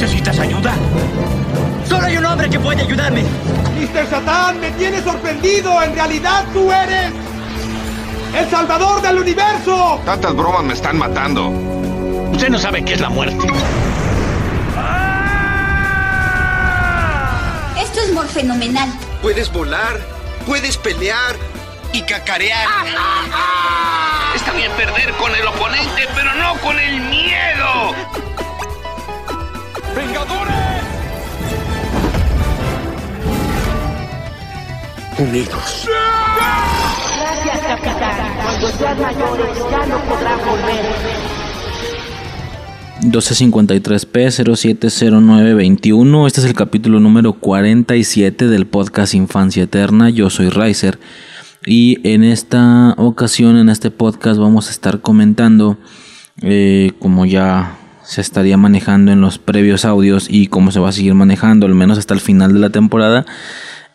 ¿Necesitas ayuda? Solo hay un hombre que puede ayudarme. Mr. Satán, me tienes sorprendido. En realidad tú eres el salvador del universo. Tantas bromas me están matando. Usted no sabe qué es la muerte. Esto es morfenomenal. Puedes volar, puedes pelear y cacarear. Está bien perder con el oponente, pero no con el miedo. ¡Vengadores! Unidos. Gracias, capitán. Cuando sean mayores ya no podrán volver. 1253P070921. Este es el capítulo número 47 del podcast Infancia Eterna. Yo soy Riser. Y en esta ocasión, en este podcast, vamos a estar comentando, eh, como ya se estaría manejando en los previos audios y cómo se va a seguir manejando, al menos hasta el final de la temporada,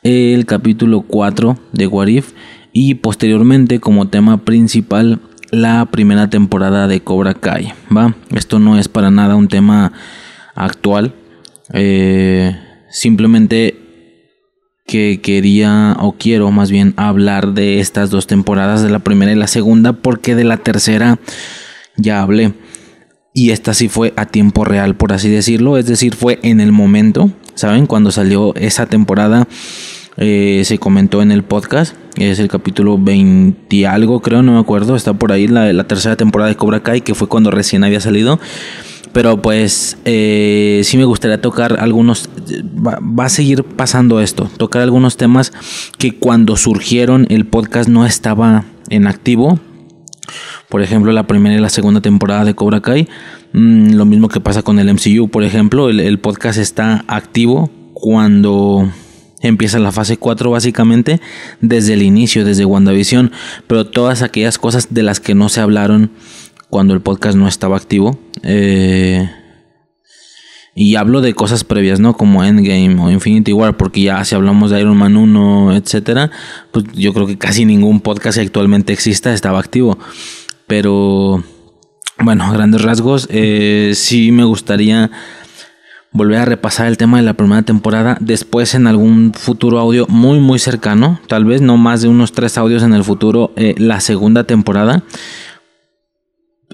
el capítulo 4 de Warif y posteriormente como tema principal la primera temporada de Cobra Kai. ¿va? Esto no es para nada un tema actual. Eh, simplemente que quería o quiero más bien hablar de estas dos temporadas, de la primera y la segunda, porque de la tercera ya hablé. Y esta sí fue a tiempo real, por así decirlo. Es decir, fue en el momento, ¿saben? Cuando salió esa temporada, eh, se comentó en el podcast. Es el capítulo 20 algo, creo, no me acuerdo. Está por ahí la, la tercera temporada de Cobra Kai, que fue cuando recién había salido. Pero pues eh, sí me gustaría tocar algunos, va, va, a seguir pasando esto, tocar algunos temas que cuando surgieron el podcast no estaba en activo. Por ejemplo, la primera y la segunda temporada de Cobra Kai. Mm, lo mismo que pasa con el MCU, por ejemplo, el, el podcast está activo cuando empieza la fase 4 básicamente desde el inicio, desde WandaVision, pero todas aquellas cosas de las que no se hablaron cuando el podcast no estaba activo. Eh, y hablo de cosas previas, ¿no? Como Endgame o Infinity War, porque ya si hablamos de Iron Man 1, etcétera, pues yo creo que casi ningún podcast que actualmente exista estaba activo. Pero bueno, grandes rasgos, eh, sí me gustaría volver a repasar el tema de la primera temporada después en algún futuro audio muy muy cercano, tal vez no más de unos tres audios en el futuro, eh, la segunda temporada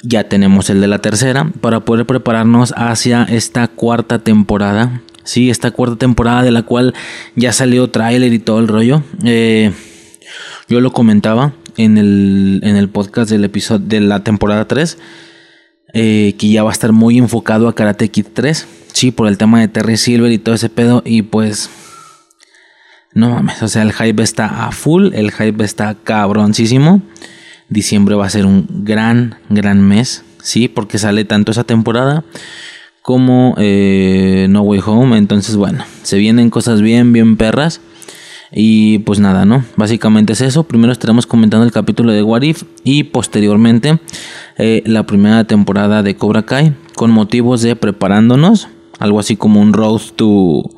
ya tenemos el de la tercera para poder prepararnos hacia esta cuarta temporada. Sí, esta cuarta temporada de la cual ya salió tráiler y todo el rollo. Eh, yo lo comentaba en el, en el podcast del episodio de la temporada 3. Eh, que ya va a estar muy enfocado a Karate Kid 3. Sí, por el tema de Terry Silver y todo ese pedo. Y pues. No mames. O sea, el hype está a full. El hype está cabroncísimo. Diciembre va a ser un gran, gran mes, ¿sí? Porque sale tanto esa temporada como eh, No Way Home. Entonces, bueno, se vienen cosas bien, bien perras. Y pues nada, ¿no? Básicamente es eso. Primero estaremos comentando el capítulo de What If y posteriormente eh, la primera temporada de Cobra Kai con motivos de preparándonos. Algo así como un road to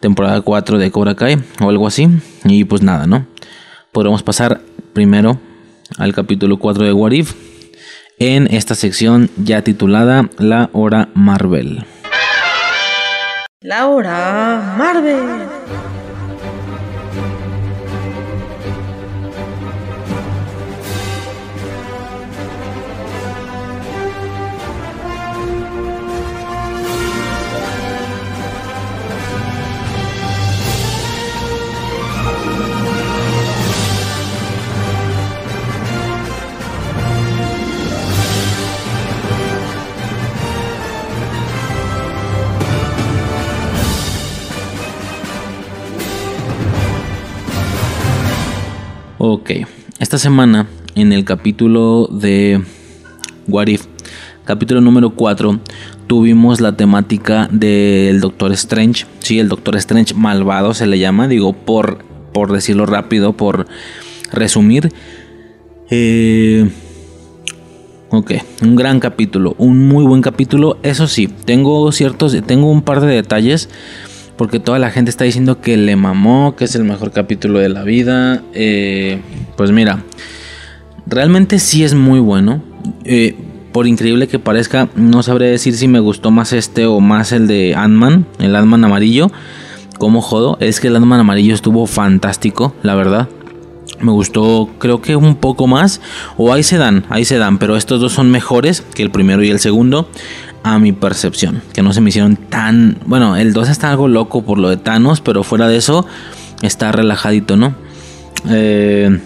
temporada 4 de Cobra Kai o algo así. Y pues nada, ¿no? Podremos pasar primero al capítulo 4 de What If en esta sección ya titulada La Hora Marvel. La Hora Marvel. Ok, esta semana en el capítulo de What If, capítulo número 4, tuvimos la temática del Doctor Strange. Sí, el Doctor Strange malvado se le llama, digo, por, por decirlo rápido, por resumir. Eh, ok, un gran capítulo, un muy buen capítulo. Eso sí, tengo ciertos, tengo un par de detalles porque toda la gente está diciendo que le mamó, que es el mejor capítulo de la vida. Eh, pues mira, realmente sí es muy bueno. Eh, por increíble que parezca, no sabré decir si me gustó más este o más el de Ant-Man, el Ant-Man amarillo. Como jodo, es que el Ant-Man amarillo estuvo fantástico, la verdad. Me gustó, creo que un poco más. O ahí se dan, ahí se dan. Pero estos dos son mejores que el primero y el segundo. A mi percepción. Que no se me hicieron tan. Bueno, el 2 está algo loco por lo de Thanos. Pero fuera de eso, está relajadito, ¿no? Eh,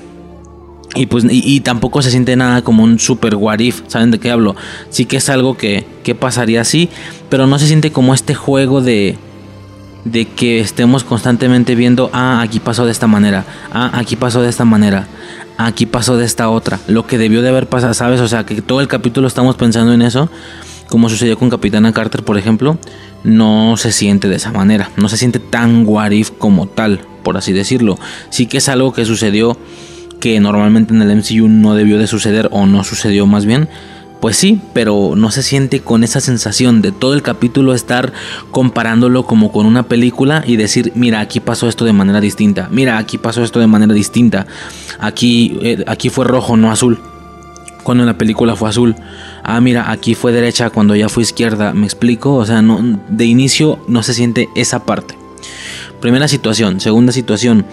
y pues y, tampoco se siente nada como un super what ¿saben de qué hablo? Sí que es algo que, que pasaría así, pero no se siente como este juego de de que estemos constantemente viendo, ah, aquí pasó de esta manera, ah, aquí pasó de esta manera, aquí pasó de esta otra, lo que debió de haber pasado, ¿sabes? O sea, que todo el capítulo estamos pensando en eso, como sucedió con Capitana Carter, por ejemplo, no se siente de esa manera, no se siente tan warif como tal, por así decirlo. Sí que es algo que sucedió que normalmente en el MCU no debió de suceder o no sucedió más bien, pues sí, pero no se siente con esa sensación de todo el capítulo estar comparándolo como con una película y decir, mira, aquí pasó esto de manera distinta, mira, aquí pasó esto de manera distinta, aquí, eh, aquí fue rojo, no azul, cuando en la película fue azul, ah, mira, aquí fue derecha cuando ya fue izquierda, me explico, o sea, no, de inicio no se siente esa parte. Primera situación, segunda situación,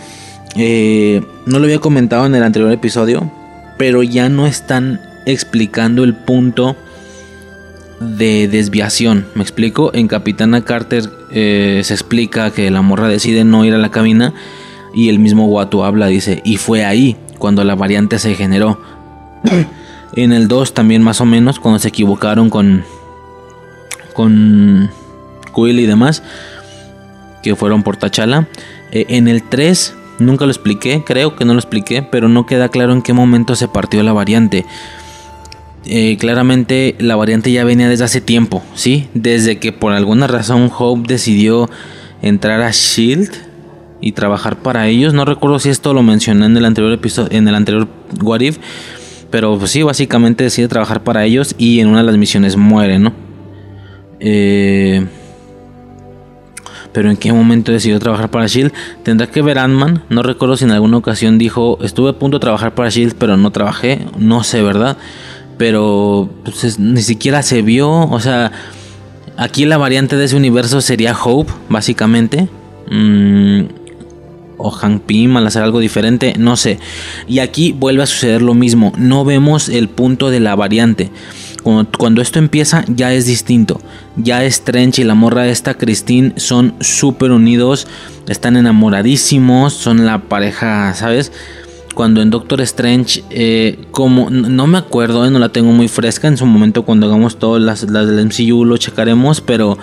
eh, no lo había comentado en el anterior episodio, pero ya no están explicando el punto de desviación. ¿Me explico? En Capitana Carter eh, se explica que la morra decide no ir a la cabina y el mismo Watu habla, dice, y fue ahí cuando la variante se generó. en el 2 también más o menos, cuando se equivocaron con con Quill y demás, que fueron por Tachala. Eh, en el 3 nunca lo expliqué, creo que no lo expliqué, pero no queda claro en qué momento se partió la variante. Eh, claramente la variante ya venía desde hace tiempo, ¿sí? Desde que por alguna razón Hope decidió entrar a Shield y trabajar para ellos. No recuerdo si esto lo mencioné en el anterior episodio, en el anterior What If, pero pues sí, básicamente decide trabajar para ellos y en una de las misiones muere, ¿no? Eh, pero en qué momento decidió trabajar para Shield tendrá que ver Ant-Man. No recuerdo si en alguna ocasión dijo estuve a punto de trabajar para Shield, pero no trabajé. No sé, ¿verdad? pero pues, ni siquiera se vio, o sea, aquí la variante de ese universo sería Hope, básicamente. Mm, o Hank Pym al hacer algo diferente, no sé. Y aquí vuelve a suceder lo mismo, no vemos el punto de la variante. Cuando, esto empieza ya es distinto. Ya Strange y la morra esta Christine son súper unidos, están enamoradísimos, son la pareja, ¿sabes? cuando en Doctor Strange, eh, como no me acuerdo, eh, no la tengo muy fresca, en su momento cuando hagamos todas las, las del MCU lo checaremos, pero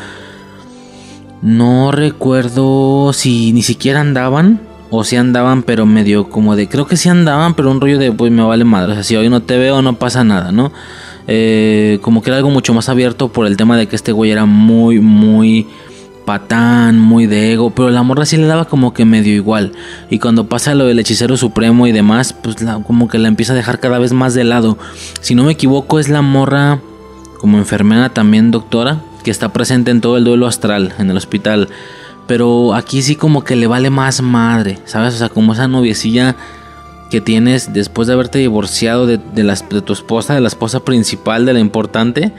no recuerdo si ni siquiera andaban o si andaban, pero medio como de, creo que sí andaban, pero un rollo de, pues me vale madre, o sea, si hoy no te veo no pasa nada, ¿no? Eh, como que era algo mucho más abierto por el tema de que este güey era muy, muy patán, muy de ego, pero la morra sí le daba como que medio igual. Y cuando pasa lo del hechicero supremo y demás, pues como que la empieza a dejar cada vez más de lado. Si no me equivoco, es la morra como enfermera también doctora, que está presente en todo el duelo astral en el hospital. Pero aquí sí como que le vale más madre, ¿sabes? O sea, como esa noviecilla que tienes después de haberte divorciado de, de, de tu esposa, de la esposa principal, de la importante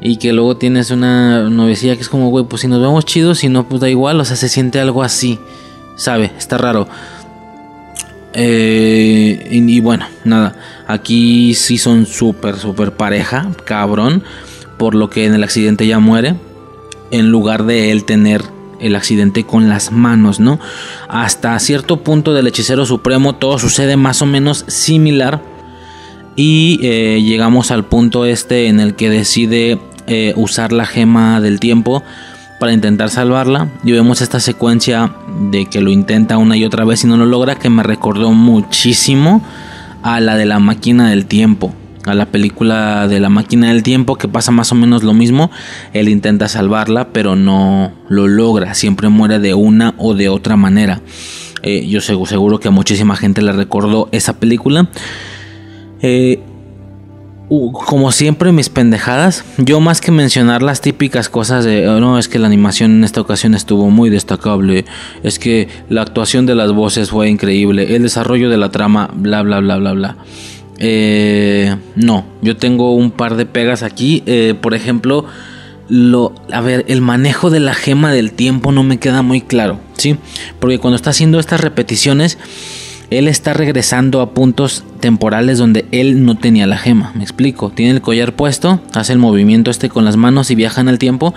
y que luego tienes una novecilla que es como, güey, pues si nos vemos chidos, si no, pues da igual, o sea, se siente algo así, ¿sabe? Está raro. Eh, y, bueno, nada, aquí sí son súper, súper pareja, cabrón, por lo que en el accidente ya muere, en lugar de él tener el accidente con las manos, ¿no? Hasta cierto punto del hechicero supremo todo sucede más o menos similar. Y eh, llegamos al punto este en el que decide eh, usar la gema del tiempo para intentar salvarla. Y vemos esta secuencia de que lo intenta una y otra vez y no lo logra, que me recordó muchísimo a la de la máquina del tiempo. A la película de la máquina del tiempo que pasa más o menos lo mismo. Él intenta salvarla pero no lo logra. Siempre muere de una o de otra manera. Eh, yo seguro que a muchísima gente le recordó esa película. Eh, como siempre mis pendejadas, yo más que mencionar las típicas cosas de, oh, no, es que la animación en esta ocasión estuvo muy destacable, es que la actuación de las voces fue increíble, el desarrollo de la trama, bla, bla, bla, bla, bla. Eh, no, yo tengo un par de pegas aquí. Eh, por ejemplo, lo, a ver, el manejo de la gema del tiempo no me queda muy claro, ¿sí? Porque cuando está haciendo estas repeticiones, él está regresando a puntos temporales donde él no tenía la gema. Me explico. Tiene el collar puesto, hace el movimiento este con las manos y viaja en el tiempo.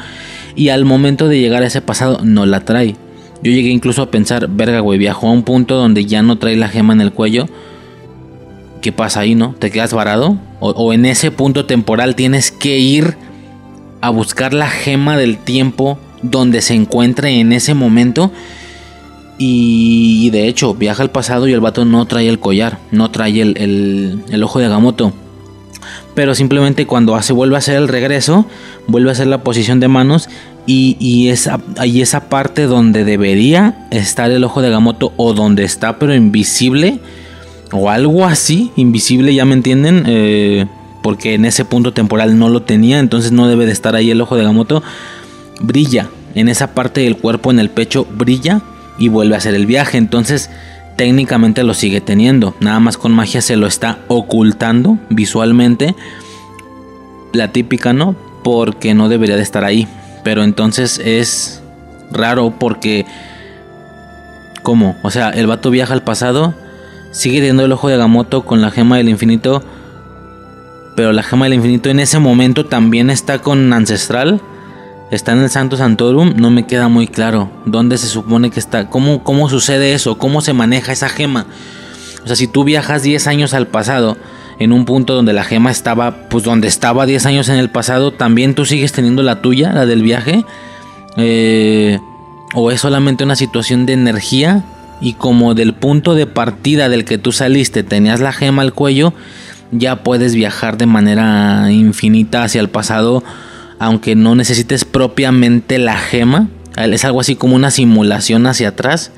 Y al momento de llegar a ese pasado, no la trae. Yo llegué incluso a pensar, verga, güey, viajó a un punto donde ya no trae la gema en el cuello. ¿Qué pasa ahí, no? ¿Te quedas varado? O, en ese punto temporal tienes que ir a buscar la gema del tiempo donde se encuentre en ese momento. Y, de hecho, viaja al pasado y el vato no trae el collar, no trae el, el, ojo de Agamotto. Pero simplemente cuando hace, vuelve a hacer el regreso, vuelve a hacer la posición de manos y, y esa, esa parte donde debería estar el ojo de Agamotto o donde está pero invisible o algo así, invisible, ya me entienden, eh, porque en ese punto temporal no lo tenía, entonces no debe de estar ahí el ojo de Agamotto, brilla, en esa parte del cuerpo, en el pecho, brilla y vuelve a hacer el viaje, entonces técnicamente lo sigue teniendo, nada más con magia se lo está ocultando visualmente, la típica no, porque no debería de estar ahí. Pero entonces es raro porque... ¿Cómo? O sea, el vato viaja al pasado, sigue teniendo el ojo de Agamotto con la gema del infinito. Pero la gema del infinito en ese momento también está con Ancestral. Está en el Santo Santorum. No me queda muy claro dónde se supone que está. ¿Cómo, cómo sucede eso? ¿Cómo se maneja esa gema? O sea, si tú viajas 10 años al pasado en un punto donde la gema estaba, pues donde estaba 10 años en el pasado, también tú sigues teniendo la tuya, la del viaje. Eh, o es solamente una situación de energía y como del punto de partida del que tú saliste tenías la gema al cuello, ya puedes viajar de manera infinita hacia el pasado, aunque no necesites propiamente la gema. Es algo así como una simulación hacia atrás.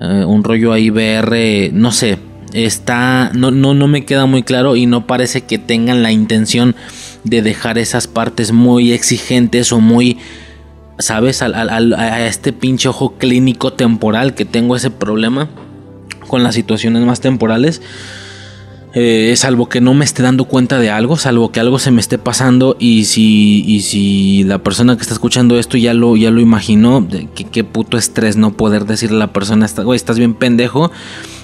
Eh, un rollo ahí VR, no sé, está no, no, no me queda muy claro y no parece que tengan la intención de dejar esas partes muy exigentes o muy sabes a este pinche ojo clínico temporal que tengo ese problema con las situaciones más temporales eh, salvo que no me esté dando cuenta de algo, salvo que algo se me esté pasando y si, y si la persona que está escuchando esto ya lo, ya lo imaginó, que qué puto estrés no poder decirle a la persona, güey, estás bien pendejo,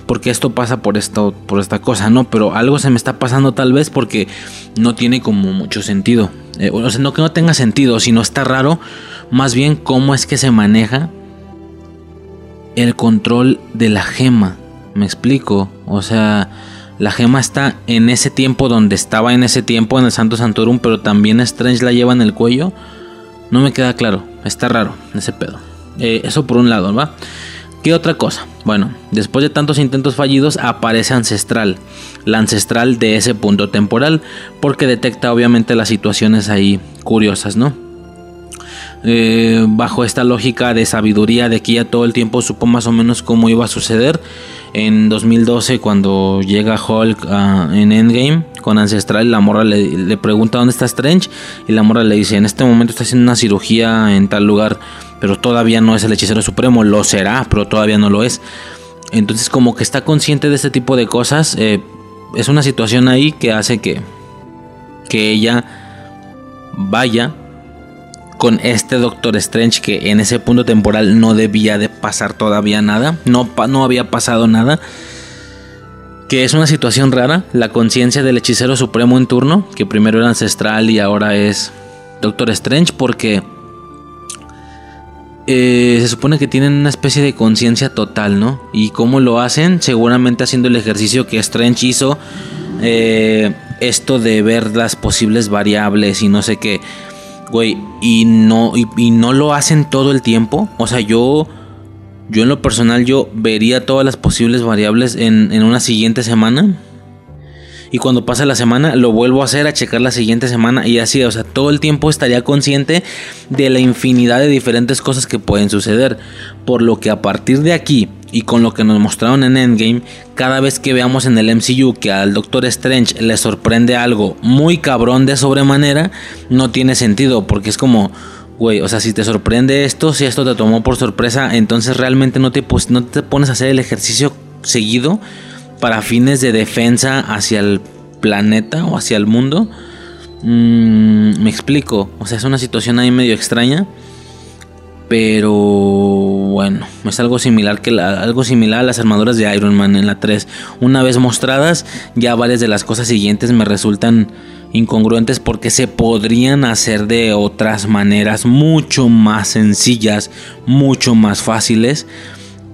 porque esto pasa por esto, por esta cosa, ¿no? Pero algo se me está pasando tal vez porque no tiene como mucho sentido. Eh, o sea, no que no tenga sentido, sino está raro. Más bien cómo es que se maneja el control de la gema. ¿Me explico? O sea, la gema está en ese tiempo donde estaba en ese tiempo en el Santo Santorum, pero también Strange la lleva en el cuello. No me queda claro. Está raro ese pedo. Eh, eso por un lado, ¿va? ¿Qué otra cosa? Bueno, después de tantos intentos fallidos aparece Ancestral, la ancestral de ese punto temporal, porque detecta obviamente las situaciones ahí curiosas, ¿no? Eh, bajo esta lógica de sabiduría de que ya todo el tiempo supo más o menos cómo iba a suceder. En 2012 cuando llega Hulk ah, en Endgame con Ancestral, la morra le, pregunta dónde está Strange y la morra le dice, en este momento está haciendo una cirugía en tal lugar pero todavía no es el hechicero supremo, lo será, pero todavía no lo es. Entonces como que está consciente de este tipo de cosas, eh, es una situación ahí que hace que, que ella vaya con este Doctor Strange que en ese punto temporal no debía de pasar todavía nada, no, no había pasado nada. Que es una situación rara, la conciencia del hechicero supremo en turno, que primero era ancestral y ahora es Doctor Strange, porque eh, se supone que tienen una especie de conciencia total, ¿no? ¿Y cómo lo hacen? Seguramente haciendo el ejercicio que Strange hizo. Eh, esto de ver las posibles variables y no sé qué. Güey, y no, y, no lo hacen todo el tiempo. O sea, yo. Yo en lo personal, yo vería todas las posibles variables en, en una siguiente semana y cuando pasa la semana lo vuelvo a hacer a checar la siguiente semana y así, o sea, todo el tiempo estaría consciente de la infinidad de diferentes cosas que pueden suceder, por lo que a partir de aquí y con lo que nos mostraron en Endgame, cada vez que veamos en el MCU que al Doctor Strange le sorprende algo muy cabrón de sobremanera, no tiene sentido, porque es como, güey, o sea, si te sorprende esto, si esto te tomó por sorpresa, entonces realmente no te, no te pones a hacer el ejercicio seguido para fines de defensa hacia el planeta o hacia el mundo. Mm, me explico, o sea, es una situación ahí medio extraña. Pero bueno, es algo similar que algo similar a las armaduras de Iron Man en la 3. Una vez mostradas, ya varias de las cosas siguientes me resultan incongruentes porque se podrían hacer de otras maneras mucho más sencillas, mucho más fáciles.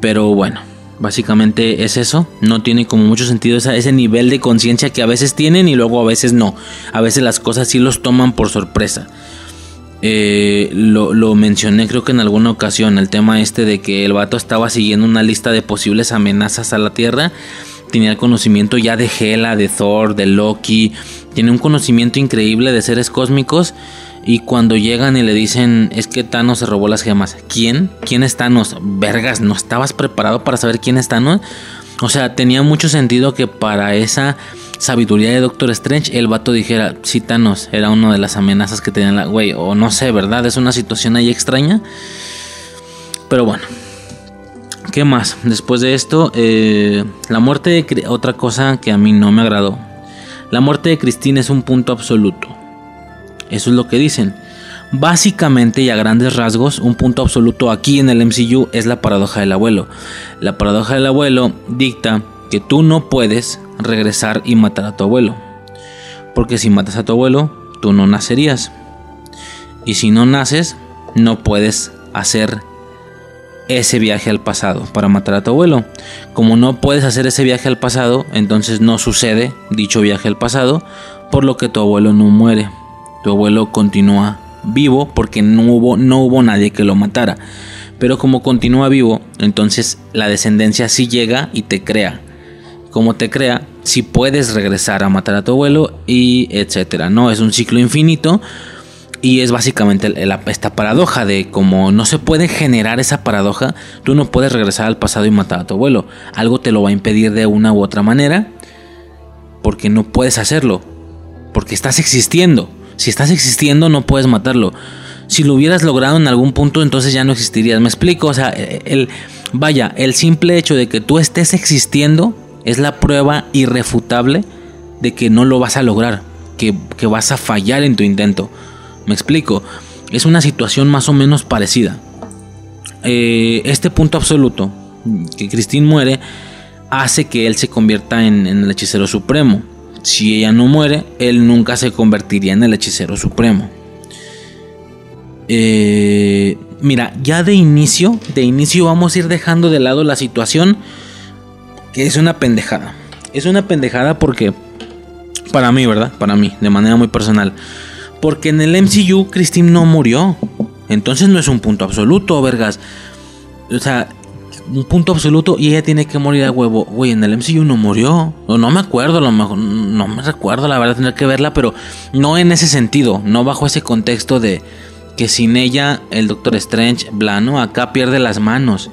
Pero bueno, básicamente es eso. No tiene como mucho sentido ese nivel de conciencia que a veces tienen y luego a veces no. A veces las cosas sí los toman por sorpresa. Eh, lo, lo, mencioné creo que en alguna ocasión, el tema este de que el vato estaba siguiendo una lista de posibles amenazas a la Tierra. Tenía el conocimiento ya de Hela, de Thor, de Loki. Tiene un conocimiento increíble de seres cósmicos. Y cuando llegan y le dicen, es que Thanos se robó las gemas. ¿Quién? ¿Quién es Thanos? Vergas, ¿no estabas preparado para saber quién es Thanos? O sea, tenía mucho sentido que para esa sabiduría de Doctor Strange, el vato dijera, Thanos era una de las amenazas que tenía la güey, o no sé, ¿verdad? Es una situación ahí extraña. Pero bueno. ¿Qué más? Después de esto, eh, la muerte de... Otra cosa que a mí no me agradó. La muerte de Christine es un punto absoluto. Eso es lo que dicen. Básicamente y a grandes rasgos, un punto absoluto aquí en el MCU es la paradoja del abuelo. La paradoja del abuelo dicta que tú no puedes regresar y matar a tu abuelo. Porque si matas a tu abuelo, tú no nacerías. Y si no naces, no puedes hacer ese viaje al pasado para matar a tu abuelo. Como no puedes hacer ese viaje al pasado, entonces no sucede dicho viaje al pasado, por lo que tu abuelo no muere. Tu abuelo continúa vivo porque no hubo, no hubo nadie que lo matara. Pero como continúa vivo, entonces la descendencia sí llega y te crea. Como te crea, si puedes regresar a matar a tu abuelo y etcétera. No es un ciclo infinito y es básicamente esta paradoja de como no se puede generar esa paradoja, tú no puedes regresar al pasado y matar a tu abuelo. Algo te lo va a impedir de una u otra manera porque no puedes hacerlo, porque estás existiendo. Si estás existiendo no puedes matarlo. Si lo hubieras logrado en algún punto entonces ya no existirías. Me explico, o sea, el vaya, el simple hecho de que tú estés existiendo es la prueba irrefutable de que no lo vas a lograr, que, vas a fallar en tu intento. Me explico, es una situación más o menos parecida. Eh, este punto absoluto, que Christine muere, hace que él se convierta en, el hechicero supremo. Si ella no muere, él nunca se convertiría en el hechicero supremo. Eh, mira, ya de inicio, de inicio vamos a ir dejando de lado la situación que es una pendejada. Es una pendejada porque, para mí, ¿verdad? Para mí, de manera muy personal. Porque en el MCU Christine no murió. Entonces no es un punto absoluto, vergas. O sea, un punto absoluto y ella tiene que morir a huevo. Güey, en el MCU no murió. O no me acuerdo, a lo mejor. No me recuerdo, la verdad, tener que verla. Pero no en ese sentido. No bajo ese contexto de que sin ella el Doctor Strange, blano, acá pierde las manos.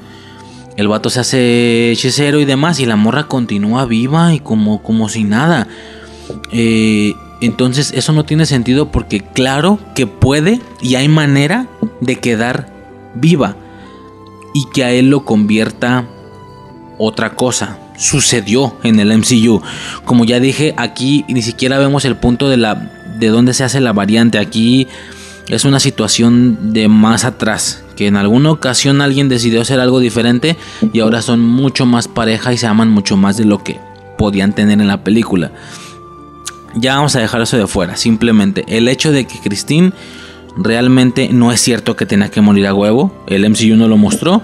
El vato se hace hechicero y demás y la morra continúa viva y como, como si nada. Eh, entonces eso no tiene sentido porque claro que puede y hay manera de quedar viva y que a él lo convierta otra cosa. Sucedió en el MCU. Como ya dije, aquí ni siquiera vemos el punto de la de dónde se hace la variante. Aquí es una situación de más atrás que en alguna ocasión alguien decidió hacer algo diferente y ahora son mucho más pareja y se aman mucho más de lo que podían tener en la película. Ya vamos a dejar eso de fuera, simplemente el hecho de que Christine realmente no es cierto que tenga que morir a huevo, el MCU no lo mostró,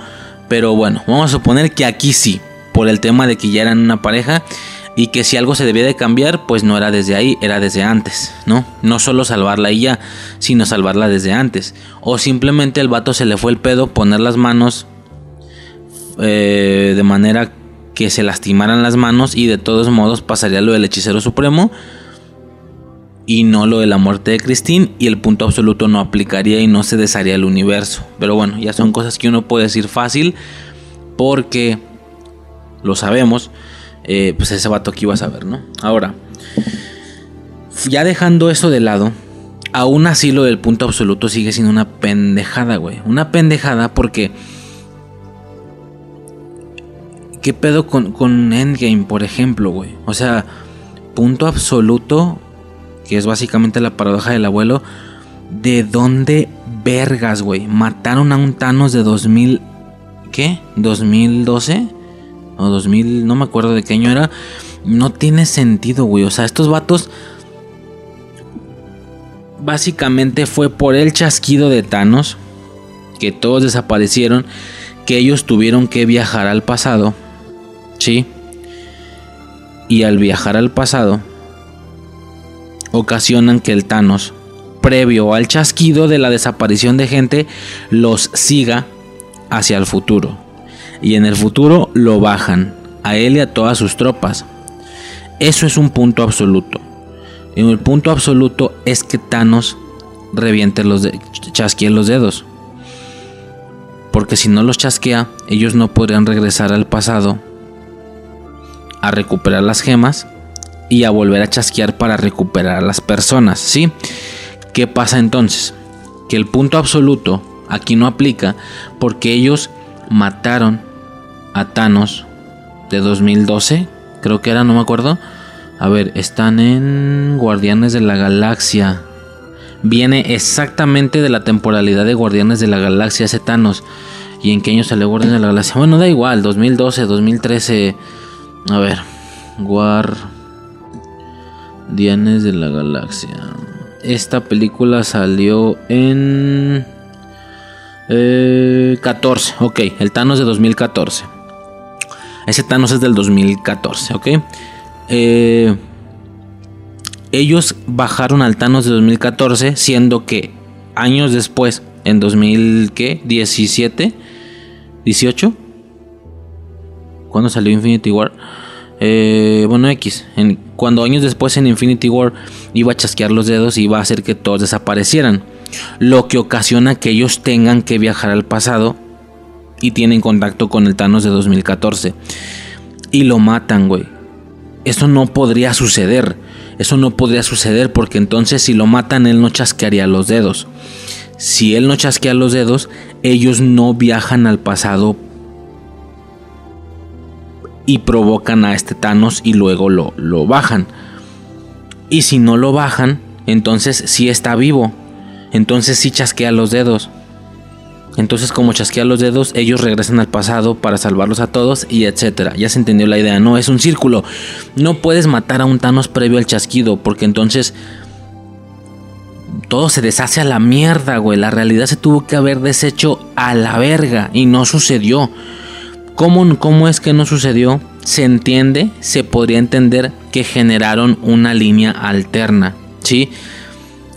pero bueno, vamos a suponer que aquí sí, por el tema de que ya eran una pareja y que si algo se debía de cambiar, pues no era desde ahí, era desde antes, ¿no? No solo salvarla y ya, sino salvarla desde antes. O simplemente el vato se le fue el pedo poner las manos eh, de manera que se lastimaran las manos y de todos modos pasaría lo del hechicero supremo y no lo de la muerte de Christine y el punto absoluto no aplicaría y no se desharía el universo. Pero bueno, ya son cosas que uno puede decir fácil porque lo sabemos eh, pues ese vato aquí vas a ver, ¿no? Ahora, ya dejando eso de lado, aún así lo del punto absoluto sigue siendo una pendejada, güey. Una pendejada porque ¿qué pedo con, con Endgame, por ejemplo, güey? O sea, punto absoluto, que es básicamente la paradoja del abuelo, ¿de dónde vergas, güey? Mataron a un Thanos de 2000, ¿qué? ¿2012? O 2000, no me acuerdo de qué año era. No tiene sentido, güey. O sea, estos vatos básicamente fue por el chasquido de Thanos que todos desaparecieron, que ellos tuvieron que viajar al pasado, ¿sí? Y al viajar al pasado, ocasionan que el Thanos, previo al chasquido de la desaparición de gente, los siga hacia el futuro. Y en el futuro lo bajan, a él y a todas sus tropas. Eso es un punto absoluto. Y el punto absoluto es que Thanos reviente los de chasquee los dedos. Porque si no los chasquea, ellos no podrían regresar al pasado a recuperar las gemas y a volver a chasquear para recuperar a las personas, ¿sí? ¿Qué pasa entonces? Que el punto absoluto aquí no aplica porque ellos mataron a Thanos de 2012, creo que era, no me acuerdo. A ver, están en Guardianes de la Galaxia. Viene exactamente de la temporalidad de Guardianes de la Galaxia ese Thanos. ¿Y en qué año salió Guardianes de la Galaxia? Bueno, da igual, 2012, 2013. A ver, Guardianes de la Galaxia. Esta película salió en... 14, eh, ok, el Thanos de 2014. Ese Thanos es del 2014, ok. Eh, ellos bajaron al Thanos de 2014, siendo que años después, en 2017, 18, cuando salió Infinity War, eh, bueno, X, cuando años después en Infinity War iba a chasquear los dedos y iba a hacer que todos desaparecieran, lo que ocasiona que ellos tengan que viajar al pasado y tienen contacto con el Thanos de 2014 y lo matan, güey. Eso no podría suceder. Eso no podría suceder porque entonces si lo matan él no chasquearía los dedos. Si él no chasquea los dedos, ellos no viajan al pasado y provocan a este Thanos y luego lo, lo bajan. Y si no lo bajan, entonces sí está vivo. Entonces sí chasquea los dedos. Entonces, como chasquea los dedos, ellos regresan al pasado para salvarlos a todos y etcétera. Ya se entendió la idea, no es un círculo. No puedes matar a un Thanos previo al chasquido, porque entonces todo se deshace a la mierda, güey. La realidad se tuvo que haber deshecho a la verga y no sucedió. ¿Cómo, cómo es que no sucedió? Se entiende, se podría entender que generaron una línea alterna, ¿sí?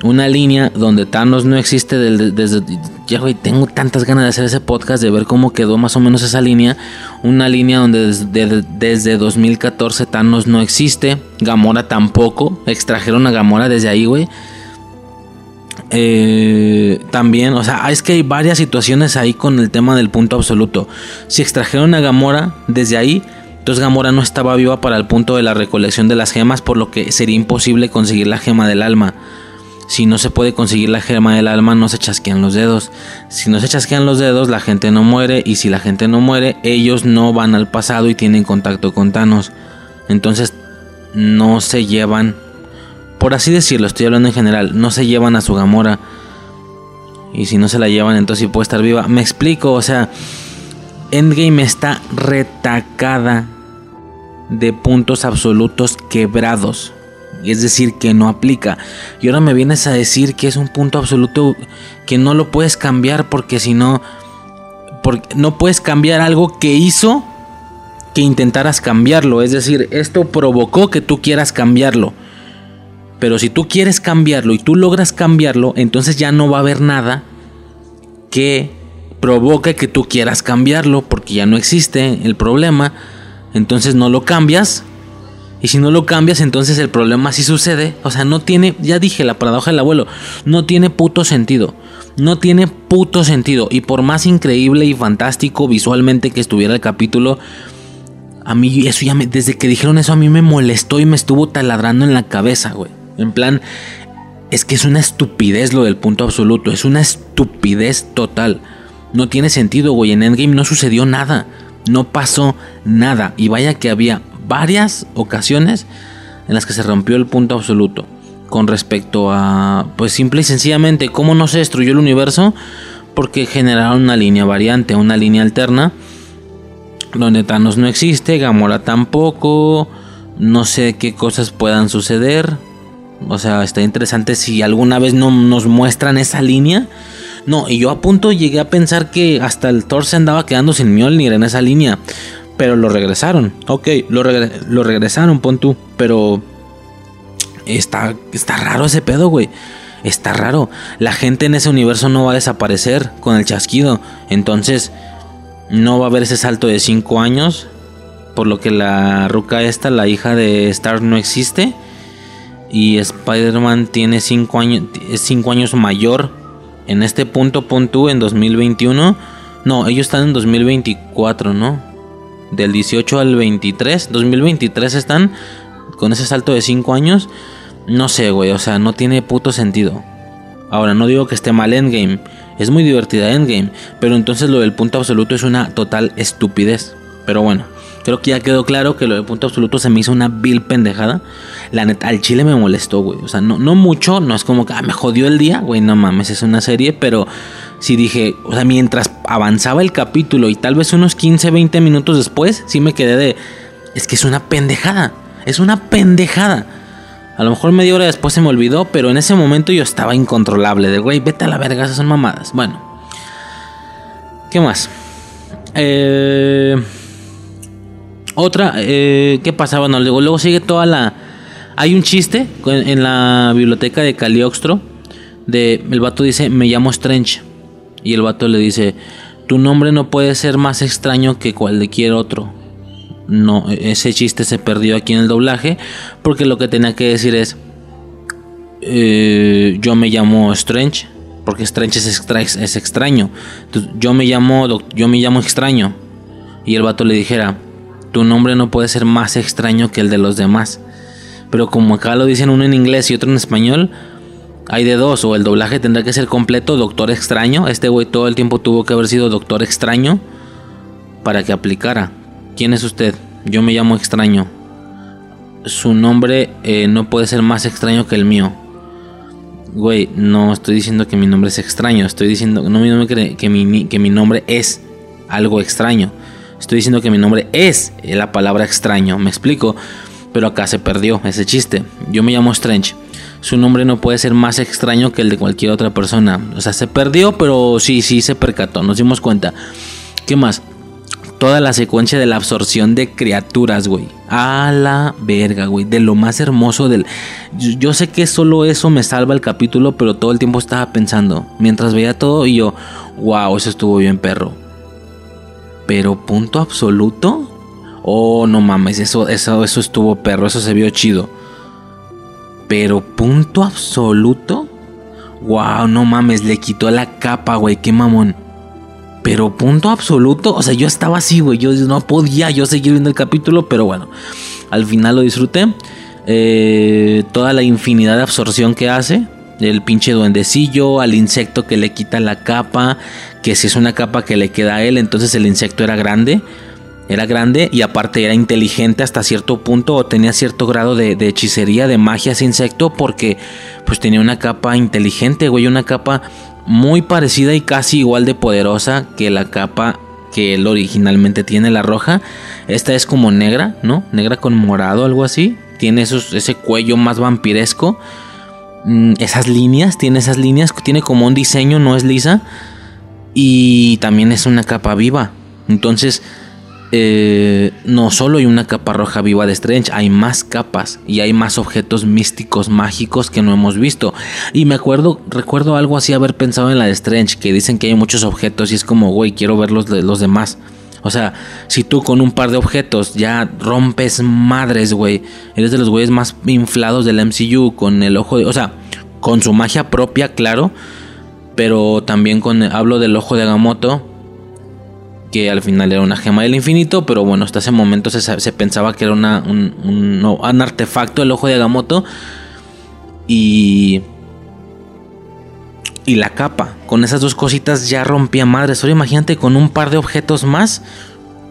Una línea donde Thanos no existe desde... Ya, güey, tengo tantas ganas de hacer ese podcast, de ver cómo quedó más o menos esa línea. Una línea donde desde, desde 2014 Thanos no existe. Gamora tampoco. Extrajeron a Gamora desde ahí, güey. Eh, también, o sea, es que hay varias situaciones ahí con el tema del punto absoluto. Si extrajeron a Gamora desde ahí, entonces Gamora no estaba viva para el punto de la recolección de las gemas, por lo que sería imposible conseguir la gema del alma. Si no se puede conseguir la gema del alma, no se chasquean los dedos. Si no se chasquean los dedos, la gente no muere. Y si la gente no muere, ellos no van al pasado y tienen contacto con Thanos. Entonces, no se llevan, por así decirlo, estoy hablando en general, no se llevan a su Gamora. Y si no se la llevan, entonces sí puede estar viva. Me explico, o sea, Endgame está retacada de puntos absolutos quebrados es decir, que no aplica. Y ahora me vienes a decir que es un punto absoluto que no lo puedes cambiar porque si no, porque no puedes cambiar algo que hizo que intentaras cambiarlo. Es decir, esto provocó que tú quieras cambiarlo. Pero si tú quieres cambiarlo y tú logras cambiarlo, entonces ya no va a haber nada que provoque que tú quieras cambiarlo porque ya no existe el problema. Entonces no lo cambias y si no lo cambias, entonces el problema sí sucede. O sea, no tiene, ya dije, la paradoja del abuelo, no tiene puto sentido. No tiene puto sentido. Y por más increíble y fantástico visualmente que estuviera el capítulo, a mí eso ya me, desde que dijeron eso a mí me molestó y me estuvo taladrando en la cabeza, güey. En plan, es que es una estupidez lo del punto absoluto, es una estupidez total. No tiene sentido, güey. En Endgame no sucedió nada. No pasó nada. Y vaya que había varias ocasiones en las que se rompió el punto absoluto. Con respecto a, pues simple y sencillamente, cómo no se destruyó el universo. Porque generaron una línea variante, una línea alterna. Donde Thanos no existe, Gamora tampoco. No sé qué cosas puedan suceder. O sea, está interesante si alguna vez no nos muestran esa línea. No, y yo a punto llegué a pensar que hasta el Thor se andaba quedando sin Mjolnir en esa línea. Pero lo regresaron. Ok, lo, regresaron, pon tú. Pero está, está raro ese pedo, güey. Está raro. La gente en ese universo no va a desaparecer con el chasquido. Entonces, no va a haber ese salto de 5 años. Por lo que la ruca esta, la hija de Star, no existe. Y Spider-Man tiene 5 años, cinco años mayor. En este punto, pon tú, en 2021. No, ellos están en 2024, ¿no? Del 18 al 23. 2023 están con ese salto de 5 años. No sé, güey, o sea, no tiene puto sentido. Ahora, no digo que esté mal Endgame. Es muy divertida Endgame. Pero entonces lo del punto absoluto es una total estupidez. Pero bueno, creo que ya quedó claro que lo del punto absoluto se me hizo una vil pendejada. La neta, al chile me molestó, güey. O sea, no, no mucho, no es como que ah, me jodió el día, güey, no mames, es una serie, pero sí dije, o sea, mientras avanzaba el capítulo y tal vez unos 15, 20 minutos después, sí me quedé de, es que es una pendejada, es una pendejada. A lo mejor media hora después se me olvidó, pero en ese momento yo estaba incontrolable, de, güey, vete a la verga, esas son mamadas. Bueno, ¿qué más? Eh... Otra, eh, ¿qué pasaba? No, luego, luego sigue toda la... Hay un chiste en la biblioteca de Caliostro. De, el vato dice, me llamo Strange. Y el vato le dice, tu nombre no puede ser más extraño que cualquier otro. No, ese chiste se perdió aquí en el doblaje. Porque lo que tenía que decir es, eh, yo me llamo Strange. Porque Strange es, es extraño. yo me llamo, yo me llamo extraño. Y el vato le dijera, tu nombre no puede ser más extraño que el de los demás. Pero como acá lo dicen uno en inglés y otro en español, hay de dos, o el doblaje tendrá que ser completo, Doctor Extraño. Este güey todo el tiempo tuvo que haber sido Doctor Extraño para que aplicara. ¿Quién es usted? Yo me llamo Extraño. Su nombre eh, no puede ser más extraño que el mío. Güey, no estoy diciendo que mi nombre es extraño, estoy diciendo no, que, mi, que mi nombre es algo extraño. Estoy diciendo que mi nombre es la palabra extraño, me explico. Pero acá se perdió ese chiste. Yo me llamo Strange. Su nombre no puede ser más extraño que el de cualquier otra persona. O sea, se perdió, pero sí, sí se percató. Nos dimos cuenta. ¿Qué más? Toda la secuencia de la absorción de criaturas, güey. A la verga, güey. De lo más hermoso del... Yo, sé que solo eso me salva el capítulo, pero todo el tiempo estaba pensando. Mientras veía todo y yo, wow, eso estuvo bien perro. Pero punto absoluto. Oh, no mames, eso, eso, eso estuvo perro, eso se vio chido. Pero punto absoluto. Wow, no mames, le quitó la capa, güey, qué mamón. Pero punto absoluto, o sea, yo estaba así, güey, yo no podía yo seguir viendo el capítulo, pero bueno, al final lo disfruté. Eh, toda la infinidad de absorción que hace, el pinche duendecillo, al insecto que le quita la capa, que si es una capa que le queda a él, entonces el insecto era grande. Era grande y aparte era inteligente hasta cierto punto o tenía cierto grado de, hechicería, de magia ese insecto porque pues tenía una capa inteligente, güey, una capa muy parecida y casi igual de poderosa que la capa que él originalmente tiene, la roja. Esta es como negra, ¿no? Negra con morado, algo así. Tiene esos, ese cuello más vampiresco. Mm, esas líneas, tiene esas líneas, tiene como un diseño, no es lisa y también es una capa viva. Entonces, eh, no solo hay una capa roja viva de Strange, hay más capas y hay más objetos místicos mágicos que no hemos visto. Y me acuerdo, recuerdo algo así haber pensado en la de Strange, que dicen que hay muchos objetos y es como, güey, quiero ver los, los demás. O sea, si tú con un par de objetos ya rompes madres, güey, eres de los güeyes más inflados del MCU con el ojo de, o sea, con su magia propia, claro pero también con hablo del ojo de Agamotto que al final era una gema del infinito, pero bueno, hasta ese momento se, pensaba que era un, artefacto el ojo de Agamotto y y la capa. Con esas dos cositas ya rompía madres. Ahora imagínate con un par de objetos más.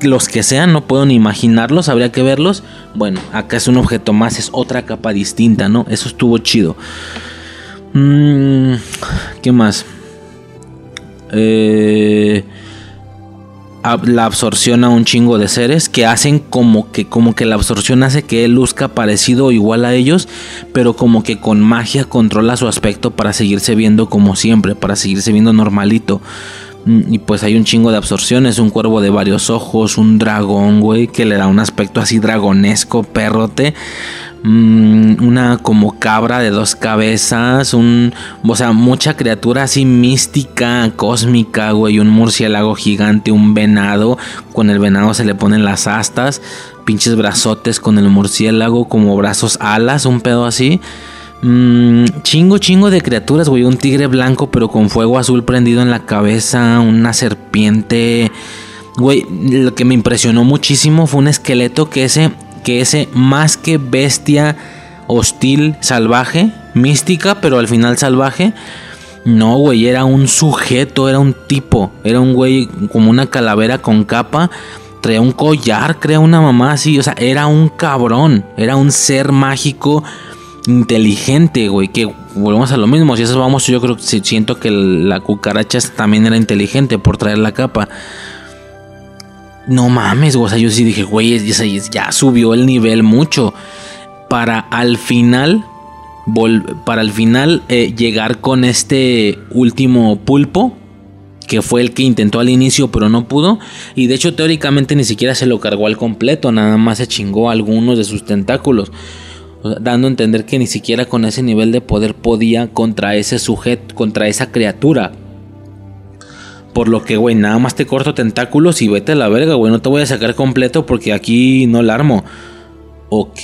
los que sean, no puedo ni imaginarlos, habría que verlos. Bueno, acá es un objeto más, es otra capa distinta, ¿no? Eso estuvo chido. Mm, ¿Qué más? Eh, la absorción a un chingo de seres que hacen como que como que la absorción hace que él luzca parecido o igual a ellos, pero como que con magia controla su aspecto para seguirse viendo como siempre, para seguirse viendo normalito. Mm, y pues hay un chingo de absorciones, un cuervo de varios ojos, un dragón, güey, que le da un aspecto así dragonesco, perrote. Mm, una como cabra de dos cabezas, un, o sea, mucha criatura así mística, cósmica, güey, un murciélago gigante, un venado, con el venado se le ponen las astas, pinches brazotes con el murciélago, como brazos alas, un pedo así. Mm, chingo, chingo de criaturas, güey. Un tigre blanco, pero con fuego azul prendido en la cabeza. Una serpiente. Güey, lo que me impresionó muchísimo fue un esqueleto que ese, que ese más que bestia hostil, salvaje, mística, pero al final salvaje. No, güey, era un sujeto, era un tipo. Era un güey como una calavera con capa. Traía un collar, crea una mamá así. O sea, era un cabrón. Era un ser mágico inteligente, güey. Que volvemos a lo mismo. Si eso vamos, yo creo que siento que la cucaracha también era inteligente por traer la capa. No mames. O sea, yo sí dije, güey, ya subió el nivel mucho. Para al final. Para al final eh, llegar con este último pulpo. Que fue el que intentó al inicio, pero no pudo. Y de hecho, teóricamente ni siquiera se lo cargó al completo. Nada más se chingó algunos de sus tentáculos dando a entender que ni siquiera con ese nivel de poder podía contra ese sujeto, contra esa criatura. Por lo que, güey, nada más te corto tentáculos y vete a la verga, güey. No te voy a sacar completo porque aquí no la armo. Ok.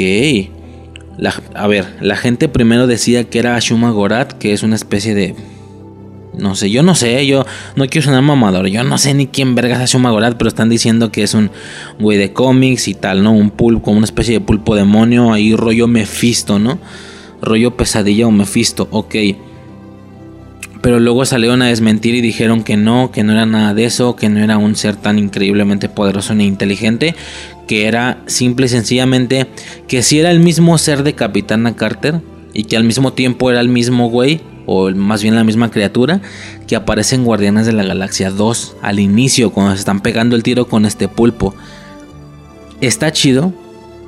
a ver, la gente primero decía que era Ashuma Gorat, que es una especie de no sé, yo no sé, yo no quiero sonar mamador. Yo no sé ni quién vergas hace un Magorat, pero están diciendo que es un güey de cómics y tal, ¿no? Un pulpo, como una especie de pulpo demonio, ahí rollo Mephisto, ¿no? Rollo pesadilla o Mephisto, ok. Pero luego salieron a desmentir y dijeron que no, que no era nada de eso, que no era un ser tan increíblemente poderoso ni inteligente, que era simple y sencillamente que si era el mismo ser de Capitana Carter y que al mismo tiempo era el mismo güey o más bien la misma criatura que aparece en Guardianes de la Galaxia 2 al inicio cuando se están pegando el tiro con este pulpo. Está chido,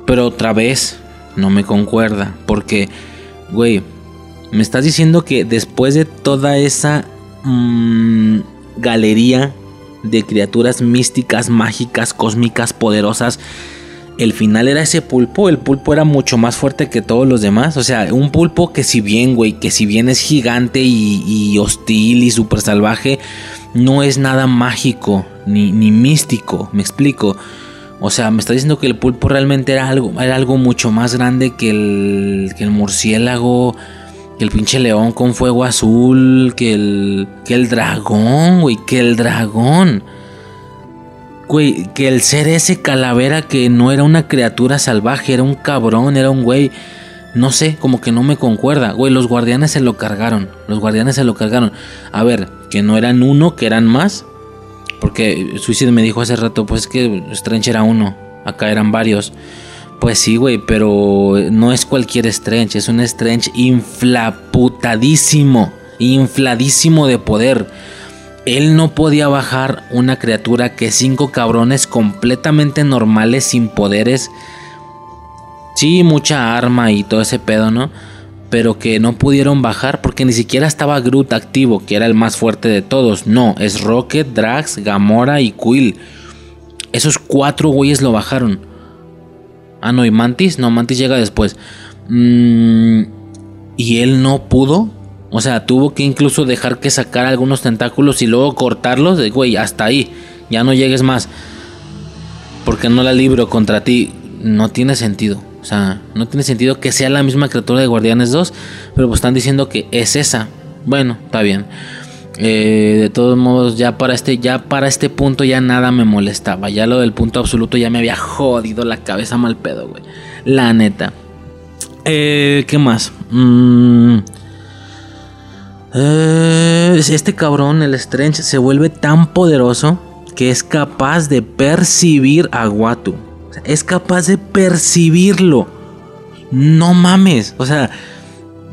pero otra vez no me concuerda porque, güey, me estás diciendo que después de toda esa mm, galería de criaturas místicas, mágicas, cósmicas, poderosas, el final era ese pulpo, el pulpo era mucho más fuerte que todos los demás. O sea, un pulpo que si bien, güey, que si bien es gigante y, hostil y súper salvaje, no es nada mágico ni, ni, místico, me explico. O sea, me está diciendo que el pulpo realmente era algo, era algo mucho más grande que el, que el murciélago, que el pinche león con fuego azul, que el, que el dragón, güey, que el dragón. Güey, que el ser ese calavera que no era una criatura salvaje, era un cabrón, era un güey. No sé, como que no me concuerda. Güey, los guardianes se lo cargaron. Los guardianes se lo cargaron. A ver, que no eran uno, que eran más. Porque Suicide me dijo hace rato, pues que Strange era uno. Acá eran varios. Pues sí, güey, pero no es cualquier Strange. Es un Strange inflaputadísimo. Infladísimo de poder él no podía bajar una criatura que cinco cabrones completamente normales, sin poderes. Sí, mucha arma y todo ese pedo, ¿no? Pero que no pudieron bajar porque ni siquiera estaba Groot activo, que era el más fuerte de todos. No, es Rocket, Drax, Gamora y Quill. Esos cuatro güeyes lo bajaron. Ah, no, y Mantis. No, Mantis llega después. Mm, y él no pudo. O sea, tuvo que incluso dejar que sacar algunos tentáculos y luego cortarlos. De güey, hasta ahí. Ya no llegues más. Porque no la libro contra ti. No tiene sentido. O sea, no tiene sentido que sea la misma criatura de Guardianes 2. Pero pues están diciendo que es esa. Bueno, está bien. Eh, de todos modos, ya para este, ya para este punto ya nada me molestaba. Ya lo del punto absoluto ya me había jodido la cabeza mal pedo, güey. La neta. Eh, ¿Qué más? Mmm eh, este cabrón, el Strange, se vuelve tan poderoso que es capaz de percibir a Watu. Es capaz de percibirlo. No mames. O sea,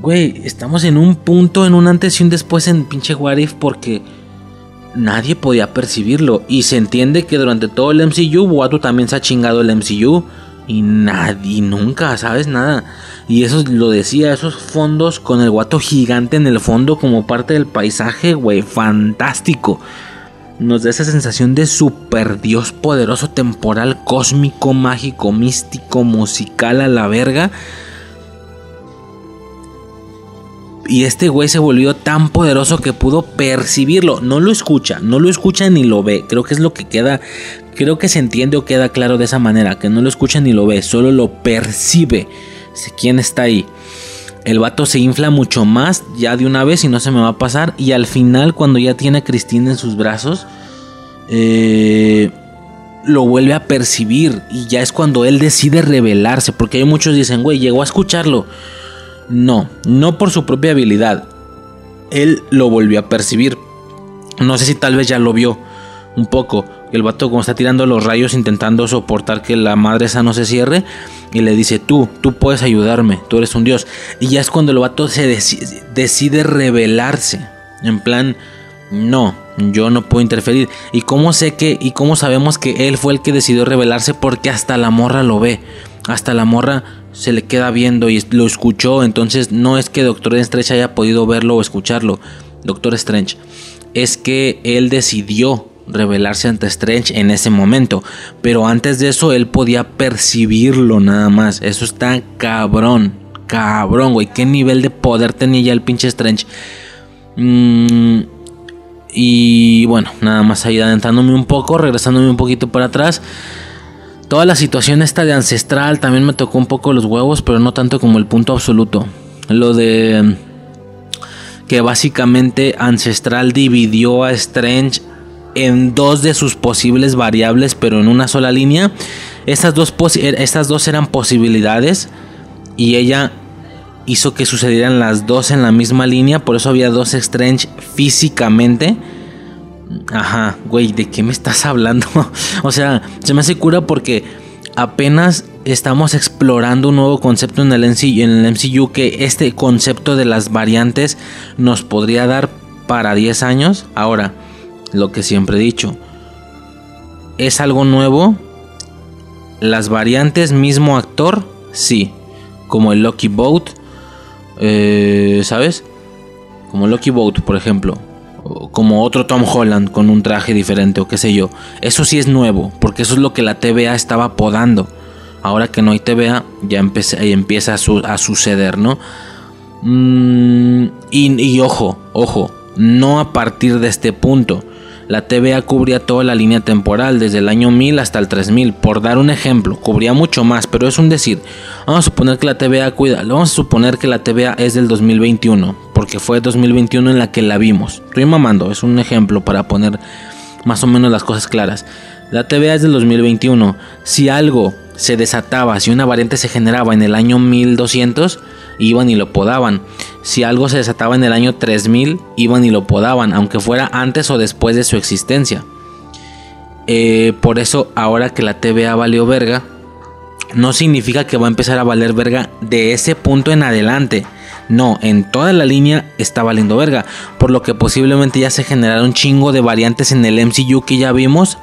güey, estamos en un punto, en un antes y un después en pinche Warif porque nadie podía percibirlo. Y se entiende que durante todo el MCU, Watu también se ha chingado el MCU. Y nadie, nunca, ¿sabes? Nada. Y eso lo decía, esos fondos con el guato gigante en el fondo como parte del paisaje, güey, fantástico. Nos da esa sensación de super dios poderoso, temporal, cósmico, mágico, místico, musical a la verga. Y este güey se volvió tan poderoso que pudo percibirlo. No lo escucha, no lo escucha ni lo ve. Creo que es lo que queda, creo que se entiende o queda claro de esa manera. Que no lo escucha ni lo ve, solo lo percibe. ¿Quién está ahí? El vato se infla mucho más ya de una vez y no se me va a pasar. Y al final, cuando ya tiene a Cristina en sus brazos, eh, lo vuelve a percibir. Y ya es cuando él decide revelarse. Porque hay muchos dicen, güey, llegó a escucharlo. No, no por su propia habilidad. Él lo volvió a percibir. No sé si tal vez ya lo vio un poco. El vato como está tirando los rayos intentando soportar que la madre esa no se cierre. Y le dice, tú, tú puedes ayudarme, tú eres un dios. Y ya es cuando el vato se decide, decide rebelarse. En plan, no, yo no puedo interferir. ¿Y cómo sé que, y cómo sabemos que él fue el que decidió rebelarse? Porque hasta la morra lo ve. Hasta la morra se le queda viendo y lo escuchó. Entonces no es que Doctor Strange haya podido verlo o escucharlo. Doctor Strange. Es que él decidió revelarse ante Strange en ese momento. Pero antes de eso él podía percibirlo nada más. Eso está cabrón. Cabrón, güey. ¿Qué nivel de poder tenía ya el pinche Strange? Mm, y bueno, nada más ahí adentrándome un poco, regresándome un poquito para atrás. Toda la situación esta de ancestral también me tocó un poco los huevos, pero no tanto como el punto absoluto. Lo de que básicamente ancestral dividió a Strange en dos de sus posibles variables, pero en una sola línea. Estas dos, estas dos eran posibilidades y ella hizo que sucedieran las dos en la misma línea, por eso había dos Strange físicamente Ajá, güey, ¿de qué me estás hablando? o sea, se me hace cura porque apenas estamos explorando un nuevo concepto en el, MCU, en el MCU que este concepto de las variantes nos podría dar para 10 años. Ahora, lo que siempre he dicho, ¿es algo nuevo? Las variantes, mismo actor, sí. Como el Lucky Boat, eh, ¿sabes? Como Lucky Boat, por ejemplo como otro Tom Holland con un traje diferente o qué sé yo. Eso sí es nuevo, porque eso es lo que la TVA estaba podando. Ahora que no hay TVA, ya empieza a, suceder, ¿no? Mm, y, y ojo, ojo, no a partir de este punto. La TVA cubría toda la línea temporal, desde el año 1000 hasta el 3000, por dar un ejemplo, cubría mucho más, pero es un decir. Vamos a suponer que la TVA cuida, vamos a suponer que la TVA es del 2021, porque fue 2021 en la que la vimos. Estoy mamando, es un ejemplo para poner más o menos las cosas claras. La TVA es del 2021. Si algo se desataba, si una variante se generaba en el año 1200, iban y lo podaban. Si algo se desataba en el año 3000, iban y lo podaban, aunque fuera antes o después de su existencia. Eh, por eso, ahora que la TVA valió verga, no significa que va a empezar a valer verga de ese punto en adelante. No, en toda la línea está valiendo verga. Por lo que posiblemente ya se generaron chingo de variantes en el MCU que ya vimos.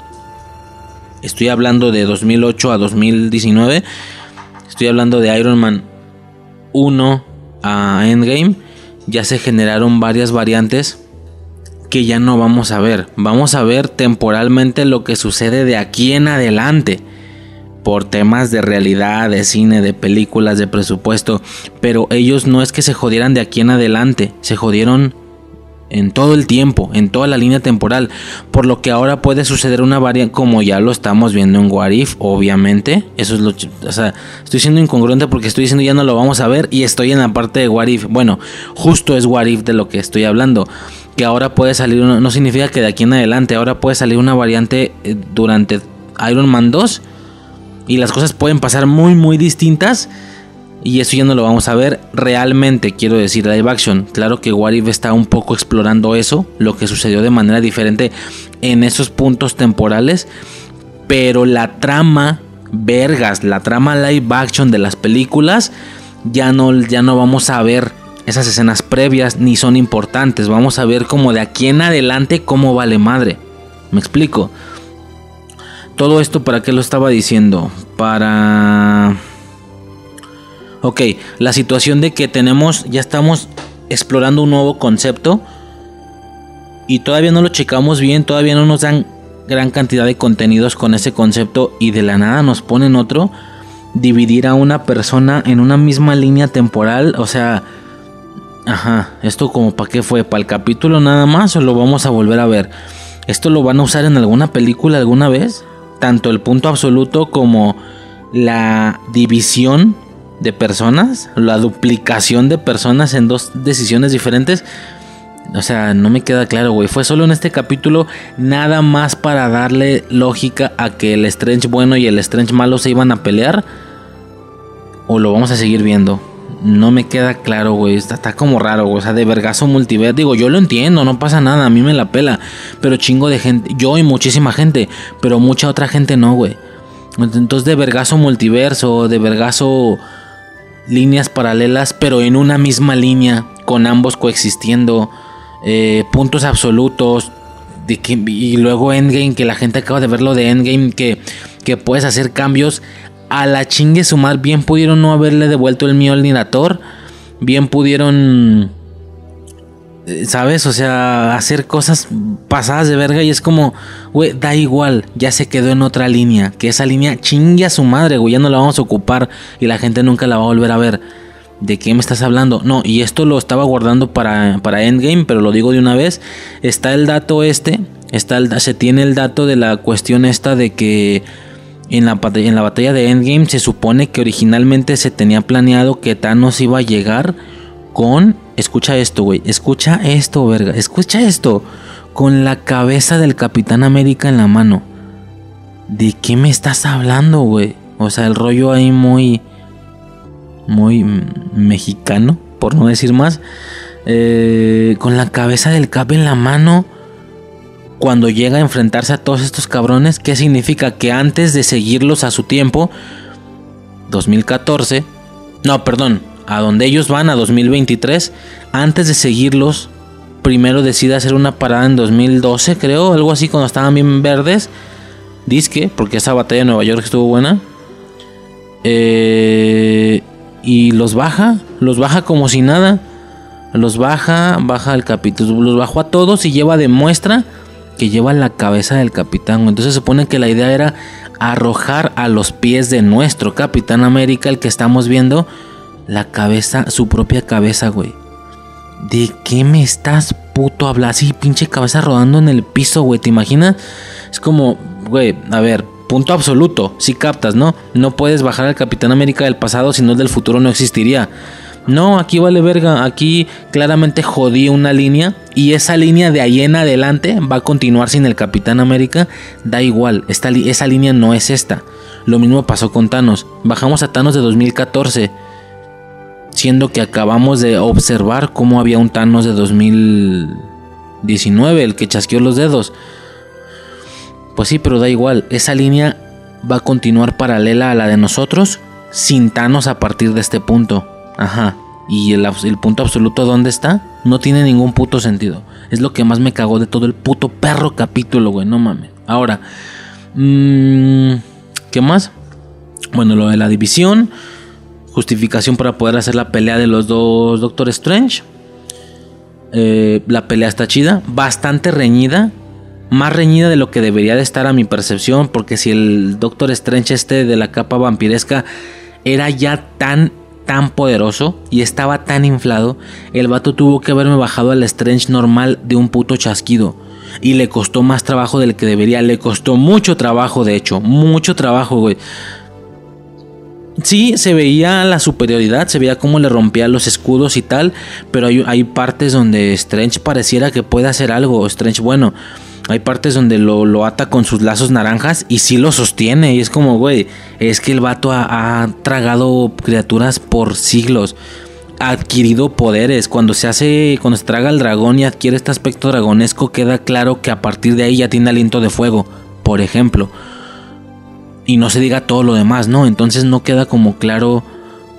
Estoy hablando de 2008 a 2019. Estoy hablando de Iron Man 1 a Endgame, ya se generaron varias variantes que ya no vamos a ver. Vamos a ver temporalmente lo que sucede de aquí en adelante. Por temas de realidad, de cine, de películas, de presupuesto. Pero ellos no es que se jodieran de aquí en adelante. Se jodieron en todo el tiempo, en toda la línea temporal, por lo que ahora puede suceder una variante como ya lo estamos viendo en Warif, obviamente, eso es lo, o sea, estoy siendo incongruente porque estoy diciendo ya no lo vamos a ver y estoy en la parte de Warif, bueno, justo es Warif de lo que estoy hablando, que ahora puede salir, no significa que de aquí en adelante, ahora puede salir una variante eh, durante Iron Man 2 y las cosas pueden pasar muy muy distintas Y eso ya no lo vamos a ver realmente, quiero decir, live action. Claro que What If está un poco explorando eso, lo que sucedió de manera diferente en esos puntos temporales. Pero la trama, vergas, la trama live action de las películas, ya no, ya no vamos a ver esas escenas previas ni son importantes. Vamos a ver como de aquí en adelante cómo vale madre. ¿Me explico? Todo esto para qué lo estaba diciendo? Para... Ok, la situación de que tenemos, ya estamos explorando un nuevo concepto y todavía no lo checamos bien, todavía no nos dan gran cantidad de contenidos con ese concepto y de la nada nos ponen otro, dividir a una persona en una misma línea temporal, o sea, ajá, esto como para qué fue, para el capítulo nada más o lo vamos a volver a ver. ¿Esto lo van a usar en alguna película alguna vez? Tanto el punto absoluto como la división de personas, la duplicación de personas en dos decisiones diferentes. O sea, no me queda claro, güey. Fue solo en este capítulo nada más para darle lógica a que el Strange bueno y el Strange malo se iban a pelear. O lo vamos a seguir viendo. No me queda claro, güey. Está, como raro, güey. O sea, de vergazo multiverso. Digo, yo lo entiendo, no pasa nada. A mí me la pela. Pero chingo de gente. Yo y muchísima gente. Pero mucha otra gente no, güey. Entonces, de vergazo multiverso. De vergazo líneas paralelas, pero en una misma línea, con ambos coexistiendo, eh, puntos absolutos, de que, y luego Endgame, que la gente acaba de verlo de Endgame, que, que puedes hacer cambios a la chingue sumar, bien pudieron no haberle devuelto el Mjolnir a Thor, bien pudieron eh, ¿Sabes? O sea, hacer cosas pasadas de verga y es como, güey, da igual, ya se quedó en otra línea. Que esa línea chingue a su madre, güey, ya no la vamos a ocupar y la gente nunca la va a volver a ver. ¿De qué me estás hablando? No, y esto lo estaba guardando para, para Endgame, pero lo digo de una vez. Está el dato este, está el, se tiene el dato de la cuestión esta de que en la, batalla de Endgame se supone que originalmente se tenía planeado que Thanos iba a llegar con Escucha esto, güey. Escucha esto, verga. Escucha esto. Con la cabeza del Capitán América en la mano. ¿De qué me estás hablando, güey? O sea, el rollo ahí muy... Muy mexicano, por no decir más. Eh, con la cabeza del Cap en la mano. Cuando llega a enfrentarse a todos estos cabrones. ¿Qué significa? Que antes de seguirlos a su tiempo... 2014... No, perdón, a donde ellos van a 2023, antes de seguirlos, primero decide hacer una parada en 2012, creo, algo así, cuando estaban bien verdes. Disque, porque esa batalla de Nueva York estuvo buena. Eh, y los baja, los baja como si nada. Los baja, baja el capítulo, los bajó a todos y lleva de muestra que lleva la cabeza del capitán. Entonces se supone que la idea era arrojar a los pies de nuestro Capitán América, el que estamos viendo, la cabeza, su propia cabeza, güey. ¿De qué me estás puto hablando? Así, pinche cabeza rodando en el piso, güey. ¿Te imaginas? Es como, güey, a ver, punto absoluto. Si captas, ¿no? No puedes bajar al Capitán América del pasado, si no el del futuro no existiría. No, aquí vale verga. Aquí claramente jodí una línea. Y esa línea de ahí en adelante va a continuar sin el Capitán América. Da igual. Esta, esa línea no es esta. Lo mismo pasó con Thanos. Bajamos a Thanos de 2014 siendo que acabamos de observar cómo había un Thanos de 2019, el que chasqueó los dedos. Pues sí, pero da igual, esa línea va a continuar paralela a la de nosotros, sin Thanos a partir de este punto. Ajá. Y el, punto absoluto, ¿dónde está? No tiene ningún puto sentido. Es lo que más me cagó de todo el puto perro capítulo, güey. No mames. Ahora, mmm, ¿qué más? Bueno, lo de la división justificación para poder hacer la pelea de los dos Doctor Strange. Eh, la pelea está chida, bastante reñida, más reñida de lo que debería de estar a mi percepción, porque si el Doctor Strange este de la capa vampiresca era ya tan tan poderoso y estaba tan inflado, el vato tuvo que haberme bajado al Strange normal de un puto chasquido. Y le costó más trabajo del que debería. Le costó mucho trabajo, de hecho. Mucho trabajo, güey. Sí, se veía la superioridad, se veía cómo le rompía los escudos y tal, pero hay, partes donde Strange pareciera que puede hacer algo, Strange bueno. Hay partes donde lo, lo ata con sus lazos naranjas y sí lo sostiene. Y es como, güey, es que el vato ha, tragado criaturas por siglos. Ha adquirido poderes. Cuando se hace, cuando se traga el dragón y adquiere este aspecto dragonesco, queda claro que a partir de ahí ya tiene aliento de fuego. Por ejemplo. Y no se diga todo lo demás, ¿no? Entonces no queda como claro.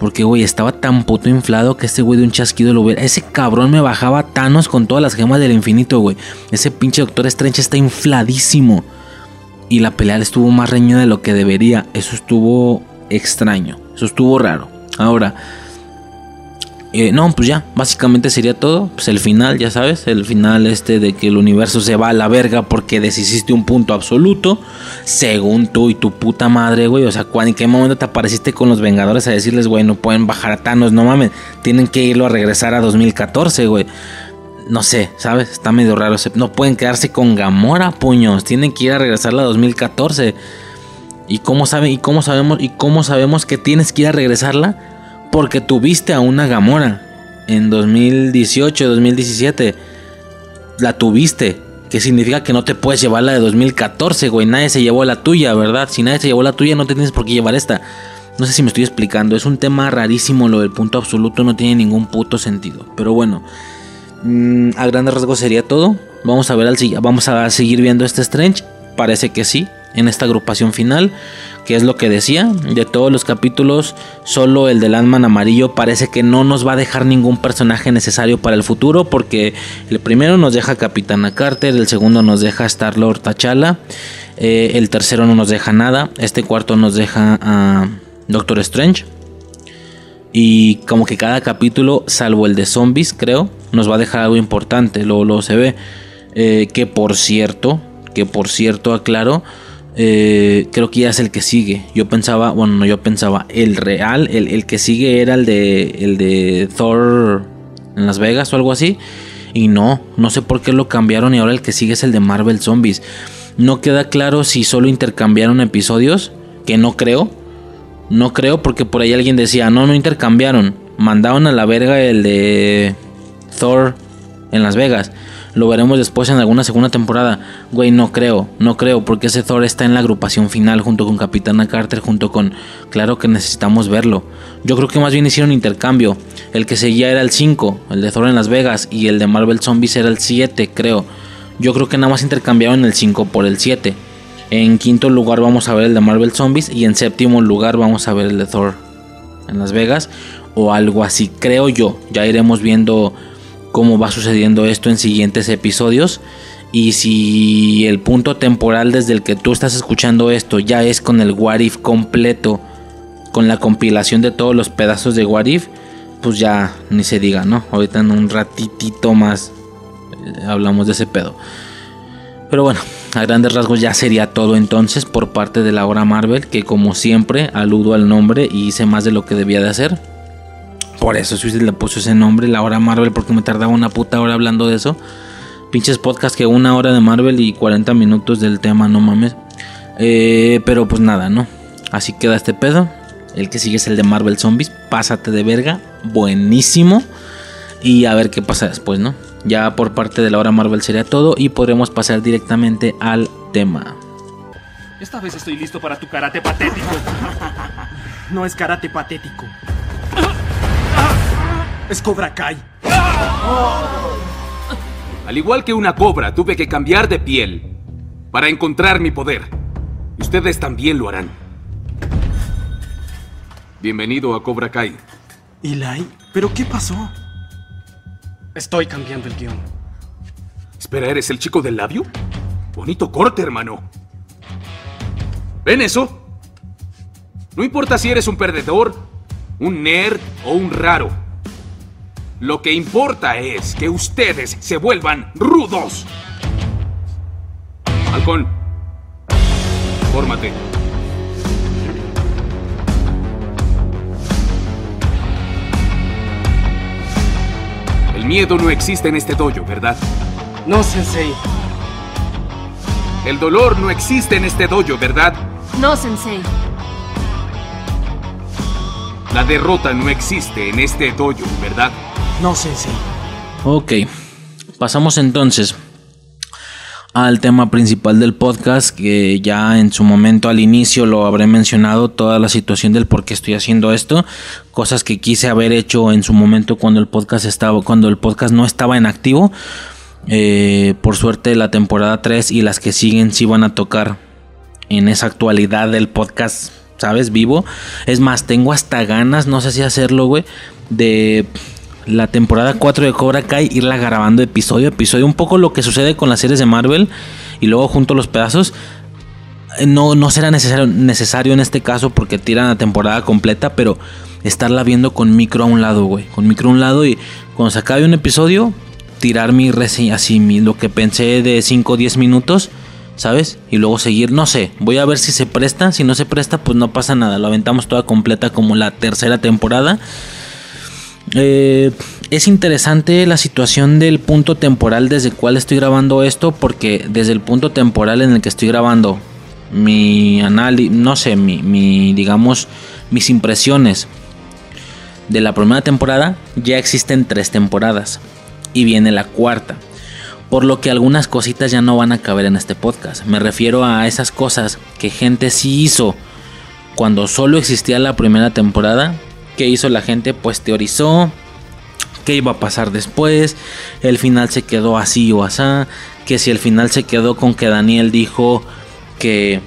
Porque, güey, estaba tan puto inflado que este güey de un chasquido lo hubiera. Ese cabrón me bajaba Thanos con todas las gemas del infinito, güey. Ese pinche Doctor Strange está infladísimo. Y la pelea estuvo más reñida de lo que debería. Eso estuvo extraño. Eso estuvo raro. Ahora. Eh, no, pues ya, básicamente sería todo. Pues el final, ya sabes, el final este de que el universo se va a la verga porque deshiciste un punto absoluto. Según tú y tu puta madre, güey. O sea, ¿cuán- ¿en qué momento te apareciste con los Vengadores a decirles, güey, no pueden bajar a Thanos? No mames, tienen que irlo a regresar a 2014, güey. No sé, ¿sabes? Está medio raro. No pueden quedarse con Gamora, puños. Tienen que ir a regresarla a 2014. ¿Y cómo saben? ¿Y cómo sabemos? ¿Y cómo sabemos que tienes que ir a regresarla? Porque tuviste a una Gamora en 2018, 2017. La tuviste. Que significa que no te puedes llevar la de 2014, güey. Nadie se llevó la tuya, ¿verdad? Si nadie se llevó la tuya, no te tienes por qué llevar esta. No sé si me estoy explicando. Es un tema rarísimo lo del punto absoluto. No tiene ningún puto sentido. Pero bueno. Mm, a grandes rasgos sería todo. Vamos a ver al si- vamos a seguir viendo este Strange. Parece que sí. En esta agrupación final. Que es lo que decía. De todos los capítulos. Solo el del Ant-Man amarillo. Parece que no nos va a dejar ningún personaje necesario para el futuro. Porque el primero nos deja Capitana Carter. El segundo nos deja Star Lord T'Challa. eh, el tercero no nos deja nada. Este cuarto nos deja a Doctor Strange. Y como que cada capítulo, salvo el de zombies, creo, nos va a dejar algo importante. Luego, luego se ve. Eh, que por cierto, que por cierto, aclaro. Eh, creo que ya es el que sigue. Yo pensaba, bueno, no, yo pensaba, el real, el, el que sigue era el de, el de Thor en Las Vegas o algo así. Y no, no sé por qué lo cambiaron y ahora el que sigue es el de Marvel Zombies. No queda claro si solo intercambiaron episodios, que no creo. No creo porque por ahí alguien decía, no, no intercambiaron. Mandaron a la verga el de Thor en Las Vegas. Lo veremos después en alguna segunda temporada. Güey, no creo, no creo, porque ese Thor está en la agrupación final junto con Capitana Carter, junto con... Claro que necesitamos verlo. Yo creo que más bien hicieron intercambio. El que seguía era el 5, el de Thor en Las Vegas, y el de Marvel Zombies era el 7, creo. Yo creo que nada más intercambiaron el 5 por el 7. En quinto lugar vamos a ver el de Marvel Zombies y en séptimo lugar vamos a ver el de Thor en Las Vegas o algo así, creo yo. Ya iremos viendo cómo va sucediendo esto en siguientes episodios y si el punto temporal desde el que tú estás escuchando esto ya es con el What If completo, con la compilación de todos los pedazos de What If, pues ya ni se diga, ¿no? Ahorita en un ratitito más eh, hablamos de ese pedo. Pero bueno, a grandes rasgos ya sería todo entonces por parte de la hora Marvel, que como siempre aludo al nombre y hice más de lo que debía de hacer. Por eso Suicide le puso ese nombre, la hora Marvel, porque me tardaba una puta hora hablando de eso. Pinches podcast que una hora de Marvel y 40 minutos del tema, no mames. Eh, pero pues nada, ¿no? Así queda este pedo. El que sigue es el de Marvel Zombies. Pásate de verga. Buenísimo. Y a ver qué pasa después, ¿no? Ya por parte de la hora Marvel sería todo y podremos pasar directamente al tema. Esta vez estoy listo para tu karate patético. No es karate patético. Es Cobra Kai. Al igual que una cobra, tuve que cambiar de piel para encontrar mi poder. Ustedes también lo harán. Bienvenido a Cobra Kai. Eli, ¿pero qué pasó? Estoy cambiando el guion. Espera, ¿eres el chico del labio? Bonito corte, hermano. ¿Ven eso? No importa si eres un perdedor, un nerd o un raro. Lo que importa es que ustedes se vuelvan rudos. Halcón, fórmate. El miedo no existe en este dojo, ¿verdad? No, Sensei. El dolor no existe en este dojo, ¿verdad? No, Sensei. La derrota no existe en este dojo, ¿verdad? No, Sensei. Ok, pasamos entonces al tema principal del podcast, que ya en su momento al inicio lo habré mencionado, toda la situación del por qué estoy haciendo esto, cosas que quise haber hecho en su momento cuando el podcast estaba, cuando el podcast no estaba en activo. Eh, por suerte la temporada 3 y las que siguen sí van a tocar en esa actualidad del podcast, ¿sabes? Vivo. Es más, tengo hasta ganas, no sé si hacerlo, güey, de la temporada 4 de Cobra Kai irla grabando episodio a episodio. Un poco lo que sucede con las series de Marvel y luego junto los pedazos. Eh, no, no será necesario, necesario en este caso porque tiran la temporada completa, pero estarla viendo con micro a un lado, güey. Con micro a un lado y cuando se acabe un episodio, tirar mi reseña, así lo que pensé de 5 o 10 minutos, ¿sabes? Y luego seguir, no sé, voy a ver si se presta, si no se presta, pues no pasa nada, lo aventamos toda completa como la tercera temporada. Eh, es interesante la situación del punto temporal desde el cual estoy grabando esto, porque desde el punto temporal en el que estoy grabando mi análisis, no sé, mi, mi, digamos, mis impresiones de la primera temporada, ya existen tres temporadas y viene la cuarta. Por lo que algunas cositas ya no van a caber en este podcast. Me refiero a esas cosas que gente sí hizo cuando solo existía la primera temporada. ¿Qué hizo la gente? Pues teorizó qué iba a pasar después. El final se quedó así o así. Que si el final se quedó con que Daniel dijo que,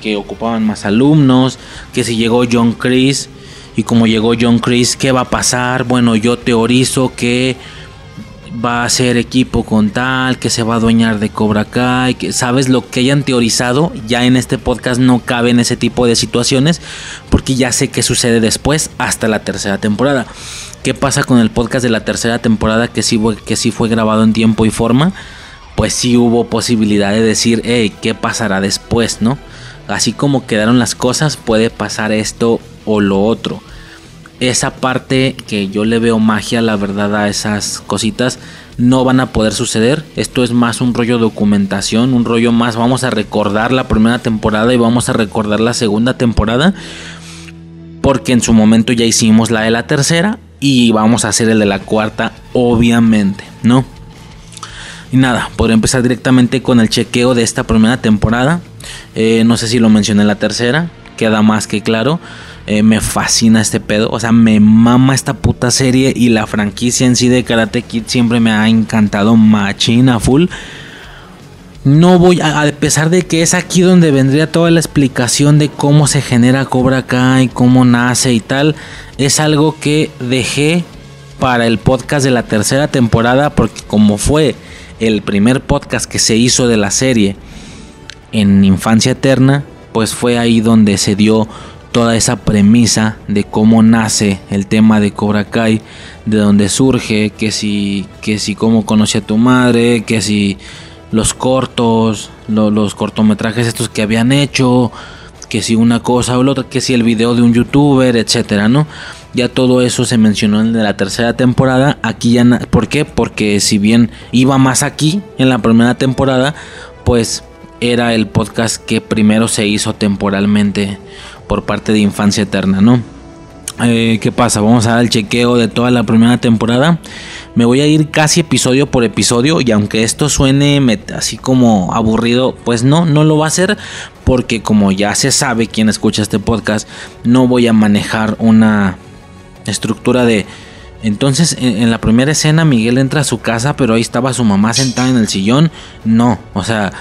que ocupaban más alumnos. Que si llegó John Chris. Y como llegó John Chris, ¿qué va a pasar? Bueno, yo teorizo que va a ser equipo con tal, que se va a adueñar de Cobra Kai, que sabes lo que hayan teorizado, ya en este podcast no cabe en ese tipo de situaciones, porque ya sé qué sucede después hasta la tercera temporada. ¿Qué pasa con el podcast de la tercera temporada que sí, que sí fue grabado en tiempo y forma? Pues sí hubo posibilidad de decir, hey, ¿qué pasará después, no? Así como quedaron las cosas, puede pasar esto o lo otro esa parte que yo le veo magia, la verdad, a esas cositas, no van a poder suceder. Esto es más un rollo documentación, un rollo más. Vamos a recordar la primera temporada y vamos a recordar la segunda temporada. Porque en su momento ya hicimos la de la tercera y vamos a hacer el de la cuarta, obviamente, ¿no? Y nada, podría empezar directamente con el chequeo de esta primera temporada. Eh, no sé si lo mencioné en la tercera, queda más que claro. Eh, me fascina este pedo. O sea, me mama esta puta serie y la franquicia en sí de Karate Kid siempre me ha encantado machina full. No voy a, a pesar de que es aquí donde vendría toda la explicación de cómo se genera Cobra Kai, cómo nace y tal. Es algo que dejé para el podcast de la tercera temporada porque como fue el primer podcast que se hizo de la serie en Infancia Eterna, pues fue ahí donde se dio toda esa premisa de cómo nace el tema de Cobra Kai, de dónde surge, que si, que si cómo conocí a tu madre, que si los cortos, los cortometrajes estos que habían hecho, que si una cosa o la otra, que si el video de un youtuber, etcétera, ¿no? Ya todo eso se mencionó en la tercera temporada. Aquí ya, ¿por qué? Porque si bien iba más aquí en la primera temporada, pues era el podcast que primero se hizo temporalmente por parte de Infancia Eterna, ¿no? Eh, ¿Qué pasa? Vamos a dar el chequeo de toda la primera temporada. Me voy a ir casi episodio por episodio y aunque esto suene así como aburrido, pues no, no lo va a hacer porque como ya se sabe quien escucha este podcast, no voy a manejar una estructura de... Entonces en, en la primera escena Miguel entra a su casa pero ahí estaba su mamá sentada en el sillón. No, o sea,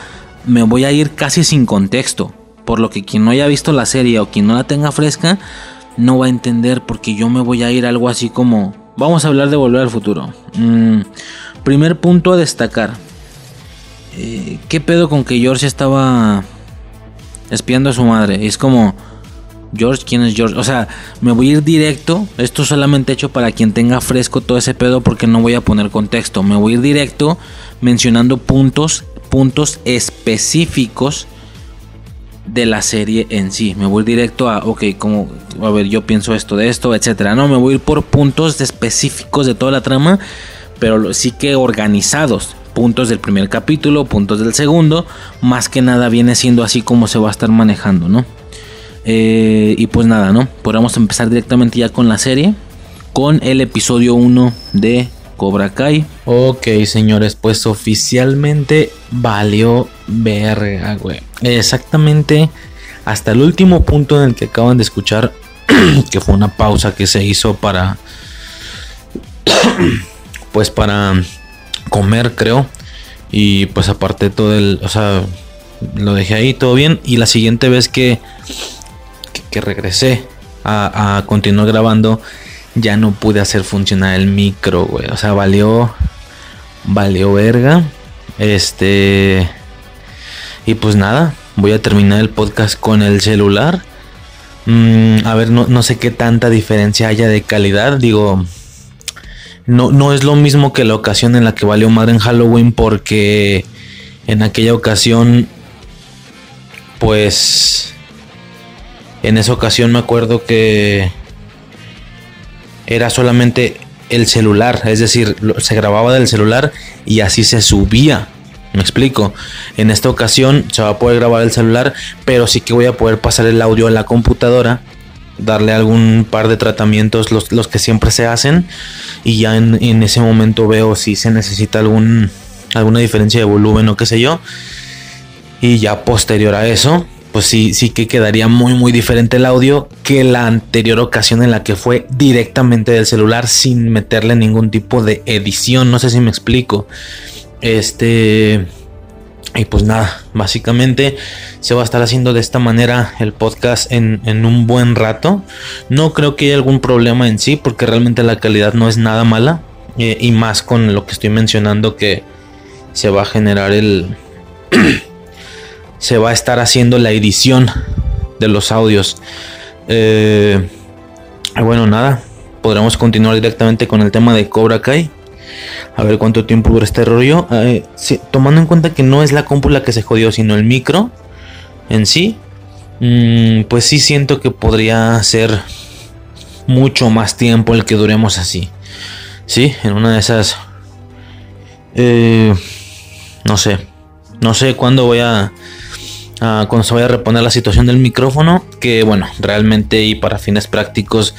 me voy a ir casi sin contexto por lo que quien no haya visto la serie o quien no la tenga fresca no va a entender porque yo me voy a ir algo así como vamos a hablar de volver al futuro. Mm, primer punto a destacar. Eh, ¿Qué pedo con que George estaba espiando a su madre? Es como George, ¿quién es George? O sea, me voy a ir directo. Esto es solamente hecho para quien tenga fresco todo ese pedo porque no voy a poner contexto. Me voy a ir directo mencionando puntos, puntos específicos de la serie en sí. Me voy directo a, ok, como, a ver, yo pienso esto de esto, etcétera. No, me voy a ir por puntos específicos de toda la trama, pero sí que organizados. Puntos del primer capítulo, puntos del segundo, más que nada viene siendo así como se va a estar manejando, ¿no? Eh, y pues nada, ¿no? Podríamos empezar directamente ya con la serie, con el episodio 1 de Cobra Kai. Ok, señores, pues oficialmente valió verga, güey. Exactamente hasta el último punto en el que acaban de escuchar, que fue una pausa que se hizo para, pues para comer, creo. Y pues aparte todo el, o sea, lo dejé ahí todo bien. Y la siguiente vez que, que, regresé a, a continuar grabando, ya no pude hacer funcionar el micro, güey. O sea, valió. Valió verga. Este. Y pues nada, voy a terminar el podcast con el celular. Mm, a ver, no, sé qué tanta diferencia haya de calidad. Digo, no, no es lo mismo que la ocasión en la que valió madre en Halloween porque en aquella ocasión, pues, en esa ocasión me acuerdo que era solamente el celular, es decir, se grababa del celular y así se subía. Me explico. En esta ocasión se va a poder grabar el celular, pero sí que voy a poder pasar el audio a la computadora, darle algún par de tratamientos, los, que siempre se hacen, y ya en, en, ese momento veo si se necesita algún, alguna diferencia de volumen o qué sé yo. Y ya posterior a eso, pues sí, sí que quedaría muy muy diferente el audio que la anterior ocasión en la que fue directamente del celular sin meterle ningún tipo de edición, no sé si me explico. Este y pues nada, básicamente se va a estar haciendo de esta manera el podcast en, un buen rato. No creo que haya algún problema en sí, porque realmente la calidad no es nada mala. Eh, y más con lo que estoy mencionando que se va a generar el... se va a estar haciendo la edición de los audios. Eh, bueno, nada. Podremos continuar directamente con el tema de Cobra Kai. A ver cuánto tiempo dura este rollo. Eh, tomando en cuenta que no es la compu la que se jodió, sino el micro en sí. Mm, pues sí siento que podría ser mucho más tiempo el que duremos así. Sí, en una de esas... Eh, no sé. No sé cuándo voy a cuando se a reponer la situación del micrófono, que bueno, realmente y para fines prácticos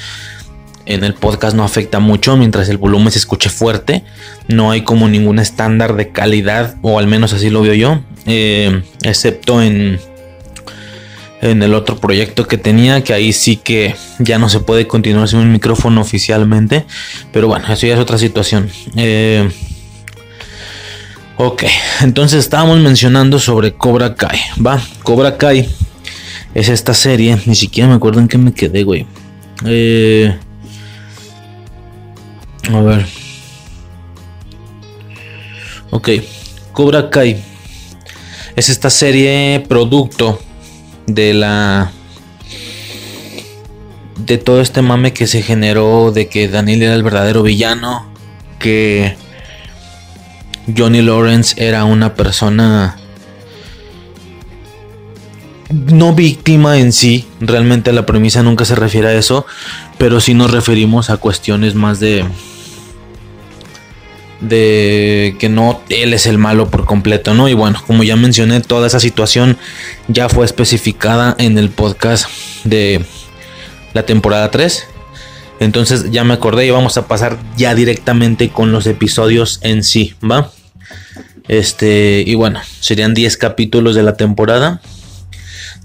en el podcast no afecta mucho mientras el volumen se escuche fuerte. No hay como ningún estándar de calidad, o al menos así lo veo yo, eh, excepto en, en el otro proyecto que tenía, que ahí sí que ya no se puede continuar sin un micrófono oficialmente. Pero bueno, eso ya es otra situación. Eh, Ok, entonces estábamos mencionando sobre Cobra Kai, ¿va? Cobra Kai es esta serie, ni siquiera me acuerdo en qué me quedé, güey. Eh, a ver. Ok, Cobra Kai es esta serie producto de la de todo este mame que se generó de que Daniel era el verdadero villano, que Johnny Lawrence era una persona no víctima en sí, realmente la premisa nunca se refiere a eso, pero sí nos referimos a cuestiones más de de que no él es el malo por completo, ¿no? Y bueno, como ya mencioné, toda esa situación ya fue especificada en el podcast de la temporada 3. Entonces ya me acordé y vamos a pasar ya directamente con los episodios en sí, ¿va? Este, y bueno, serían 10 capítulos de la temporada.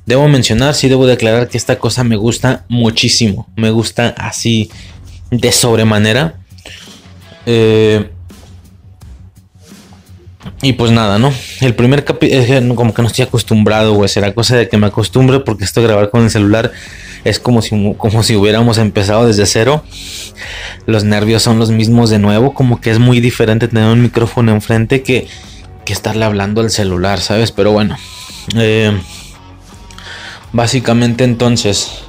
Debo mencionar, sí debo declarar que esta cosa me gusta muchísimo. Me gusta así de sobremanera. Eh, y pues nada, ¿no? El primer capítulo, como que no estoy acostumbrado, güey. Será cosa de que me acostumbre porque esto de grabar con el celular es como si, como si hubiéramos empezado desde cero. Los nervios son los mismos de nuevo, como que es muy diferente tener un micrófono enfrente que, estarle hablando al celular, ¿sabes? Pero bueno, eh, básicamente entonces,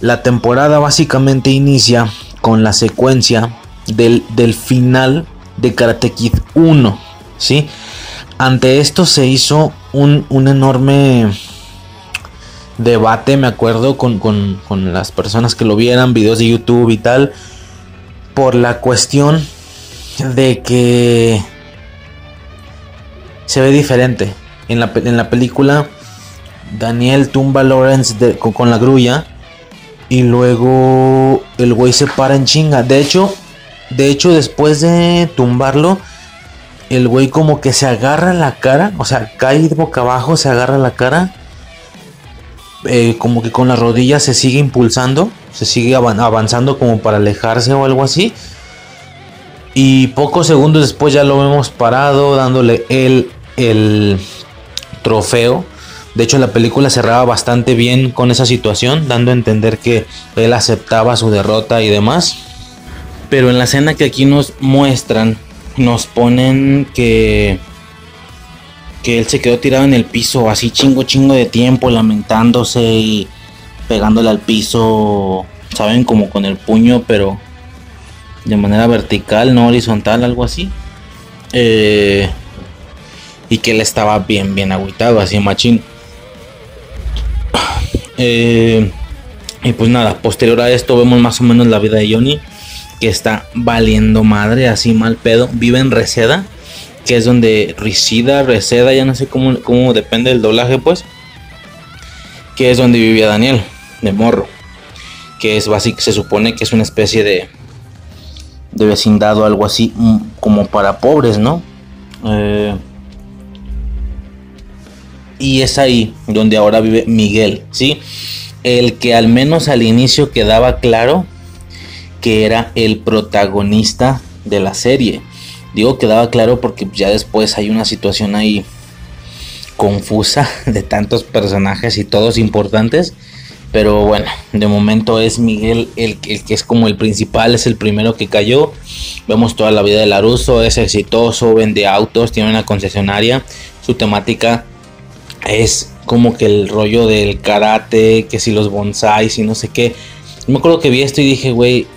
la temporada básicamente inicia con la secuencia del, del final de Karate Kid 1, ¿sí? Ante esto se hizo un, un enorme debate, me acuerdo, con, las personas que lo vieran, videos de YouTube y tal, por la cuestión de que se ve diferente. En la, en la película, Daniel tumba Lawrence con, la grulla Y luego el güey se para en chinga. De hecho, de hecho, después de tumbarlo, el güey como que se agarra la cara. O sea, cae de boca abajo, se agarra la cara. eh, como que con las rodillas se sigue impulsando. Se sigue avan- avanzando como para alejarse o algo así. Y pocos segundos después ya lo vemos parado, dándole el, el trofeo. De hecho, la película cerraba bastante bien con esa situación, dando a entender que él aceptaba su derrota y demás. Pero en la escena que aquí nos muestran, nos ponen que que él se quedó tirado en el piso así chingo chingo de tiempo lamentándose y pegándole al piso, saben, como con el puño, pero de manera vertical, no horizontal, algo así. Eh, y que él estaba bien, bien agüitado, así machín. Eh, y pues nada, posterior a esto vemos más o menos la vida de Johnny, que está valiendo madre, así mal pedo. Vive en Reseda, que es donde resida, Reseda, ya no sé cómo, cómo depende del doblaje, pues. Que es donde vivía Daniel, de morro. Que es básico, se supone que es una especie de, de vecindad o algo así, mm, como para pobres, ¿no? Eh, y es ahí donde ahora vive Miguel, ¿sí? El que al menos al inicio quedaba claro que era el protagonista de la serie. Digo quedaba claro porque ya después hay una situación ahí confusa de tantos personajes y todos importantes. Pero bueno, de momento es Miguel el, que es como el principal, es el primero que cayó. Vemos toda la vida de Laruso, es exitoso, vende autos, tiene una concesionaria. Su temática es como que el rollo del karate, que si los bonsais y no sé qué. Me acuerdo que vi esto y dije, güey,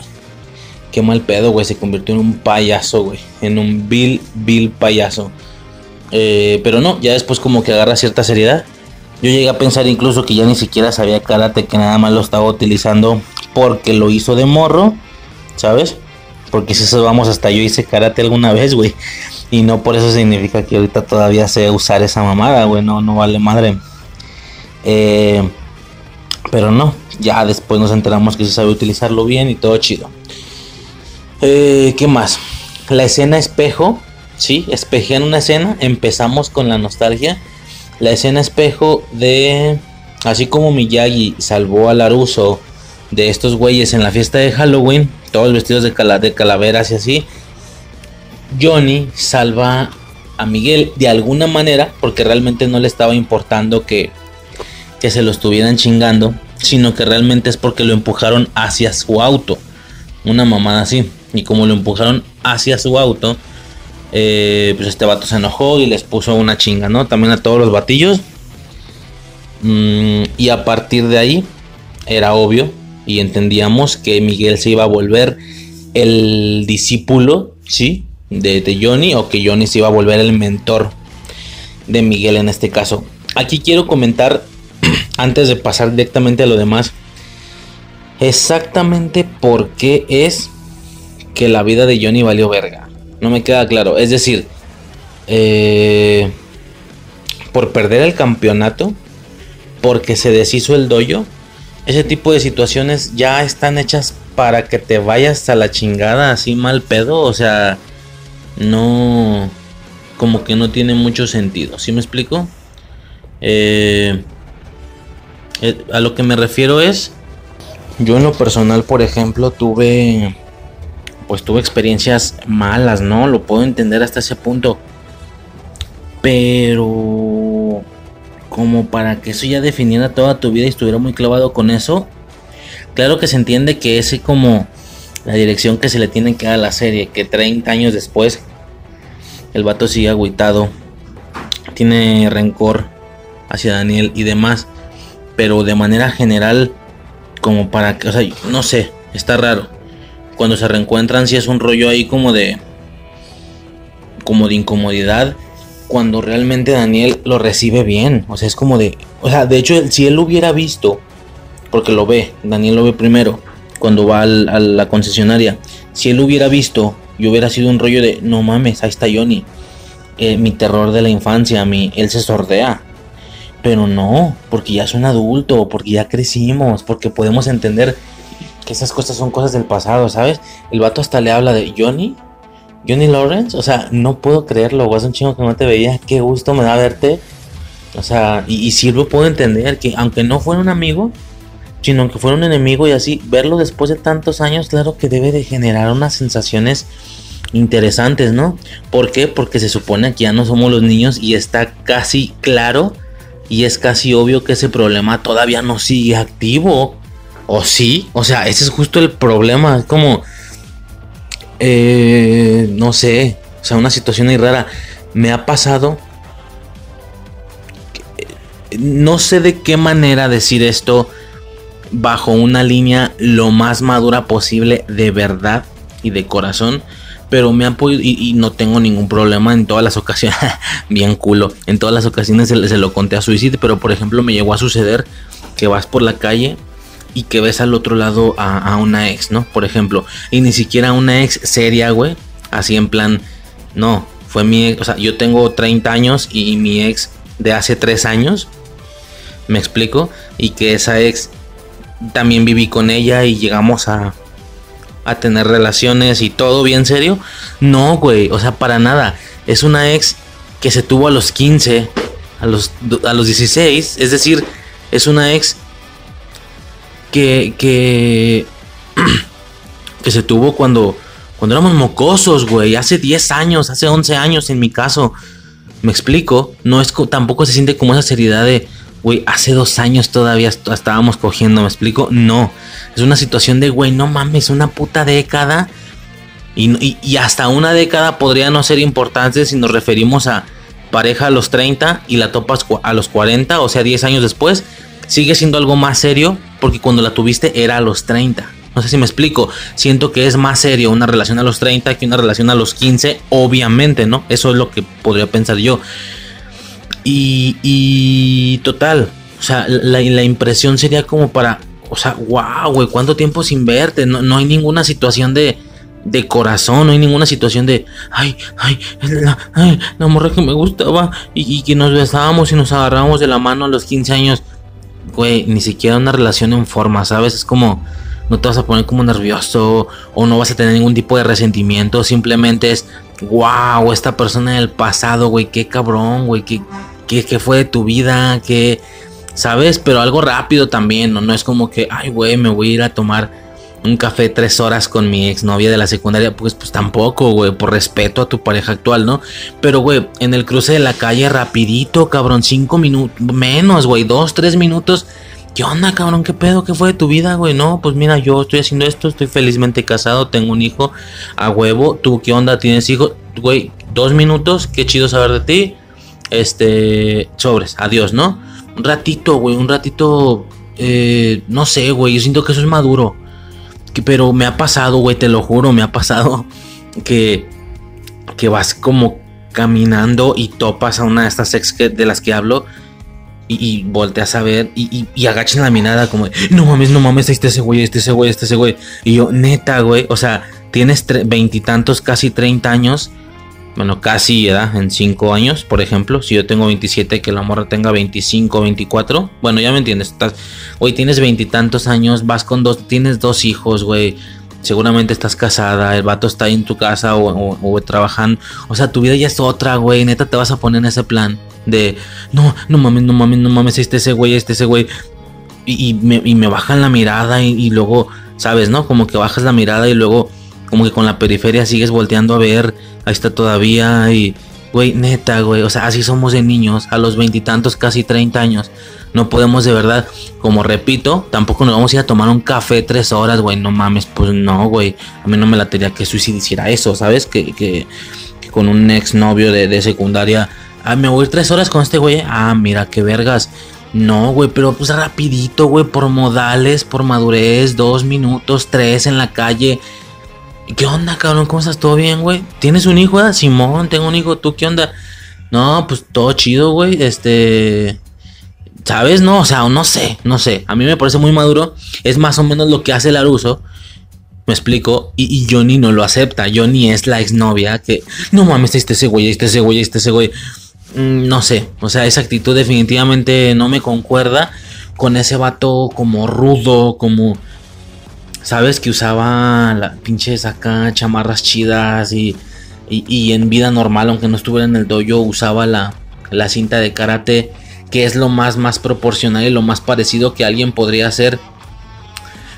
qué mal pedo, güey. Se convirtió en un payaso, güey. En un vil, vil payaso. Eh, pero no, ya después como que agarra cierta seriedad. Yo llegué a pensar incluso que ya ni siquiera sabía karate, que nada más lo estaba utilizando porque lo hizo de morro, ¿sabes? Porque si eso vamos, hasta yo hice karate alguna vez, güey. Y no por eso significa que ahorita todavía sé usar esa mamada, güey. No, no vale madre. Eh, pero no, ya después nos enteramos que se sabe utilizarlo bien y todo chido. Eh, ¿Qué más? La escena espejo, sí, espejean una escena. Empezamos con la nostalgia. La escena espejo de. Así como Miyagi salvó a Laruso de estos güeyes en la fiesta de Halloween, todos vestidos de, cala- de calaveras y así. Johnny salva a Miguel de alguna manera, porque realmente no le estaba importando que, que se lo estuvieran chingando, sino que realmente es porque lo empujaron hacia su auto. Una mamada así. Y como lo empujaron hacia su auto, eh, pues este vato se enojó y les puso una chinga, ¿no? También a todos los batillos. Mm, y a partir de ahí era obvio y entendíamos que Miguel se iba a volver el discípulo, ¿sí? De, de Johnny o que Johnny se iba a volver el mentor de Miguel en este caso. Aquí quiero comentar, antes de pasar directamente a lo demás, exactamente por qué es que la vida de Johnny valió verga. No me queda claro. Es decir, eh, por perder el campeonato, porque se deshizo el doyo, ese tipo de situaciones ya están hechas para que te vayas a la chingada así mal pedo. O sea, no. Como que no tiene mucho sentido. ¿Sí me explico? Eh, eh, a lo que me refiero es. Yo en lo personal, por ejemplo, tuve. Pues tuve experiencias malas, ¿no? Lo puedo entender hasta ese punto. Pero. Como para que eso ya definiera toda tu vida y estuviera muy clavado con eso. Claro que se entiende que ese como la dirección que se le tiene que dar a la serie. Que 30 años después el vato sigue agüitado. Tiene rencor hacia Daniel y demás. Pero de manera general, como para que, o sea, no sé, está raro. Cuando se reencuentran, si es un rollo ahí como de. como de incomodidad. Cuando realmente Daniel lo recibe bien. O sea, es como de. O sea, de hecho, si él lo hubiera visto, porque lo ve, Daniel lo ve primero, cuando va a la concesionaria. Si él lo hubiera visto y hubiera sido un rollo de, no mames, ahí está Johnny. Eh, mi terror de la infancia, mi, él se sordea. Pero no, porque ya es un adulto, porque ya crecimos, porque podemos entender que esas cosas son cosas del pasado, ¿sabes? El vato hasta le habla de Johnny, Johnny Lawrence, o sea, no puedo creerlo, güey, es un chingo que no te veía, qué gusto me da verte. O sea, y, y puedo entender, que aunque no fuera un amigo, sino aunque fuera un enemigo y así, verlo después de tantos años, claro que debe de generar unas sensaciones interesantes, ¿no? ¿Por qué? Porque se supone que ya no somos los niños y está casi claro y es casi obvio que ese problema todavía no sigue activo. ¿O sí? O sea, ese es justo el problema. Es como... Eh, no sé. O sea, una situación ahí rara. Me ha pasado... No sé de qué manera decir esto bajo una línea lo más madura posible de verdad y de corazón pero me han podido y, no tengo ningún problema en todas las ocasiones, bien culo, en todas las ocasiones se, lo conté a Suicide, pero por ejemplo me llegó a suceder que vas por la calle y que ves al otro lado a, una ex, ¿no? Por ejemplo, y ni siquiera una ex seria, güey, así en plan, no, fue mi ex, o sea, yo tengo 30 años y mi ex de hace 3 años, me explico, y que esa ex también viví con ella y llegamos a a tener relaciones y todo bien serio. No, güey, o sea, para nada. Es una ex que se tuvo a los 15, a los, a los 16, es decir, es una ex que, que, que se tuvo cuando, cuando éramos mocosos, güey, hace 10 años, hace 11 años en mi caso. Me explico, no es tampoco se siente como esa seriedad de, güey, hace dos años todavía estábamos cogiendo, ¿me explico? No, es una situación de, güey, no mames, una puta década. Y, hasta una década podría no ser importante si nos referimos a pareja a los 30 y la topas a los 40, o sea, 10 años después. Sigue siendo algo más serio porque cuando la tuviste era a los 30. No sé si me explico. Siento que es más serio una relación a los 30 que una relación a los 15, obviamente, ¿no? Eso es lo que podría pensar yo. Y, total, o sea, la, impresión sería como para, o sea, wow, güey, ¿cuánto tiempo sin verte? No, no hay ninguna situación de, de corazón, no hay ninguna situación de, ay, ay, la, ay, la morra que me gustaba y, que nos besábamos y nos agarrábamos de la mano a los 15 años. Güey, ni siquiera una relación en forma, ¿sabes? Es como, no te vas a poner como nervioso o no vas a tener ningún tipo de resentimiento, simplemente es, wow, esta persona del pasado, güey, qué cabrón, güey, qué, qué, fue de tu vida, qué, ¿sabes? Pero algo rápido también, ¿no? No es como que, ay, güey, me voy a ir a tomar un café tres horas con mi exnovia de la secundaria, pues, pues tampoco, güey, por respeto a tu pareja actual, ¿no? Pero, güey, en el cruce de la calle, rapidito, cabrón, cinco minutos, menos, güey, dos, tres minutos. ¿Qué onda, cabrón? ¿Qué pedo? ¿Qué fue de tu vida, güey? No, pues mira, yo estoy haciendo esto, estoy felizmente casado, tengo un hijo a huevo. ¿Tú qué onda? ¿Tienes hijo? Güey, dos minutos, qué chido saber de ti este, sobres, adiós, ¿no? Un ratito, güey, un ratito, eh, no sé, güey, yo siento que eso es maduro. Pero me ha pasado, güey, te lo juro, me ha pasado que, que vas como caminando y topas a una de estas ex de las que hablo. Y, volteas a ver y, y, la mirada como, no mames, no mames, este ese güey, este ese güey, este ese güey. Y yo, neta, güey, o sea, tienes veintitantos, casi 30 años bueno, casi edad en 5 años, por ejemplo, si yo tengo 27, que la morra tenga 25, 24, bueno, ya me entiendes, estás, güey, tienes veintitantos años, vas con dos, tienes dos hijos, güey, seguramente estás casada, el vato está ahí en tu casa o, trabajando, o sea, tu vida ya es otra, güey, neta te vas a poner en ese plan de, no, no mames, no mames, no mames, este ese güey, este ese güey, y, me, bajan la mirada y luego, ¿sabes, no? Como que bajas la mirada y luego como que con la periferia sigues volteando a ver, ahí está todavía y, güey, neta, güey, o sea, así somos de niños, a los veintitantos, casi 30 años. No podemos de verdad, como repito, tampoco nos vamos a ir a tomar un café tres horas, güey, no mames, pues no, güey. A mí no me la tenía que suicidar eso, ¿sabes? Que, que, con un ex novio de, de secundaria, ah, me voy a ir tres horas con este güey, ah, mira, qué vergas. No, güey, pero pues rapidito, güey, por modales, por madurez, dos minutos, tres en la calle ¿Qué onda, cabrón? ¿Cómo estás? ¿Todo bien, güey? ¿Tienes un hijo? Eh? Simón, tengo un hijo. ¿Tú qué onda? No, pues todo chido, güey. Este. ¿Sabes? No, o sea, no sé, no sé. A mí me parece muy maduro. Es más o menos lo que hace Laruso. Me explico. Y, Johnny no lo acepta. Johnny es la exnovia que. No mames, este ese güey, este ese güey, este ese güey. mm, no sé, o sea, esa actitud definitivamente no me concuerda con ese vato como rudo, como, ¿sabes? Que usaba la pinches acá chamarras chidas y, y, y en vida normal, aunque no estuviera en el dojo, usaba la, la cinta de karate, que es lo más, más proporcional y lo más parecido que alguien podría hacer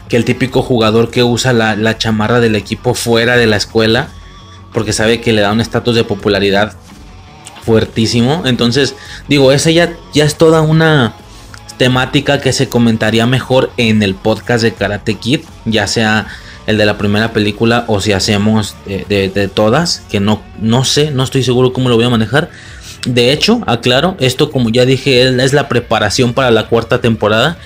que el típico jugador que usa la, la chamarra del equipo fuera de la escuela, porque sabe que le da un estatus de popularidad fuertísimo. Entonces, digo, esa ya, ya es toda una temática que se comentaría mejor en el podcast de Karate Kid, ya sea el de la primera película o si hacemos de, todas, que no, no sé, no estoy seguro cómo lo voy a manejar. De hecho, aclaro, esto como ya dije es la preparación para la cuarta temporada.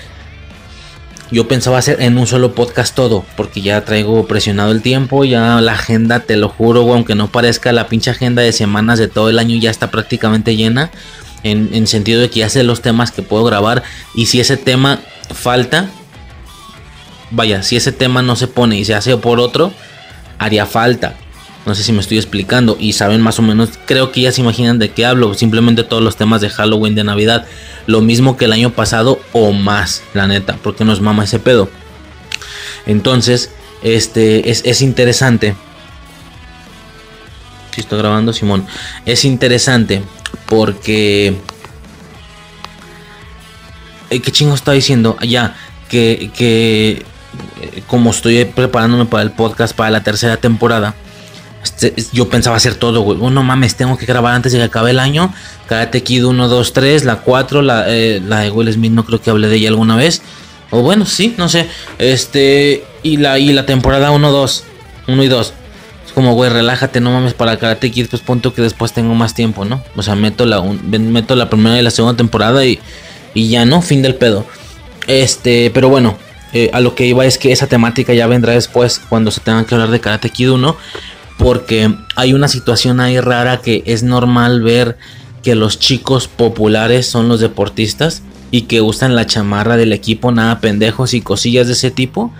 Yo pensaba hacer en un solo podcast todo, porque ya traigo presionado el tiempo, ya la agenda, te lo juro, aunque no parezca, la pinche agenda de semanas de todo el año ya está prácticamente llena, en, en sentido de que ya sé los temas que puedo grabar, y si ese tema falta, vaya, si ese tema no se pone y se hace por otro, haría falta. No sé si me estoy explicando y saben más o menos, creo que ya se imaginan de qué hablo, simplemente todos los temas de Halloween, de Navidad, lo mismo que el año pasado o más, la neta, porque nos mama ese pedo. Entonces, este es, es interesante. Si estoy grabando, Simón, es interesante porque... Eh, ¿Qué chingo estaba diciendo? Ya, que, que eh, como estoy preparándome para el podcast para la tercera temporada, este, yo pensaba hacer todo, güey. Oh, no mames, tengo que grabar antes de que acabe el año. Karate Kid 1, 2, 3, la 4, la, eh, la de Will Smith, no creo que hablé de ella alguna vez. O bueno, sí, no sé. Este, y la, y la temporada 1, 2, 1 y 2. Como, güey, relájate, no mames, para Karate Kid, pues punto que después tengo más tiempo, ¿no? O sea, meto la, un- meto la primera y la segunda temporada y, y ya, ¿no? Fin del pedo. Este, pero bueno, eh, a lo que iba es que esa temática ya vendrá después cuando se tenga que hablar de Karate Kid 1. Porque hay una situación ahí rara que es normal ver que los chicos populares son los deportistas y que usan la chamarra del equipo, nada pendejos y cosillas de ese tipo.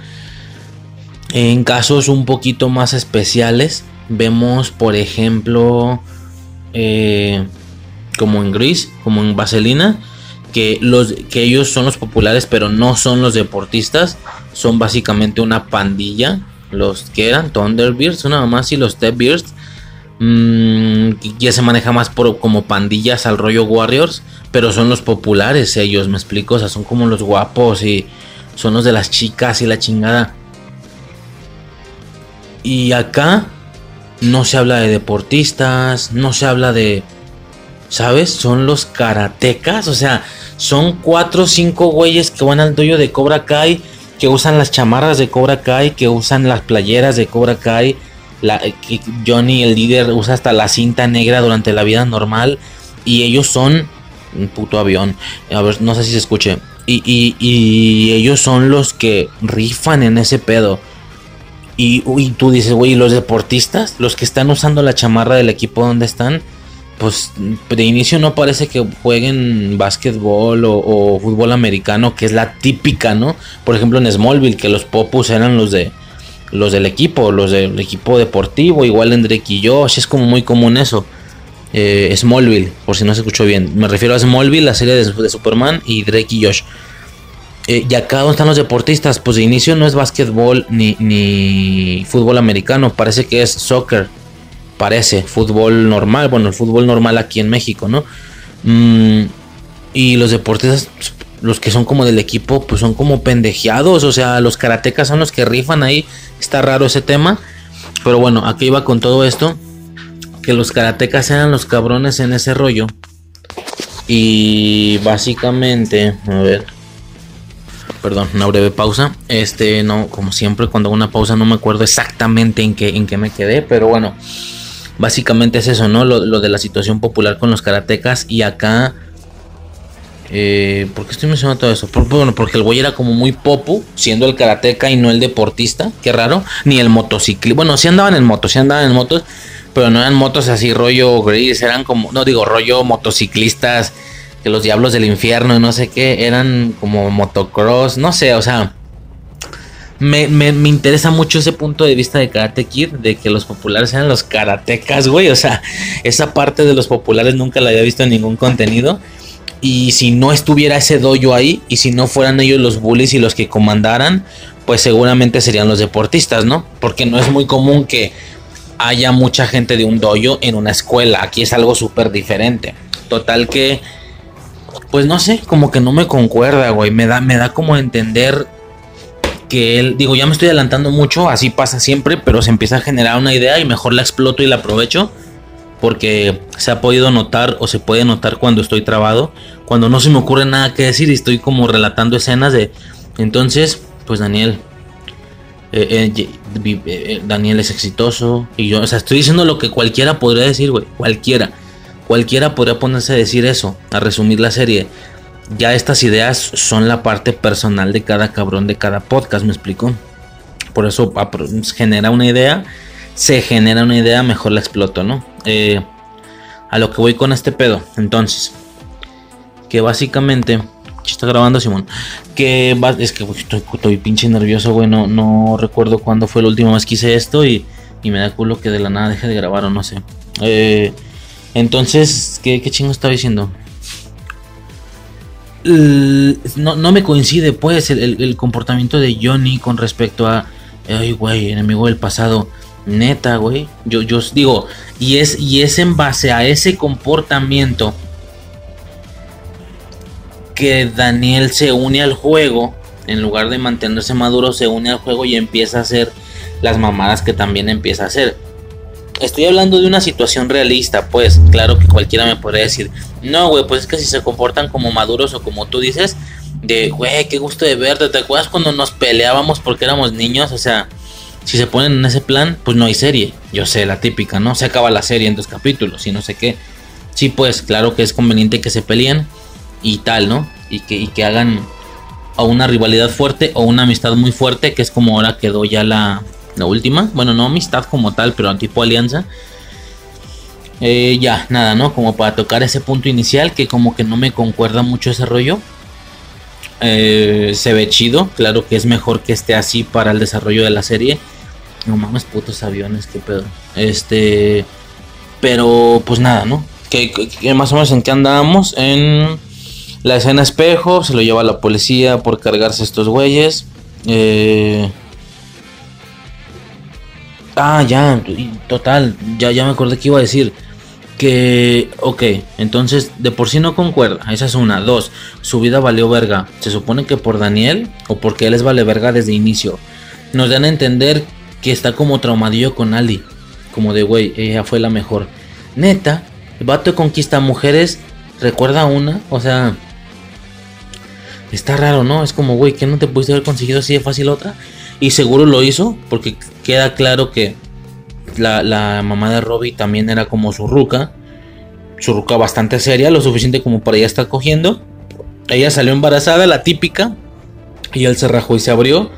En casos un poquito más especiales, vemos por ejemplo, eh, como en Gris, como en Vaselina, que, los, que ellos son los populares, pero no son los deportistas, son básicamente una pandilla. Los que eran Thunderbirds, nada más, y los Stepbeards. mm, ya se maneja más como pandillas al rollo Warriors, pero son los populares ellos, me explico, o sea, son como los guapos y son los de las chicas y la chingada. Y acá no se habla de deportistas, no se habla de, ¿sabes? Son los karatecas, o sea, son cuatro o cinco güeyes que van al dojo de Cobra Kai, que usan las chamarras de Cobra Kai, que usan las playeras de Cobra Kai. La, que Johnny, el líder, usa hasta la cinta negra durante la vida normal. Y ellos son un puto avión. A ver, no sé si se escuche. Y, y- y ellos son los que rifan en ese pedo. Y, y tú dices, güey, ¿y los deportistas? Los que están usando la chamarra del equipo donde están. Pues de inicio no parece que jueguen básquetbol o, o fútbol americano, que es la típica, ¿no? Por ejemplo en Smallville, que los popus eran los de los del equipo, los del equipo deportivo, igual en Drake y Josh, es como muy común eso. Eh, Smallville, por si no se escuchó bien. Me refiero a Smallville, la serie de, de Superman y Drake y Josh. Eh, y acá donde están los deportistas, pues de inicio no es básquetbol ni, ni fútbol americano, parece que es soccer, parece, fútbol normal, bueno, el fútbol normal aquí en México, ¿no? Mm, y los deportistas, los que son como del equipo, pues son como pendejeados, o sea, los karatecas son los que rifan ahí, está raro ese tema, pero bueno, aquí iba con todo esto, que los karatecas eran los cabrones en ese rollo. Y básicamente, a ver, perdón, una breve pausa. Este, no, como siempre, cuando hago una pausa no me acuerdo exactamente en qué, en qué me quedé, pero bueno, básicamente es eso, ¿no? Lo, de la situación popular con los karatecas y acá. Eh, ¿Por qué estoy mencionando todo eso? Bueno, porque el güey era como muy popu, siendo el karateca y no el deportista, qué raro, ni el motociclista. Bueno, sí andaban en motos, sí andaban en motos, pero no eran motos así rollo gris, eran como, no digo rollo motociclistas, que los diablos del infierno y no sé qué, eran como motocross, no sé, o sea, me, me, me interesa mucho ese punto de vista de Karate Kid, de que los populares eran los karatecas, güey. O sea, esa parte de los populares nunca la había visto en ningún contenido. Y si no estuviera ese dojo ahí, y si no fueran ellos los bullies y los que comandaran, pues seguramente serían los deportistas, ¿no? Porque no es muy común que haya mucha gente de un dojo en una escuela. Aquí es algo súper diferente. Total que, pues no sé, como que no me concuerda, güey. Me da, me da como entender que él, digo, ya me estoy adelantando mucho, así pasa siempre, pero se empieza a generar una idea y mejor la exploto y la aprovecho. Porque se ha podido notar o se puede notar cuando estoy trabado, cuando no se me ocurre nada que decir y estoy como relatando escenas de... Entonces, pues Daniel, eh, eh, eh, Daniel es exitoso y yo, o sea, estoy diciendo lo que cualquiera podría decir, güey, cualquiera. Cualquiera podría ponerse a decir eso, a resumir la serie. Ya estas ideas son la parte personal de cada cabrón de cada podcast, me explico. Por eso genera una idea, se genera una idea, mejor la exploto, ¿no? a lo que voy con este pedo, entonces, que básicamente está grabando Simón. Que es que estoy, pinche nervioso, güey. No, recuerdo cuándo fue la última vez que hice esto y, me da culo que de la nada deje de grabar o no sé. Eh, entonces, ¿qué, ¿qué, chingo estaba diciendo? No, me coincide, pues, el, comportamiento de Johnny con respecto a. Ay, güey, enemigo del pasado. Neta, güey. Yo, yo digo, y es, y es en base a ese comportamiento que Daniel se une al juego, en lugar de mantenerse maduro, se une al juego y empieza a hacer las mamadas que también empieza a hacer. Estoy hablando de una situación realista, pues claro que cualquiera me podría decir, no, güey, pues es que si se comportan como maduros o como tú dices, de, güey, qué gusto de verte, ¿te acuerdas cuando nos peleábamos porque éramos niños? O sea, si se ponen en ese plan, pues no hay serie. Yo sé, la típica, ¿no? Se acaba la serie en dos capítulos y no sé qué. Sí, pues claro que es conveniente que se peleen, y tal, ¿no? Y que, que hagan o una rivalidad fuerte o una amistad muy fuerte, que es como ahora quedó ya la, la última. Bueno, no amistad como tal, pero tipo alianza. Eh, ya, nada, ¿no? Como para tocar ese punto inicial que como que no me concuerda mucho ese rollo. Eh, se ve chido, claro que es mejor que esté así para el desarrollo de la serie. No mames, putos aviones, qué pedo. Este, pero pues nada, ¿no? Que, que más o menos en qué andábamos en la escena espejo, se lo lleva la policía por cargarse estos güeyes. Eh... Ah, ya, total, ya, ya me acordé que iba a decir. Que, ok, entonces de por sí no concuerda, esa es una. Dos, su vida valió verga. Se supone que por Daniel o porque él es vale verga desde inicio. Nos dan a entender que está como traumadillo con Ali. Como de, güey, ella fue la mejor. Neta, el vato conquista mujeres, recuerda una, o sea, Está raro, ¿no? Es como, güey, que no te pudiste haber conseguido así de fácil otra. Y seguro lo hizo, porque queda claro que la, mamá de Robbie también era como su ruca. Su ruca bastante seria, lo suficiente como para ella estar cogiendo. Ella salió embarazada, la típica. Y él se rajó y se abrió.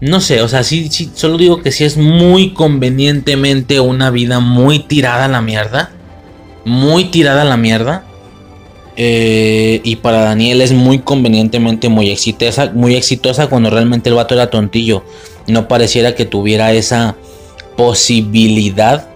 No sé, o sea, sí, sí, solo digo que sí es muy convenientemente una vida muy tirada a la mierda. Muy tirada a la mierda. Eh, y para Daniel es muy convenientemente muy exitosa, muy exitosa cuando realmente el vato era tontillo. No pareciera que tuviera esa posibilidad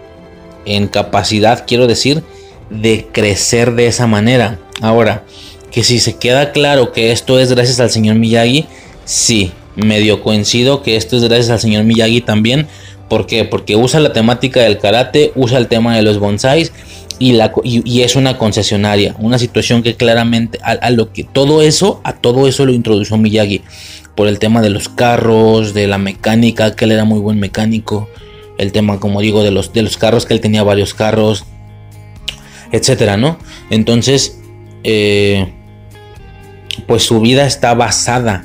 en capacidad, quiero decir, de crecer de esa manera. Ahora, que si se queda claro que esto es gracias al señor Miyagi, sí, medio coincido que esto es gracias al señor Miyagi también. ¿Por qué? Porque usa la temática del karate, usa el tema de los bonsais y, la, y, es una concesionaria, una situación que claramente a, lo que todo eso, a todo eso lo introdujo Miyagi por el tema de los carros, de la mecánica, que él era muy buen mecánico, el tema como digo de los de los carros que él tenía varios carros, etcétera, ¿no? Entonces, eh, pues su vida está basada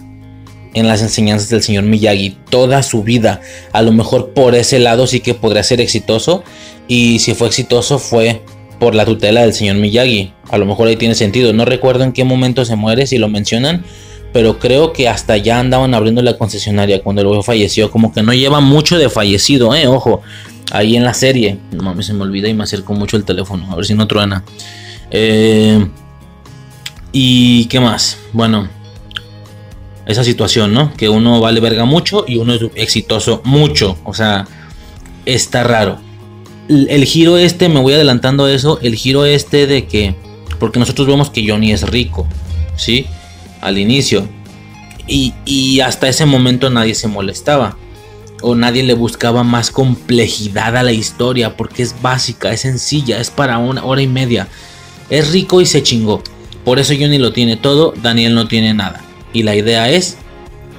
en las enseñanzas del señor Miyagi, toda su vida. A lo mejor por ese lado sí que podría ser exitoso. Y si fue exitoso fue por la tutela del señor Miyagi. A lo mejor ahí tiene sentido. No recuerdo en qué momento se muere, si lo mencionan. Pero creo que hasta ya andaban abriendo la concesionaria cuando luego falleció. Como que no lleva mucho de fallecido, eh. Ojo. Ahí en la serie. No mames, se me olvida y me acerco mucho el teléfono. A ver si no truena. Eh, ¿Y qué más? Bueno. esa situación, ¿no? Que uno vale verga mucho y uno es exitoso mucho. O sea, está raro. El, el giro este, me voy adelantando a eso, el giro este de que, porque nosotros vemos que Johnny es rico, ¿sí? Al inicio. Y, y hasta ese momento nadie se molestaba. O nadie le buscaba más complejidad a la historia, porque es básica, es sencilla, es para una hora y media. Es rico y se chingó. Por eso Johnny lo tiene todo, Daniel no tiene nada. Y la idea es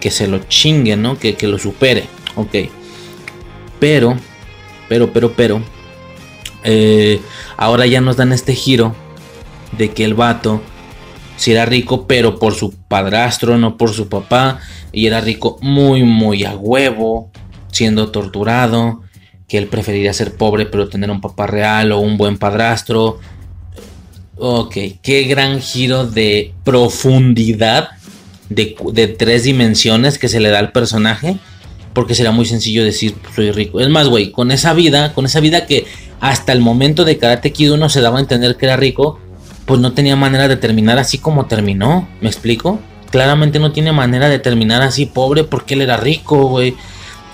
que se lo chingue, ¿no? Que, que lo supere. Ok. Pero, pero, pero, pero. eh, ahora ya nos dan este giro de que el vato si era rico, pero por su padrastro, no por su papá. Y era rico muy, muy a huevo, siendo torturado. Que él preferiría ser pobre, pero tener un papá real o un buen padrastro. Ok, qué gran giro de profundidad de, de tres dimensiones que se le da al personaje. Porque será muy sencillo decir, soy rico. Es más, güey, con esa vida, con esa vida que hasta el momento de Karate Kid uno se daba a entender que era rico, pues no tenía manera de terminar así como terminó. ¿Me explico? Claramente no tiene manera de terminar así pobre porque él era rico, güey.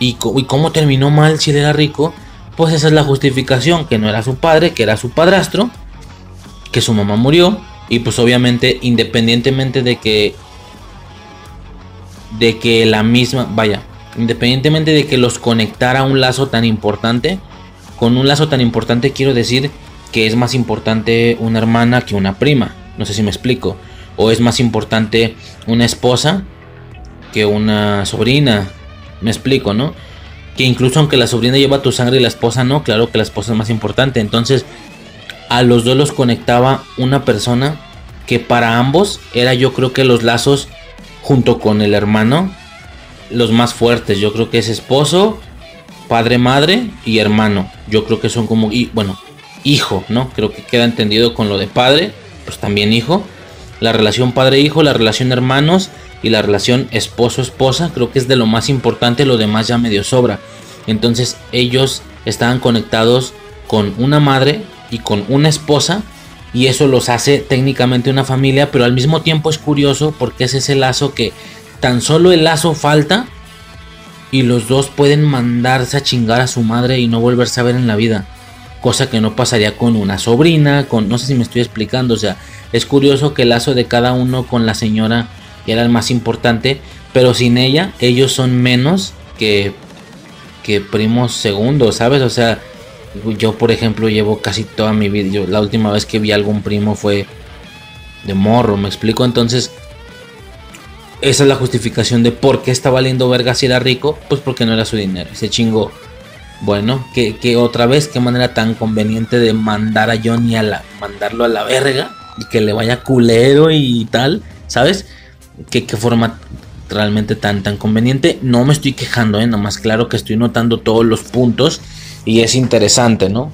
¿Y, y cómo terminó mal si él era rico? Pues esa es la justificación, que no era su padre, que era su padrastro, que su mamá murió. Y pues obviamente, independientemente de que... De que la misma... Vaya, independientemente de que los conectara un lazo tan importante, con un lazo tan importante quiero decir que es más importante una hermana que una prima. No sé si me explico. O es más importante una esposa que una sobrina. Me explico, ¿no? Que incluso aunque la sobrina lleva tu sangre y la esposa no, claro que la esposa es más importante. Entonces, a los dos los conectaba una persona que para ambos era yo creo que los lazos junto con el hermano los más fuertes. Yo creo que es esposo, padre, madre y hermano. Yo creo que son como, y bueno, hijo, ¿no? Creo que queda entendido con lo de padre, pues también hijo. La relación padre-hijo, la relación hermanos y la relación esposo-esposa, creo que es de lo más importante, lo demás ya medio sobra. Entonces ellos estaban conectados con una madre y con una esposa y eso los hace técnicamente una familia, pero al mismo tiempo es curioso porque es ese lazo que tan solo el lazo falta y los dos pueden mandarse a chingar a su madre y no volverse a ver en la vida. Cosa que no pasaría con una sobrina, con no sé si me estoy explicando, o sea, es curioso que el lazo de cada uno con la señora era el más importante, pero sin ella ellos son menos que que primos segundos, ¿sabes? O sea, yo por ejemplo llevo casi toda mi vida, la última vez que vi a algún primo fue de morro, me explico, entonces esa es la justificación de por qué está valiendo verga si era rico, pues porque no era su dinero, se chingó. Bueno, que, que otra vez, qué manera tan conveniente de mandar a Johnny a la, mandarlo a la verga y que le vaya culero y tal, ¿sabes? Que qué forma realmente tan, tan conveniente. No me estoy quejando, ¿eh? Nomás claro que estoy notando todos los puntos y es interesante, ¿no?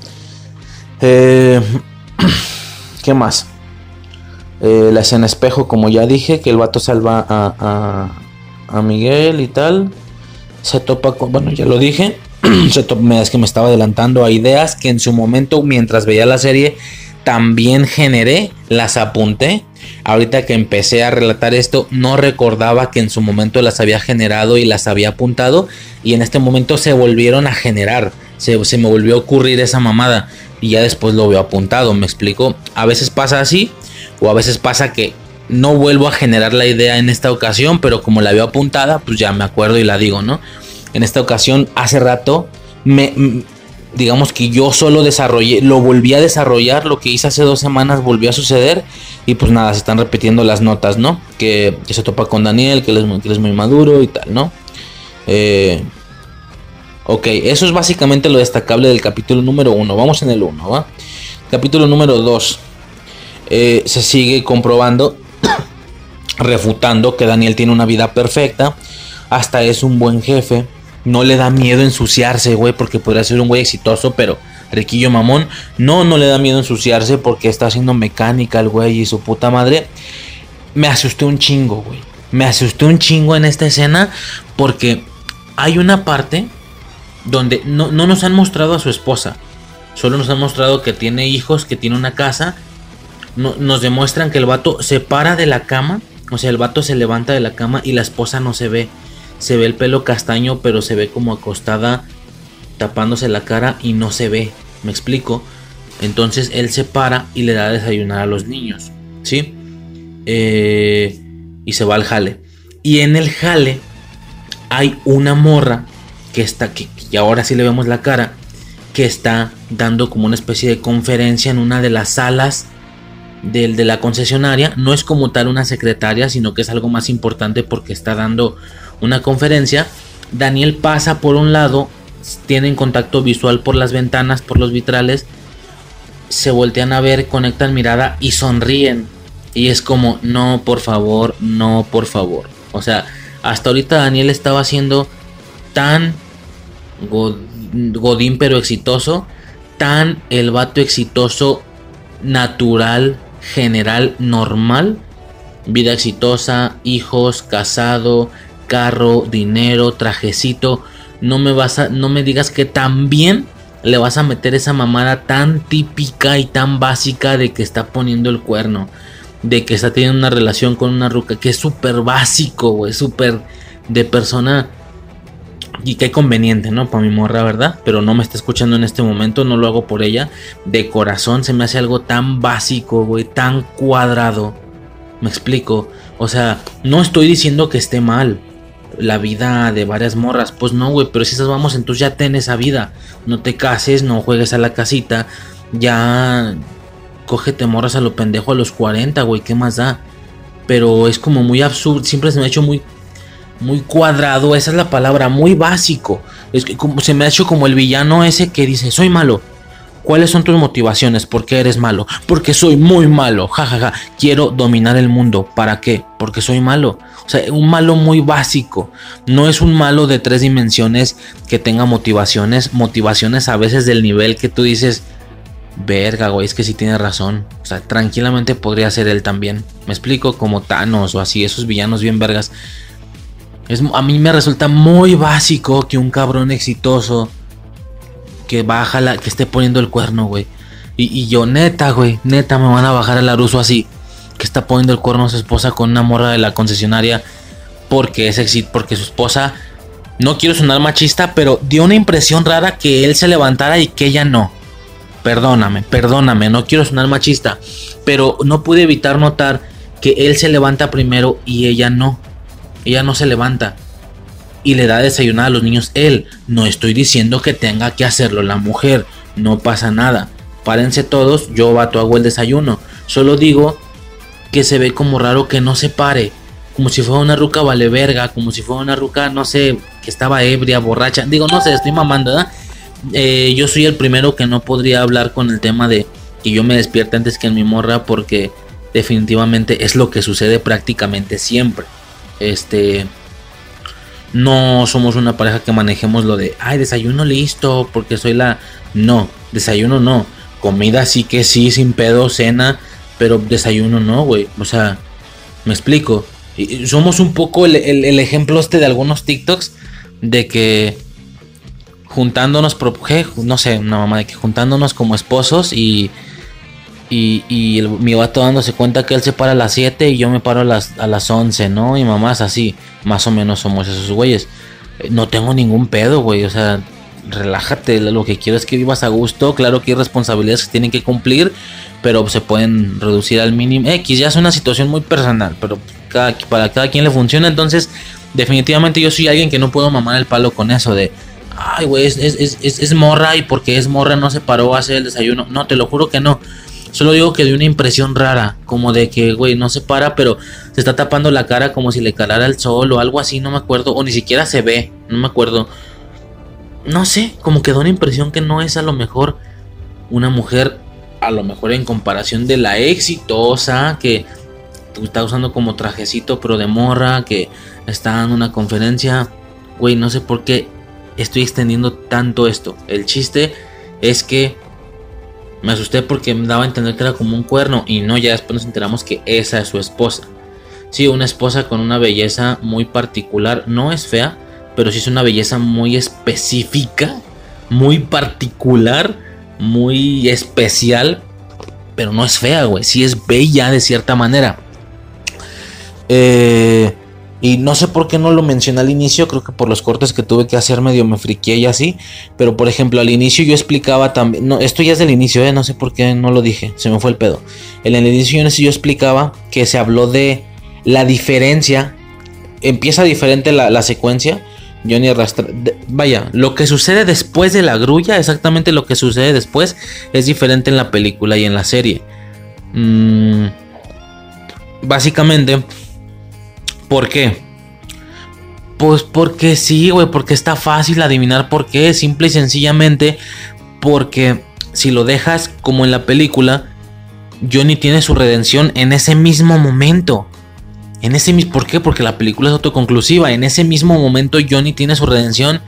Eh, ¿Qué más? Eh, la escena espejo, como ya dije, que el vato salva a, a, a Miguel y tal. Se topa con, bueno, ya lo dije. es que me estaba adelantando a ideas que en su momento, mientras veía la serie, también generé, las apunté. Ahorita que empecé a relatar esto, no recordaba que en su momento las había generado y las había apuntado. Y en este momento se volvieron a generar. Se, se me volvió a ocurrir esa mamada. Y ya después lo veo apuntado, me explico. A veces pasa así. O a veces pasa que no vuelvo a generar la idea en esta ocasión. Pero como la veo apuntada, pues ya me acuerdo y la digo, ¿no? En esta ocasión, hace rato, me, digamos que yo solo desarrollé, lo volví a desarrollar, lo que hice hace dos semanas volvió a suceder y pues nada, se están repitiendo las notas, ¿no? Que, se topa con Daniel, que él, es muy, maduro y tal, ¿no? Eh, ok, eso es básicamente lo destacable del capítulo número uno, vamos en el uno, ¿va? Capítulo número dos, eh, se sigue comprobando, refutando que Daniel tiene una vida perfecta, hasta es un buen jefe, no le da miedo ensuciarse, güey, porque podría ser un güey exitoso, pero riquillo mamón. No, no le da miedo ensuciarse porque está haciendo mecánica el güey y su puta madre. Me asusté un chingo, güey. Me asusté un chingo en esta escena porque hay una parte donde no, no nos han mostrado a su esposa. Solo nos han mostrado que tiene hijos, que tiene una casa. No, nos demuestran que el vato se para de la cama O sea, el vato se levanta de la cama y la esposa no se ve. Se ve el pelo castaño, pero se ve como acostada, tapándose la cara y no se ve. ¿Me explico? Entonces él se para y le da a desayunar a los niños. ¿Sí? Eh, y se va al jale. Y en el jale hay una morra que está, que, y ahora sí le vemos la cara, que está dando como una especie de conferencia en una de las salas del, de la concesionaria. No es como tal una secretaria, sino que es algo más importante porque está dando una conferencia. Daniel pasa por un lado, tienen contacto visual por las ventanas, por los vitrales, se voltean a ver, conectan mirada y sonríen. Y es como, no, por favor, no, por favor. O sea, hasta ahorita Daniel estaba siendo tan godín pero exitoso, tan el vato exitoso, natural, general, normal. Vida exitosa, hijos, casado, carro, dinero, trajecito. No me vas a, no me digas que también le vas a meter esa mamada tan típica y tan básica de que está poniendo el cuerno. De que está teniendo una relación con una ruca. Que es súper básico, güey. Súper de persona. Y qué conveniente, ¿no? Para mi morra, ¿verdad? Pero no me está escuchando en este momento. No lo hago por ella. De corazón se me hace algo tan básico, güey. Tan cuadrado. Me explico. O sea, no estoy diciendo que esté mal la vida de varias morras. Pues no, güey, pero si esas vamos, entonces ya ten esa vida. No te cases, no juegues a la casita. Ya cógete morras a lo pendejo a los 40, güey, ¿qué más da? Pero es como muy absurdo, siempre se me ha hecho muy muy cuadrado, esa es la palabra, muy básico. Es que como, se me ha hecho como el villano ese que dice, "Soy malo." ¿Cuáles son tus motivaciones? ¿Por qué eres malo? Porque soy muy malo. jajaja, Quiero dominar el mundo. ¿Para qué? Porque soy malo. O sea, un malo muy básico. No es un malo de tres dimensiones que tenga motivaciones. Motivaciones a veces del nivel que tú dices, verga, güey, es que sí tiene razón. O sea, tranquilamente podría ser él también. Me explico, como Thanos o así, esos villanos bien vergas. Es, a mí me resulta muy básico que un cabrón exitoso que baja la, que esté poniendo el cuerno, güey. Y, yo, neta, güey, neta, me van a bajar el aruso así. Que está poniendo el cuerno a su esposa con una morra de la concesionaria. Porque es éxito, porque su esposa, no quiero sonar machista, pero dio una impresión rara que él se levantara y que ella no. Perdóname, perdóname, no quiero sonar machista. Pero no pude evitar notar que él se levanta primero y ella no. Ella no se levanta y le da desayunar a los niños él. No estoy diciendo que tenga que hacerlo la mujer, no pasa nada. Párense todos, yo bato hago el desayuno. Solo digo que se ve como raro que no se pare. Como si fuera una ruca vale verga, como si fuera una ruca, no sé, que estaba ebria, borracha. Digo, no sé, estoy mamando, ¿verdad? Eh, yo soy el primero que no podría hablar con el tema de que yo me despierte antes que en mi morra porque definitivamente es lo que sucede prácticamente siempre. Este, no somos una pareja que manejemos lo de, ay, desayuno listo, porque soy la... No, desayuno no. Comida sí que sí, sin pedo, cena, pero desayuno no, güey. O sea, me explico. Somos un poco el, ejemplo este de algunos TikToks de que juntándonos, no sé, una mamá de que juntándonos como esposos y y, y mi vato dándose cuenta que él se para a las 7 y yo me paro a las, a las 11, ¿no? Y mamás así, más o menos somos esos güeyes. Eh, no tengo ningún pedo, güey, o sea, relájate, lo que quiero es que vivas a gusto, claro que hay responsabilidades que tienen que cumplir, pero se pueden reducir al mínimo. X ya es una situación muy personal, pero cada, para cada quien le funciona, entonces definitivamente yo soy alguien que no puedo mamar el palo con eso de, ay, güey, es, es, es, es, morra y porque es morra no se paró a hacer el desayuno. No, te lo juro que no. Solo digo que dio una impresión rara, como de que, güey, no se para, pero se está tapando la cara como si le calara el sol o algo así, no me acuerdo, o ni siquiera se ve, no me acuerdo. No sé, como que da una impresión que no es a lo mejor una mujer, a lo mejor en comparación de la exitosa, que está usando como trajecito, pero de morra, que está dando una conferencia. Güey, no sé por qué estoy extendiendo tanto esto. El chiste es que me asusté porque me daba a entender que era como un cuerno y no, ya después nos enteramos que esa es su esposa. Sí, una esposa con una belleza muy particular, no es fea, pero sí es una belleza muy específica, muy particular, muy especial, pero no es fea, güey, sí es bella de cierta manera. Eh, y no sé por qué no lo mencioné al inicio, creo que por los cortes que tuve que hacer medio me friqué y así. Pero por ejemplo, al inicio yo explicaba también, no, esto ya es del inicio, ¿eh? no sé por qué no lo dije, se me fue el pedo. En el inicio yo, explicaba que se habló de la diferencia, empieza diferente la, la secuencia. Johnny arrastra. Vaya, lo que sucede después de la grulla, exactamente lo que sucede después, es diferente en la película y en la serie. Mm, básicamente, ¿Por qué? Pues porque sí, güey, porque está fácil adivinar por qué. Simple y sencillamente porque si lo dejas como en la película, Johnny tiene su redención en ese mismo momento. En ese mismo, ¿por qué? Porque la película es autoconclusiva. En ese mismo momento Johnny tiene su redención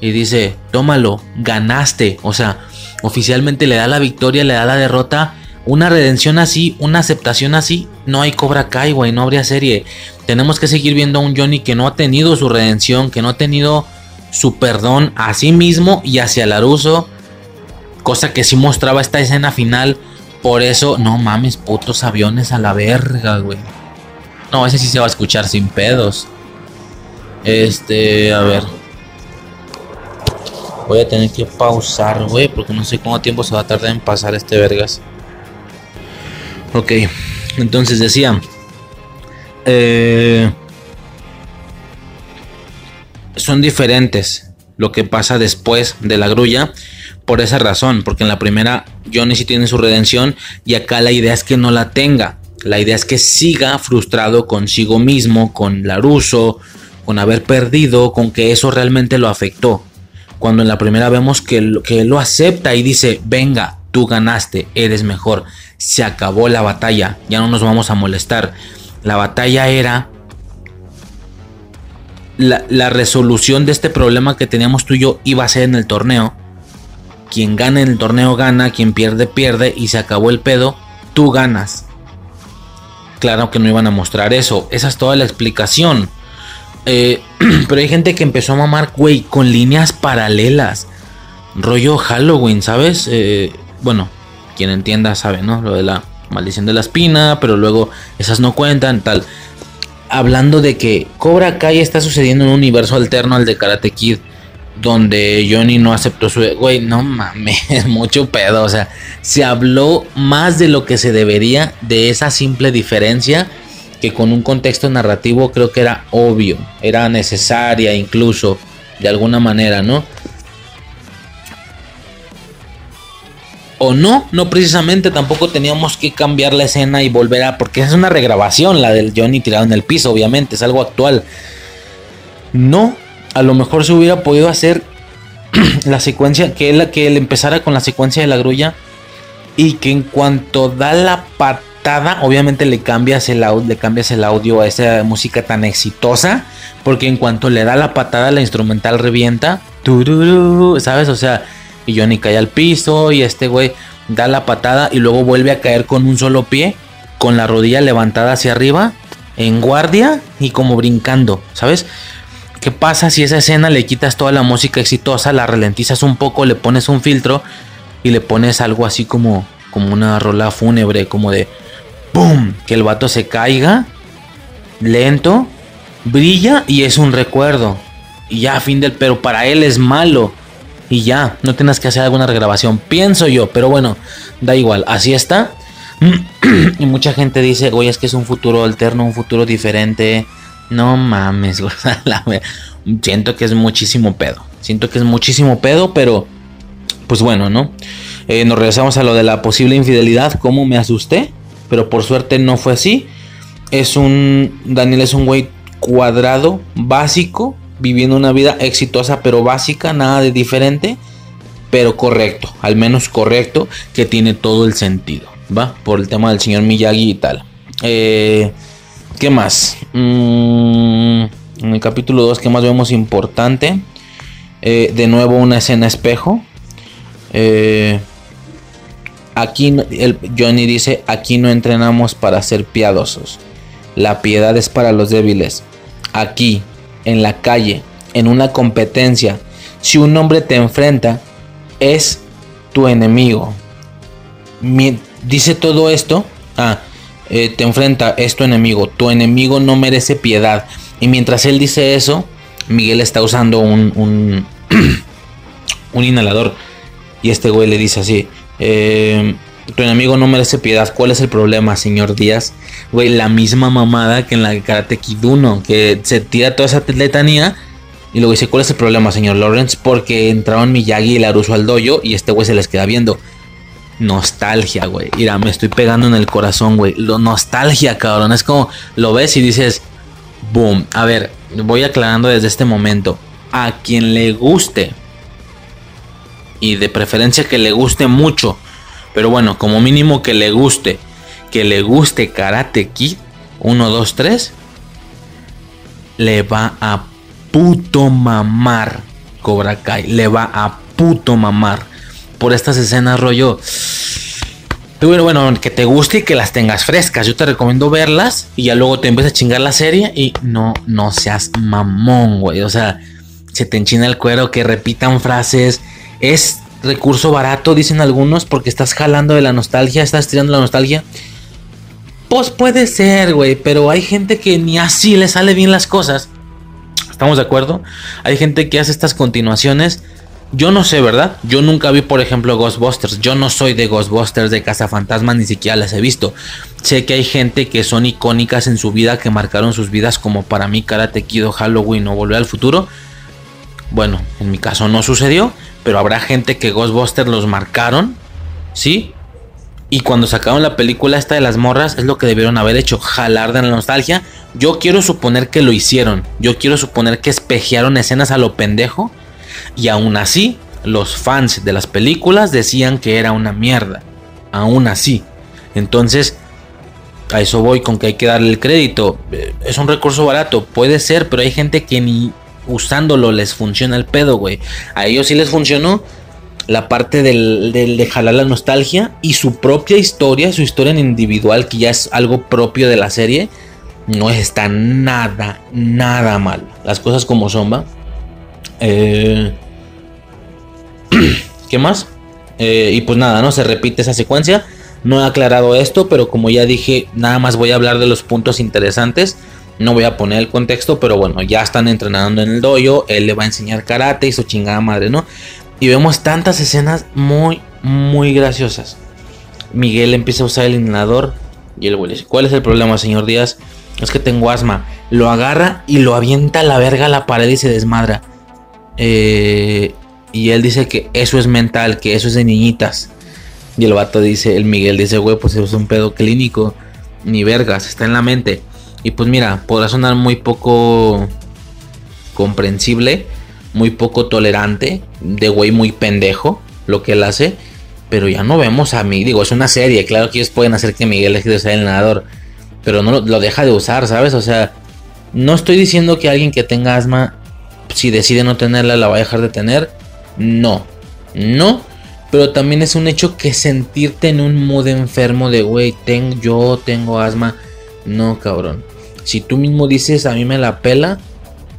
y dice, tómalo, ganaste. O sea, oficialmente le da la victoria, le da la derrota. Una redención así, una aceptación así, no hay Cobra Kai, güey, no habría serie tenemos que seguir viendo a un Johnny que no ha tenido su redención, que no ha tenido su perdón a sí mismo y hacia Laruso. Cosa que sí mostraba esta escena final. Por eso, no mames, putos aviones a la verga, güey. No, ese sí se va a escuchar sin pedos. Este, a ver. Voy a tener que pausar, güey, porque no sé cuánto tiempo se va a tardar en pasar este vergas. Ok, entonces decía, eh, son diferentes lo que pasa después de la grulla por esa razón, porque en la primera Johnny sí tiene su redención y acá la idea es que no la tenga. La idea es que siga frustrado consigo mismo, con Laruso, con haber perdido, con que eso realmente lo afectó. Cuando en la primera vemos que, que lo acepta y dice, venga, tú ganaste, eres mejor, se acabó la batalla, ya no nos vamos a molestar. La batalla era la, resolución de este problema que teníamos tú y yo iba a ser en el torneo. Quien gana en el torneo gana, quien pierde pierde y se acabó el pedo, tú ganas. Claro que no iban a mostrar eso, esa es toda la explicación. Eh, pero hay gente que empezó a mamar, güey, con líneas paralelas. Rollo Halloween, ¿sabes? Eh, bueno, quien entienda sabe, ¿no? Lo de la Maldición de la Espina, pero luego esas no cuentan, tal. Hablando de que Cobra Kai está sucediendo en un universo alterno al de Karate Kid, donde Johnny no aceptó su... Güey, no mames, mucho pedo, o sea, se habló más de lo que se debería de esa simple diferencia que con un contexto narrativo creo que era obvio, era necesaria incluso, de alguna manera, ¿no? O no, no precisamente tampoco teníamos que cambiar la escena y volver a, porque es una regrabación la del Johnny tirado en el piso, obviamente, es algo actual. No, a lo mejor se hubiera podido hacer la secuencia, que él, que él empezara con la secuencia de la grulla y que en cuanto da la patada, obviamente le cambias el, le cambias el audio a esa música tan exitosa, porque en cuanto le da la patada, la instrumental revienta, ¿sabes? O sea, y Johnny cae al piso y este güey da la patada y luego vuelve a caer con un solo pie, con la rodilla levantada hacia arriba, en guardia y como brincando, ¿sabes? ¿Qué pasa si esa escena le quitas toda la música exitosa, la ralentizas un poco, le pones un filtro y le pones algo así como, como una rola fúnebre, como de ¡Bum! Que el vato se caiga, lento, brilla y es un recuerdo. Y ya, fin del. Pero para él es malo y ya, no tienes que hacer alguna regrabación, pienso yo, pero bueno, da igual, así está. y mucha gente dice, güey, es que es un futuro alterno, un futuro diferente. No mames, güey. Siento que es muchísimo pedo. Siento que es muchísimo pedo, pero pues bueno, ¿no? Eh, nos regresamos a lo de la posible infidelidad, cómo me asusté, pero por suerte no fue así. Es un, Daniel es un güey cuadrado, básico, viviendo una vida exitosa pero básica, nada de diferente, pero correcto, al menos correcto, que tiene todo el sentido, ¿va? Por el tema del señor Miyagi y tal. Eh, ¿Qué más? Mm, en el capítulo 2, ¿qué más vemos importante? Eh, de nuevo una escena espejo. Eh, aquí el Johnny dice, aquí no entrenamos para ser piadosos. La piedad es para los débiles. Aquí en la calle, en una competencia, si un hombre te enfrenta, es tu enemigo. dice todo esto. Ah, eh, te enfrenta, es tu enemigo, tu enemigo no merece piedad. Y mientras él dice eso, Miguel está usando un, un, un inhalador. Y este güey le dice así, eh, tu enemigo no merece piedad. ¿Cuál es el problema, señor Díaz? Güey, la misma mamada que en la Karate Kid 1, que se tira toda esa letanía. Y luego dice, ¿cuál es el problema, señor Lawrence? Porque entraron Miyagi y Laruso al dojo y este güey se les queda viendo. Nostalgia, güey. Mira, me estoy pegando en el corazón, güey. Lo nostalgia, cabrón. Es como lo ves y dices, boom. A ver, voy aclarando desde este momento. A quien le guste, y de preferencia que le guste mucho, pero bueno, como mínimo que le guste, que le guste Karate Kid 1, 2, 3, le va a puto mamar Cobra Kai, le va a puto mamar por estas escenas rollo. Bueno, bueno, que te guste y que las tengas frescas. Yo te recomiendo verlas y ya luego te empiezas a chingar la serie y no, no seas mamón, güey. O sea, se te enchina el cuero, que repitan frases. Es recurso barato, dicen algunos, porque estás jalando de la nostalgia, estás tirando la nostalgia. Pues puede ser, güey, pero hay gente que ni así le sale bien las cosas. ¿Estamos de acuerdo? Hay gente que hace estas continuaciones yo no sé, ¿verdad? Yo nunca vi, por ejemplo, Ghostbusters. Yo no soy de Ghostbusters, de Cazafantasmas, ni siquiera las he visto. Sé que hay gente que son icónicas en su vida, que marcaron sus vidas, como para mí Karate Kid, Halloween o Volver al Futuro. Bueno, en mi caso no sucedió, pero habrá gente que Ghostbusters los marcaron, ¿sí? Y cuando sacaron la película esta de las morras, es lo que debieron haber hecho, jalar de la nostalgia. Yo quiero suponer que lo hicieron. Yo quiero suponer que espejearon escenas a lo pendejo y aún así, los fans de las películas decían que era una mierda. Aún así. Entonces, a eso voy con que hay que darle el crédito. Eh, es un recurso barato, puede ser, pero hay gente que ni usándolo les funciona el pedo, güey. A ellos sí les funcionó la parte del, de jalar la nostalgia y su propia historia, su historia en individual, que ya es algo propio de la serie, no está nada, nada mal. Las cosas como son, va. Eh, ¿Qué más? Eh, y pues nada, ¿no? Se repite esa secuencia. No he aclarado esto, pero como ya dije, nada más voy a hablar de los puntos interesantes. No voy a poner el contexto, pero bueno, ya están entrenando en el dojo. Él le va a enseñar karate y su chingada madre, ¿no? Y vemos tantas escenas muy, muy graciosas. Miguel empieza a usar el inhalador. Y el güey dice: ¿Cuál es el problema, señor Díaz? Es que tengo asma. Lo agarra y lo avienta a la verga a la pared y se desmadra. Eh, y él dice que eso es mental, que eso es de niñitas. Y el vato dice, el Miguel dice, güey, pues es un pedo clínico. Ni vergas, está en la mente. Y pues mira, podrá sonar muy poco comprensible, muy poco tolerante, de güey muy pendejo lo que él hace. Pero ya no vemos a mí, digo, es una serie, claro que ellos pueden hacer que Miguel de usar el nadador. Pero no lo, lo deja de usar, ¿sabes? O sea, no estoy diciendo que alguien que tenga asma si decide no tenerla, la va a dejar de tener. No, no. Pero también es un hecho que sentirte en un mood enfermo de, güey, yo tengo asma. No, cabrón. Si tú mismo dices, a mí me la pela,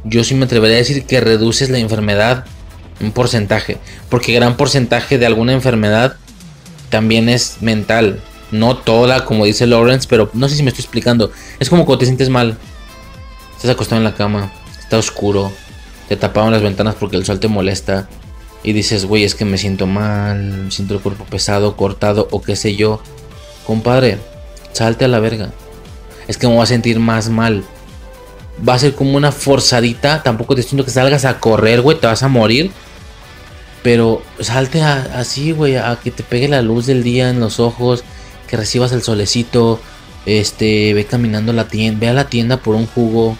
yo sí me atrevería a decir que reduces la enfermedad un porcentaje. Porque gran porcentaje de alguna enfermedad también es mental. No toda, como dice Lawrence, pero no sé si me estoy explicando. Es como cuando te sientes mal. Estás acostado en la cama, está oscuro, te taparon las ventanas porque el sol te molesta y dices, güey, es que me siento mal, siento el cuerpo pesado, cortado o qué sé yo. Compadre, salte a la verga. Es que me voy a sentir más mal. Va a ser como una forzadita. Tampoco te siento que salgas a correr, güey, te vas a morir. Pero salte así, güey, a que te pegue la luz del día en los ojos, que recibas el solecito. Este, ve caminando la tienda, ve a la tienda por un jugo,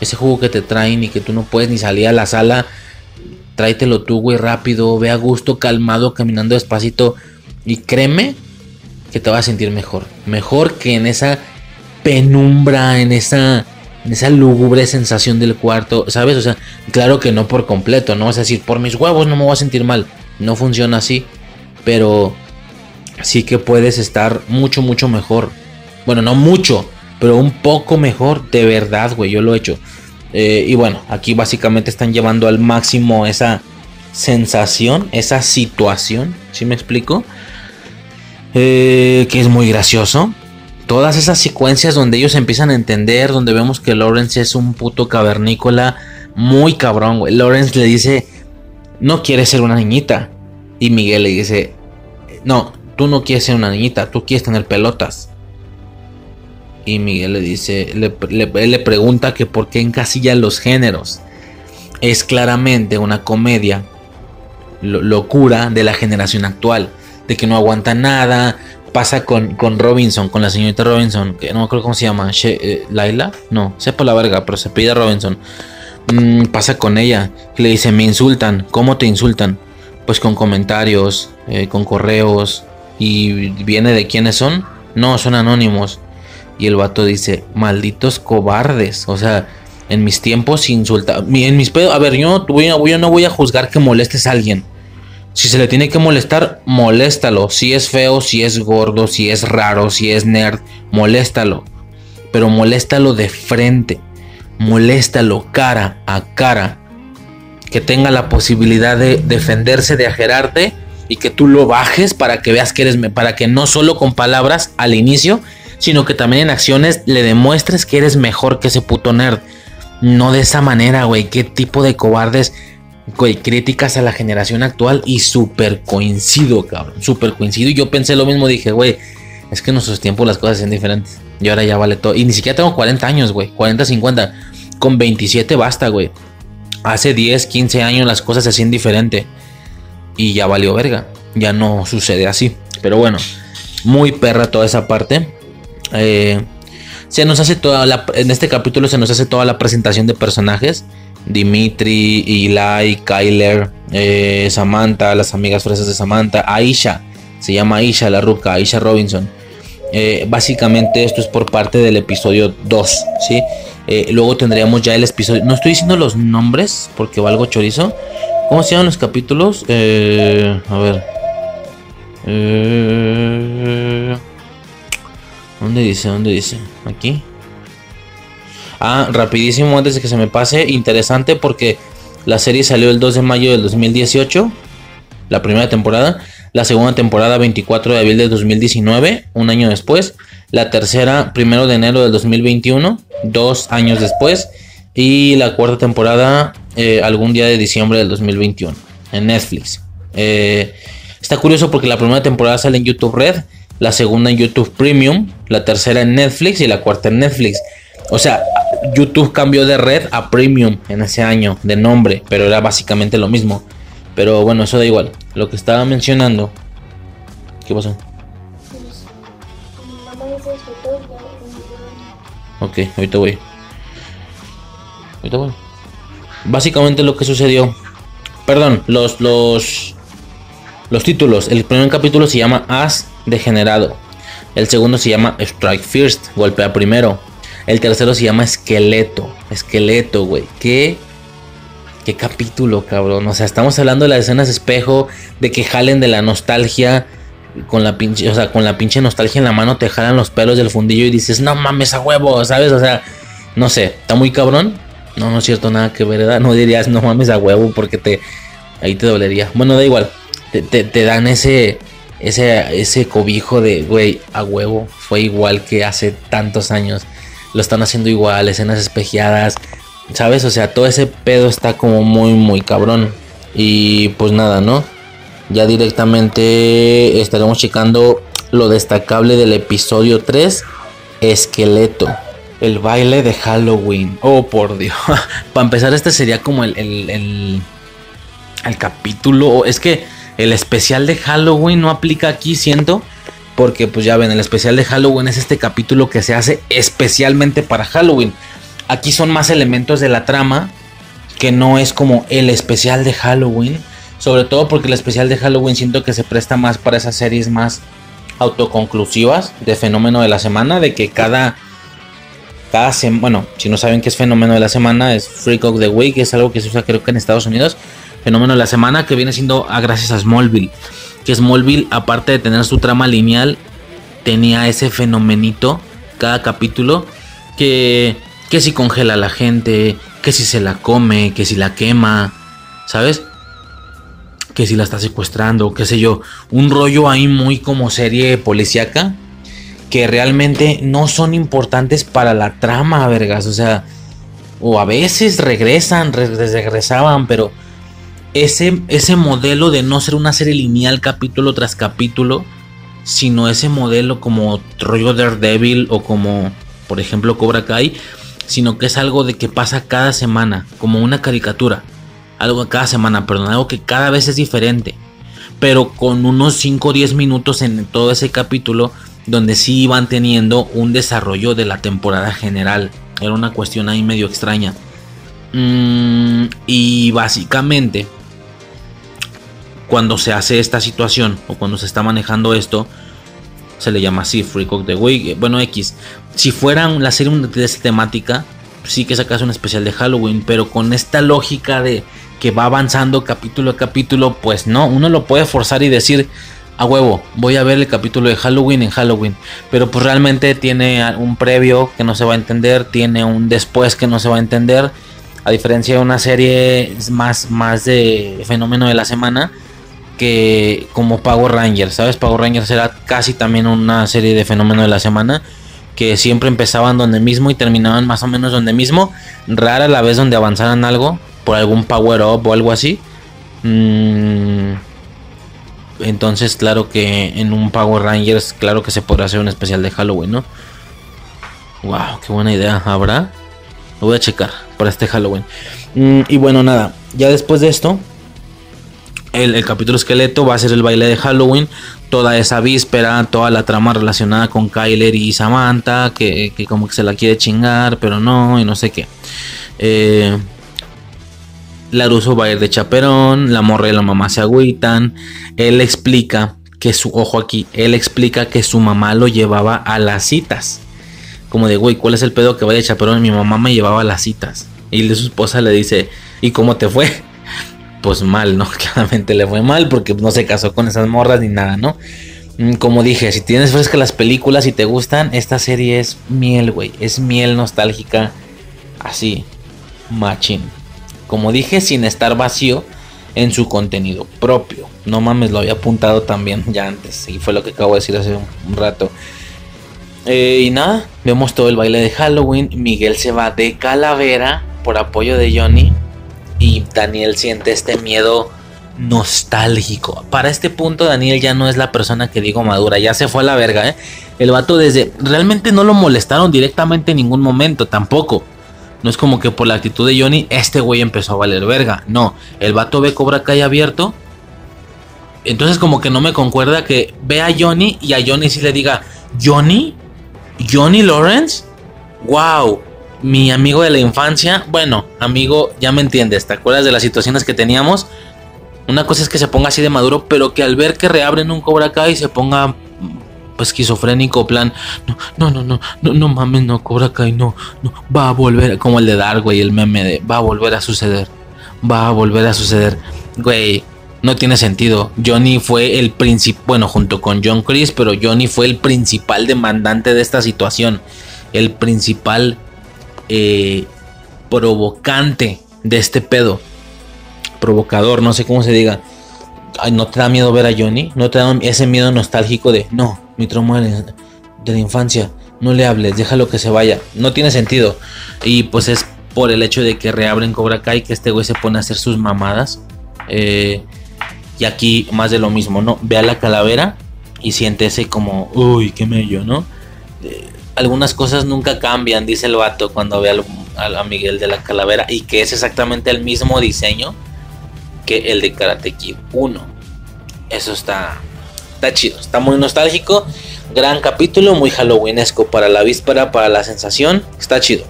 ese jugo que te traen y que tú no puedes ni salir a la sala, tráetelo tú, güey, rápido, ve a gusto, calmado, caminando despacito. Y créeme que te vas a sentir mejor. Mejor que en esa penumbra, en esa, en esa lúgubre sensación del cuarto, ¿sabes? O sea, claro que no por completo, ¿no? Es decir, por mis huevos no me voy a sentir mal. No funciona así. Pero sí que puedes estar mucho, mucho mejor. Bueno, no mucho, pero un poco mejor, de verdad, güey, yo lo he hecho. Eh, y bueno, aquí básicamente están llevando al máximo esa sensación, esa situación, ¿sí me explico? Eh, que es muy gracioso. Todas esas secuencias donde ellos empiezan a entender, donde vemos que Lawrence es un puto cavernícola muy cabrón, güey. Lawrence le dice, no quieres ser una niñita. Y Miguel le dice, no, tú no quieres ser una niñita, tú quieres tener pelotas. Y Miguel le dice, le, le pregunta que por qué encasilla los géneros. Es claramente una comedia, locura de la generación actual, de que no aguanta nada. Pasa con, con Robinson, con la señorita Robinson, que no me acuerdo cómo se llama, eh, Laila, no, sepa la verga, pero se pide Robinson. Mm, pasa con ella, le dice, me insultan, ¿cómo te insultan? Pues con comentarios, eh, con correos, y viene de quiénes son, no, son anónimos. Y el vato dice, malditos cobardes. O sea, en mis tiempos insulta. En mis pedos. A ver, yo, yo no voy a juzgar que molestes a alguien. Si se le tiene que molestar, moléstalo. Si es feo, si es gordo, si es raro, si es nerd, moléstalo. Pero moléstalo de frente. Moléstalo cara a cara. Que tenga la posibilidad de defenderse, de ajerarte y que tú lo bajes para que veas que eres, para que no solo con palabras al inicio, sino que también en acciones le demuestres que eres mejor que ese puto nerd. No de esa manera, güey. ¿Qué tipo de cobardes? Críticas a la generación actual y súper coincido, cabrón. Súper coincido. Y yo pensé lo mismo, dije, güey, es que en nuestros tiempos las cosas son diferentes. Y ahora ya vale todo. Y ni siquiera tengo 40 años, güey. 40, 50. Con 27 basta, güey. Hace 10, 15 años las cosas se hacían diferente. Y ya valió verga. Ya no sucede así. Pero bueno, muy perra toda esa parte. Eh, se nos hace toda la, en este capítulo se nos hace toda la presentación de personajes. Dimitri, Eli, Kyler, eh, Samantha, las amigas fresas de Samantha, Aisha, se llama Aisha la ruca, Aisha Robinson. Eh, básicamente esto es por parte del episodio 2, ¿sí? luego tendríamos ya el episodio... No estoy diciendo los nombres porque valgo chorizo. ¿Cómo se llaman los capítulos? a ver. ¿Dónde dice? ¿Dónde dice? Aquí. Ah, rapidísimo antes de que se me pase. Interesante porque la serie salió el 2 de mayo del 2018. La primera temporada. La segunda temporada 24 de abril del 2019. Un año después. La tercera primero de enero del 2021. Dos años después. Y la cuarta temporada eh, algún día de diciembre del 2021. En Netflix. Eh, está curioso porque la primera temporada sale en YouTube Red la segunda en YouTube Premium, la tercera en Netflix y la cuarta en Netflix. O sea, YouTube cambió de red a Premium en ese año de nombre, pero era básicamente lo mismo. Pero bueno, eso da igual. Lo que estaba mencionando. ¿Qué pasó? Ok, ahorita voy. Ahorita voy. Básicamente lo que sucedió. Perdón, los, los, los títulos. El primer capítulo se llama As degenerado. El segundo se llama Strike First, golpea primero. El tercero se llama Esqueleto, esqueleto, güey. ¿Qué? ¿Qué capítulo, cabrón? O sea, estamos hablando de las escenas espejo, de que jalen de la nostalgia. Con la pinche, o sea, con la pinche nostalgia en la mano te jalan los pelos del fundillo y dices, no mames a huevo, ¿sabes? O sea, no sé, está muy cabrón. No, no es cierto, nada que ver. No dirías, no mames a huevo, porque te. Ahí te dolería. Bueno, da igual. te dan ese ese, ese cobijo de, güey, a huevo, fue igual que hace tantos años. Lo están haciendo igual, escenas espejeadas, ¿sabes? O sea, todo ese pedo está como muy, muy cabrón. Y pues nada, ¿no? Ya directamente estaremos checando lo destacable del episodio 3, Esqueleto. El baile de Halloween. Oh, por Dios. Para empezar, este sería como el, el, el, el capítulo. Es que el especial de Halloween no aplica aquí, siento. Porque pues ya ven, el especial de Halloween es este capítulo que se hace especialmente para Halloween. Aquí son más elementos de la trama que no es como el especial de Halloween. Sobre todo porque el especial de Halloween siento que se presta más para esas series más autoconclusivas de fenómeno de la semana. De que cada... Cada semana, bueno, si no saben qué es fenómeno de la semana, es Freak of the Week, es algo que se usa creo que en Estados Unidos fenómeno de la semana que viene siendo a gracias a Smallville. Que Smallville, aparte de tener su trama lineal, tenía ese fenomenito cada capítulo que, que si congela a la gente, que si se la come, que si la quema, ¿sabes? Que si la está secuestrando, qué sé yo. Un rollo ahí muy como serie policíaca que realmente no son importantes para la trama, vergas. O sea, o a veces regresan, regresaban, pero ese, ese modelo de no ser una serie lineal capítulo tras capítulo, sino ese modelo como rollo Daredevil o como, por ejemplo, Cobra Kai, sino que es algo de que pasa cada semana, como una caricatura. Algo cada semana, perdón, algo que cada vez es diferente. Pero con unos 5 o 10 minutos en todo ese capítulo, donde sí iban teniendo un desarrollo de la temporada general. Era una cuestión ahí medio extraña. Mm, y básicamente, cuando se hace esta situación o cuando se está manejando esto, se le llama así, Freak of the Week. Bueno, X. Si fuera la serie de esta temática, sí que sacas un especial de Halloween, pero con esta lógica de que va avanzando capítulo a capítulo, pues no, uno lo puede forzar y decir, a huevo, voy a ver el capítulo de Halloween en Halloween. Pero pues realmente tiene un previo que no se va a entender, tiene un después que no se va a entender. A diferencia de una serie más, más de fenómeno de la semana que como Power Rangers, ¿sabes? Power Rangers era casi también una serie de fenómeno de la semana que siempre empezaban donde mismo y terminaban más o menos donde mismo. Rara la vez donde avanzaran algo por algún power up o algo así. Mmm entonces, claro que en un Power Rangers, claro que se podrá hacer un especial de Halloween, ¿no? Wow, qué buena idea. ¿Habrá? Lo voy a checar para este Halloween. Mm, y bueno, nada. Ya después de esto, el, capítulo esqueleto va a ser el baile de Halloween. Toda esa víspera, toda la trama relacionada con Kyler y Samantha, que, como que se la quiere chingar, pero no, y no sé qué. Eh, Laruso va a ir de chaperón, la morra y la mamá se agüitan. Él explica que su, ojo aquí, él explica que su mamá lo llevaba a las citas. Como de, güey, ¿cuál es el pedo que vaya de chaperón? Mi mamá me llevaba a las citas. Y su esposa le dice, ¿y cómo te fue? Pues mal, ¿no? Claramente le fue mal porque no se casó con esas morras ni nada, ¿no? Mm, como dije, si tienes fresca las películas y te gustan, esta serie es miel, güey. Es miel nostálgica. Así. Machín como dije, sin estar vacío en su contenido propio. No mames, lo había apuntado también ya antes y fue lo que acabo de decir hace un, rato. Eh, y nada, vemos todo el baile de Halloween. Miguel se va de calavera por apoyo de Johnny y Daniel siente este miedo nostálgico. Para este punto Daniel ya no es la persona que digo madura, ya se fue a la verga, ¿eh? El vato desde... Realmente no lo molestaron directamente en ningún momento, tampoco. No es como que por la actitud de Johnny, este güey empezó a valer verga. No, el vato ve Cobra Kai abierto. Entonces como que no me concuerda que ve a Johnny y a Johnny sí le diga, Johnny, Johnny Lawrence, wow, mi amigo de la infancia. Bueno, amigo, ya me entiendes, ¿te acuerdas de las situaciones que teníamos? Una cosa es que se ponga así de maduro, pero que al ver que reabren un Cobra Kai se ponga esquizofrénico, plan, no, no, no, no, no, mames, no, Cobra Kai, no, no, va a volver, como el de Dark, güey, el meme de, va a volver a suceder, va a volver a suceder, güey, no tiene sentido. Johnny fue el principal, bueno, junto con John Chris, pero Johnny fue el principal demandante de esta situación, el principal eh, provocante de este pedo, provocador, no sé cómo se diga. ¿No te da miedo ver a Johnny? ¿No te da ese miedo nostálgico de, no, mi trauma de la infancia, no le hables, déjalo que se vaya. No tiene sentido. Y pues es por el hecho de que reabren Cobra Kai que este güey se pone a hacer sus mamadas. Eh, y aquí más de lo mismo, ¿no? Ve a la calavera y siente ese como, uy, qué mello, ¿no? Eh, algunas cosas nunca cambian, dice el vato cuando ve a Miguel de la calavera y que es exactamente el mismo diseño que el de Karate Kid 1. Eso está, Está chido, está muy nostálgico. Gran capítulo, muy halloweenesco para la víspera, para la sensación. Está chido.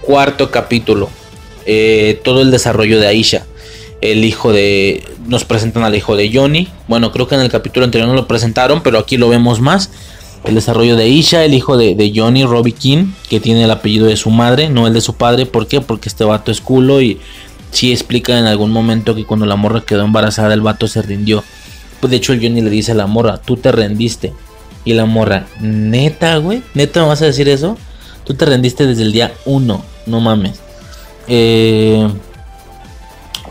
Cuarto capítulo. Eh, todo el desarrollo de Aisha. El hijo de... Nos presentan al hijo de Johnny. Bueno, creo que en el capítulo anterior no lo presentaron, pero aquí lo vemos más. El desarrollo de Aisha, el hijo de, Johnny, Robbie King, que tiene el apellido de su madre, no el de su padre. ¿Por qué? Porque este vato es culo y sí explica en algún momento que cuando la morra quedó embarazada, el vato se rindió. Pues de hecho el Johnny le dice a la morra, tú te rendiste. Y la morra, neta, güey, neta me vas a decir eso. Tú te rendiste desde el día 1, no mames. Eh,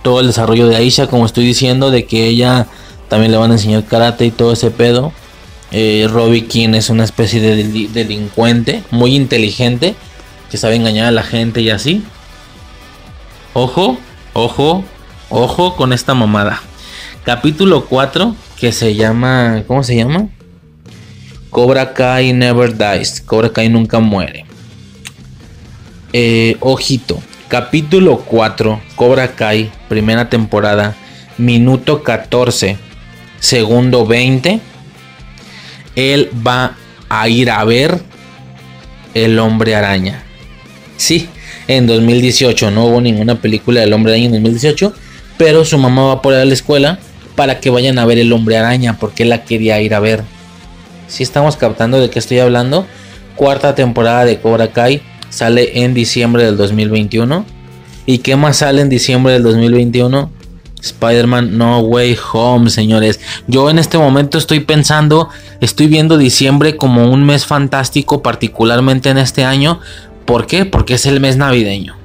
todo el desarrollo de Aisha, como estoy diciendo, de que ella también le van a enseñar karate y todo ese pedo. Eh, Robbie King es una especie de deli- delincuente muy inteligente que sabe engañar a la gente y así. Ojo, ojo, ojo con esta mamada. Capítulo 4 que se llama... ¿Cómo se llama? Cobra Kai Never Dies. Cobra Kai nunca muere. Eh, ojito. Capítulo 4. Cobra Kai. Primera temporada. Minuto 14. Segundo 20. Él va a ir a ver El Hombre Araña. Sí, en 2018 no hubo ninguna película del Hombre Araña en 2018. Pero su mamá va por ahí a la escuela para que vayan a ver El Hombre Araña. Porque él la quería ir a ver. Si estamos captando de qué estoy hablando. Cuarta temporada de Cobra Kai sale en diciembre del 2021. ¿Y qué más sale en diciembre del 2021? Spider-Man No Way Home, señores. Yo en este momento estoy pensando, estoy viendo diciembre como un mes fantástico, particularmente en este año. ¿Por qué? Porque es el mes navideño.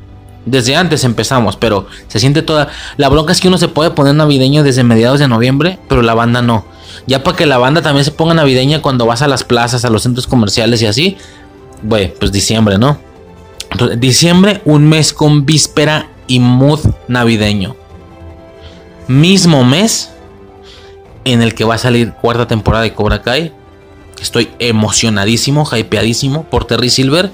Desde antes empezamos, pero se siente toda... La bronca es que uno se puede poner navideño desde mediados de noviembre, pero la banda no. Ya para que la banda también se ponga navideña cuando vas a las plazas, a los centros comerciales y así. Güey, pues diciembre, ¿no? Diciembre, un mes con víspera y mood navideño. Mismo mes en el que va a salir cuarta temporada de Cobra Kai. Estoy emocionadísimo, hypeadísimo por Terry Silver.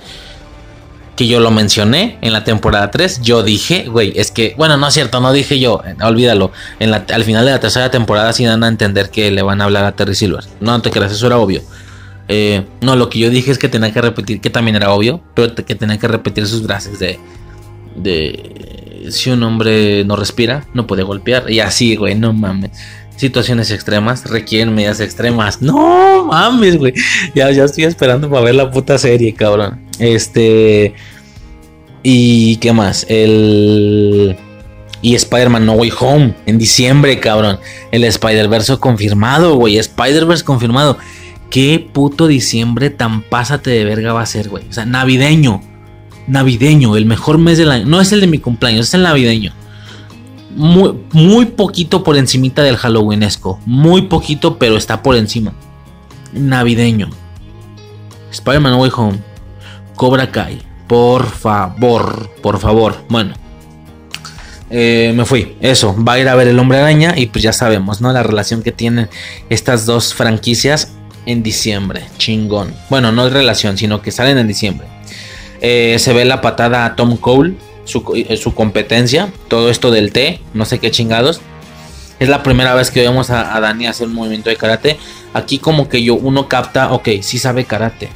Que yo lo mencioné en la temporada 3. Yo dije, güey, es que, bueno, no es cierto, no dije yo, eh, olvídalo. Al final de la tercera temporada sí dan a entender que le van a hablar a Terry Silver. No te creas, eso era obvio. Eh, no, lo que yo dije es que tenía que repetir, que también era obvio, pero que tenía que repetir sus frases de si un hombre no respira, no puede golpear. Y así, güey, no mames. Situaciones extremas requieren medidas extremas. No mames, güey. Ya, ya estoy esperando para ver la puta serie, cabrón. Este. ¿Y qué más? El. Y Spider-Man No Way Home en diciembre, cabrón. El Spider-Verse confirmado, güey. Spider-Verse confirmado. ¿Qué puto diciembre tan pásate de verga va a ser, güey? O sea, navideño. Navideño, el mejor mes del año. No es el de mi cumpleaños, es el navideño. Muy, muy poquito por encimita del Halloweenesco. Muy poquito, pero está por encima. Navideño. Spider-Man Way Home. Cobra Kai. Por favor, por favor. Bueno. Eh, me fui. Eso, va a ir a ver el hombre araña y pues ya sabemos, ¿no? La relación que tienen estas dos franquicias en diciembre. Chingón. Bueno, no es relación, sino que salen en diciembre. Eh, se ve la patada a Tom Cole, su, eh, competencia. Todo esto del té, no sé qué chingados. Es la primera vez que vemos a, a Dani hacer un movimiento de karate. Aquí como que yo uno capta, ok, sí sabe karate.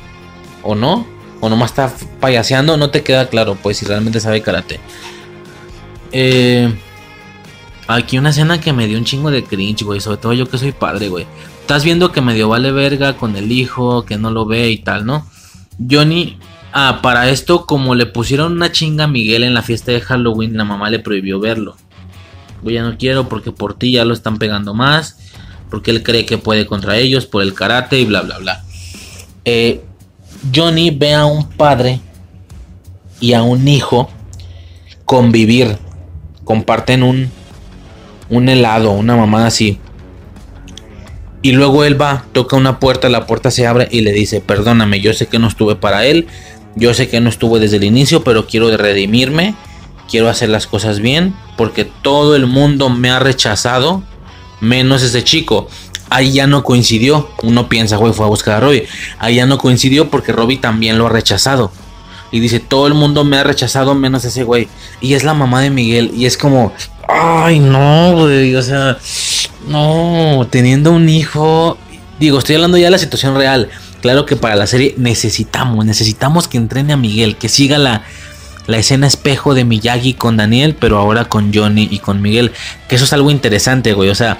¿O no? O nomás está payaseando, no te queda claro, pues si realmente sabe karate. Eh, aquí una escena que me dio un chingo de cringe, güey. Sobre todo yo que soy padre, güey. Estás viendo que medio vale verga con el hijo, que no lo ve y tal, ¿no? Johnny, ah, para esto, como le pusieron una chinga a Miguel en la fiesta de Halloween, la mamá le prohibió verlo. Güey, ya no quiero porque por ti ya lo están pegando más. Porque él cree que puede contra ellos por el karate y bla, bla, bla. Eh, Johnny ve a un padre y a un hijo convivir. Comparten un, un helado, una mamada así. Y luego él va, toca una puerta, la puerta se abre y le dice, perdóname, yo sé que no estuve para él, yo sé que no estuve desde el inicio, pero quiero redimirme, quiero hacer las cosas bien, porque todo el mundo me ha rechazado, menos ese chico. Ahí ya no coincidió, uno piensa, güey, fue a buscar a Robbie. Ahí ya no coincidió porque Robbie también lo ha rechazado. Y dice, todo el mundo me ha rechazado menos ese güey. Y es la mamá de Miguel. Y es como, ay, no. O sea, no, teniendo un hijo. Digo, estoy hablando ya de la situación real. Claro que para la serie necesitamos, necesitamos que entrene a Miguel, que siga la, la escena espejo de Miyagi con Daniel, pero ahora con Johnny y con Miguel. Que eso es algo interesante, güey. O sea,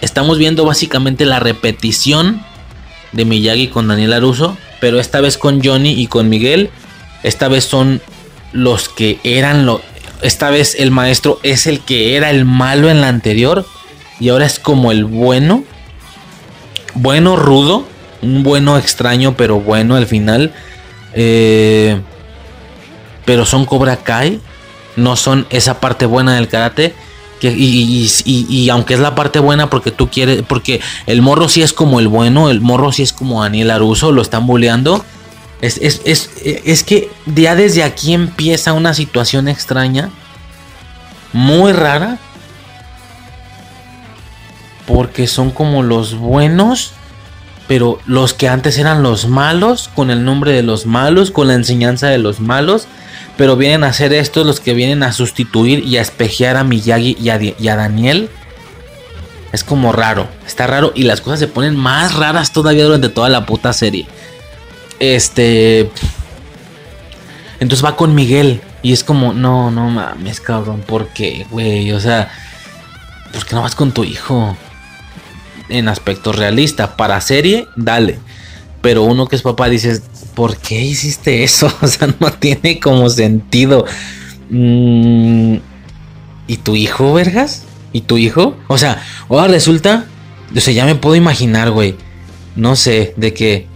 estamos viendo básicamente la repetición de Miyagi con Daniel Aruso, pero esta vez con Johnny y con Miguel. Esta vez son los que eran lo. Esta vez el maestro es el que era el malo en la anterior. Y ahora es como el bueno. Bueno, rudo. Un bueno extraño, pero bueno al final. Eh, pero son Cobra Kai. No son esa parte buena del karate. Que, y, aunque es la parte buena porque tú quieres, porque el morro sí es como el bueno, el morro sí es como Daniel Aruso, lo están bulleando. Es, es, es, es que ya desde aquí empieza una situación extraña, muy rara, porque son como los buenos, pero los que antes eran los malos, con el nombre de los malos, con la enseñanza de los malos, pero vienen a hacer estos los que vienen a sustituir y a espejear a Miyagi y a, y a Daniel. Es como raro, está raro y las cosas se ponen más raras todavía durante toda la puta serie. Este. Entonces va con Miguel y es como, no, no mames, cabrón, ¿por qué, güey? O sea, ¿por qué no vas con tu hijo? En aspecto realista, para serie, dale. Pero uno que es papá dices, ¿por qué hiciste eso? O sea, no tiene como sentido. Mm, ¿Y tu hijo, vergas? ¿Y tu hijo? O sea, ahora resulta, o sea, ya me puedo imaginar, güey. No sé, de que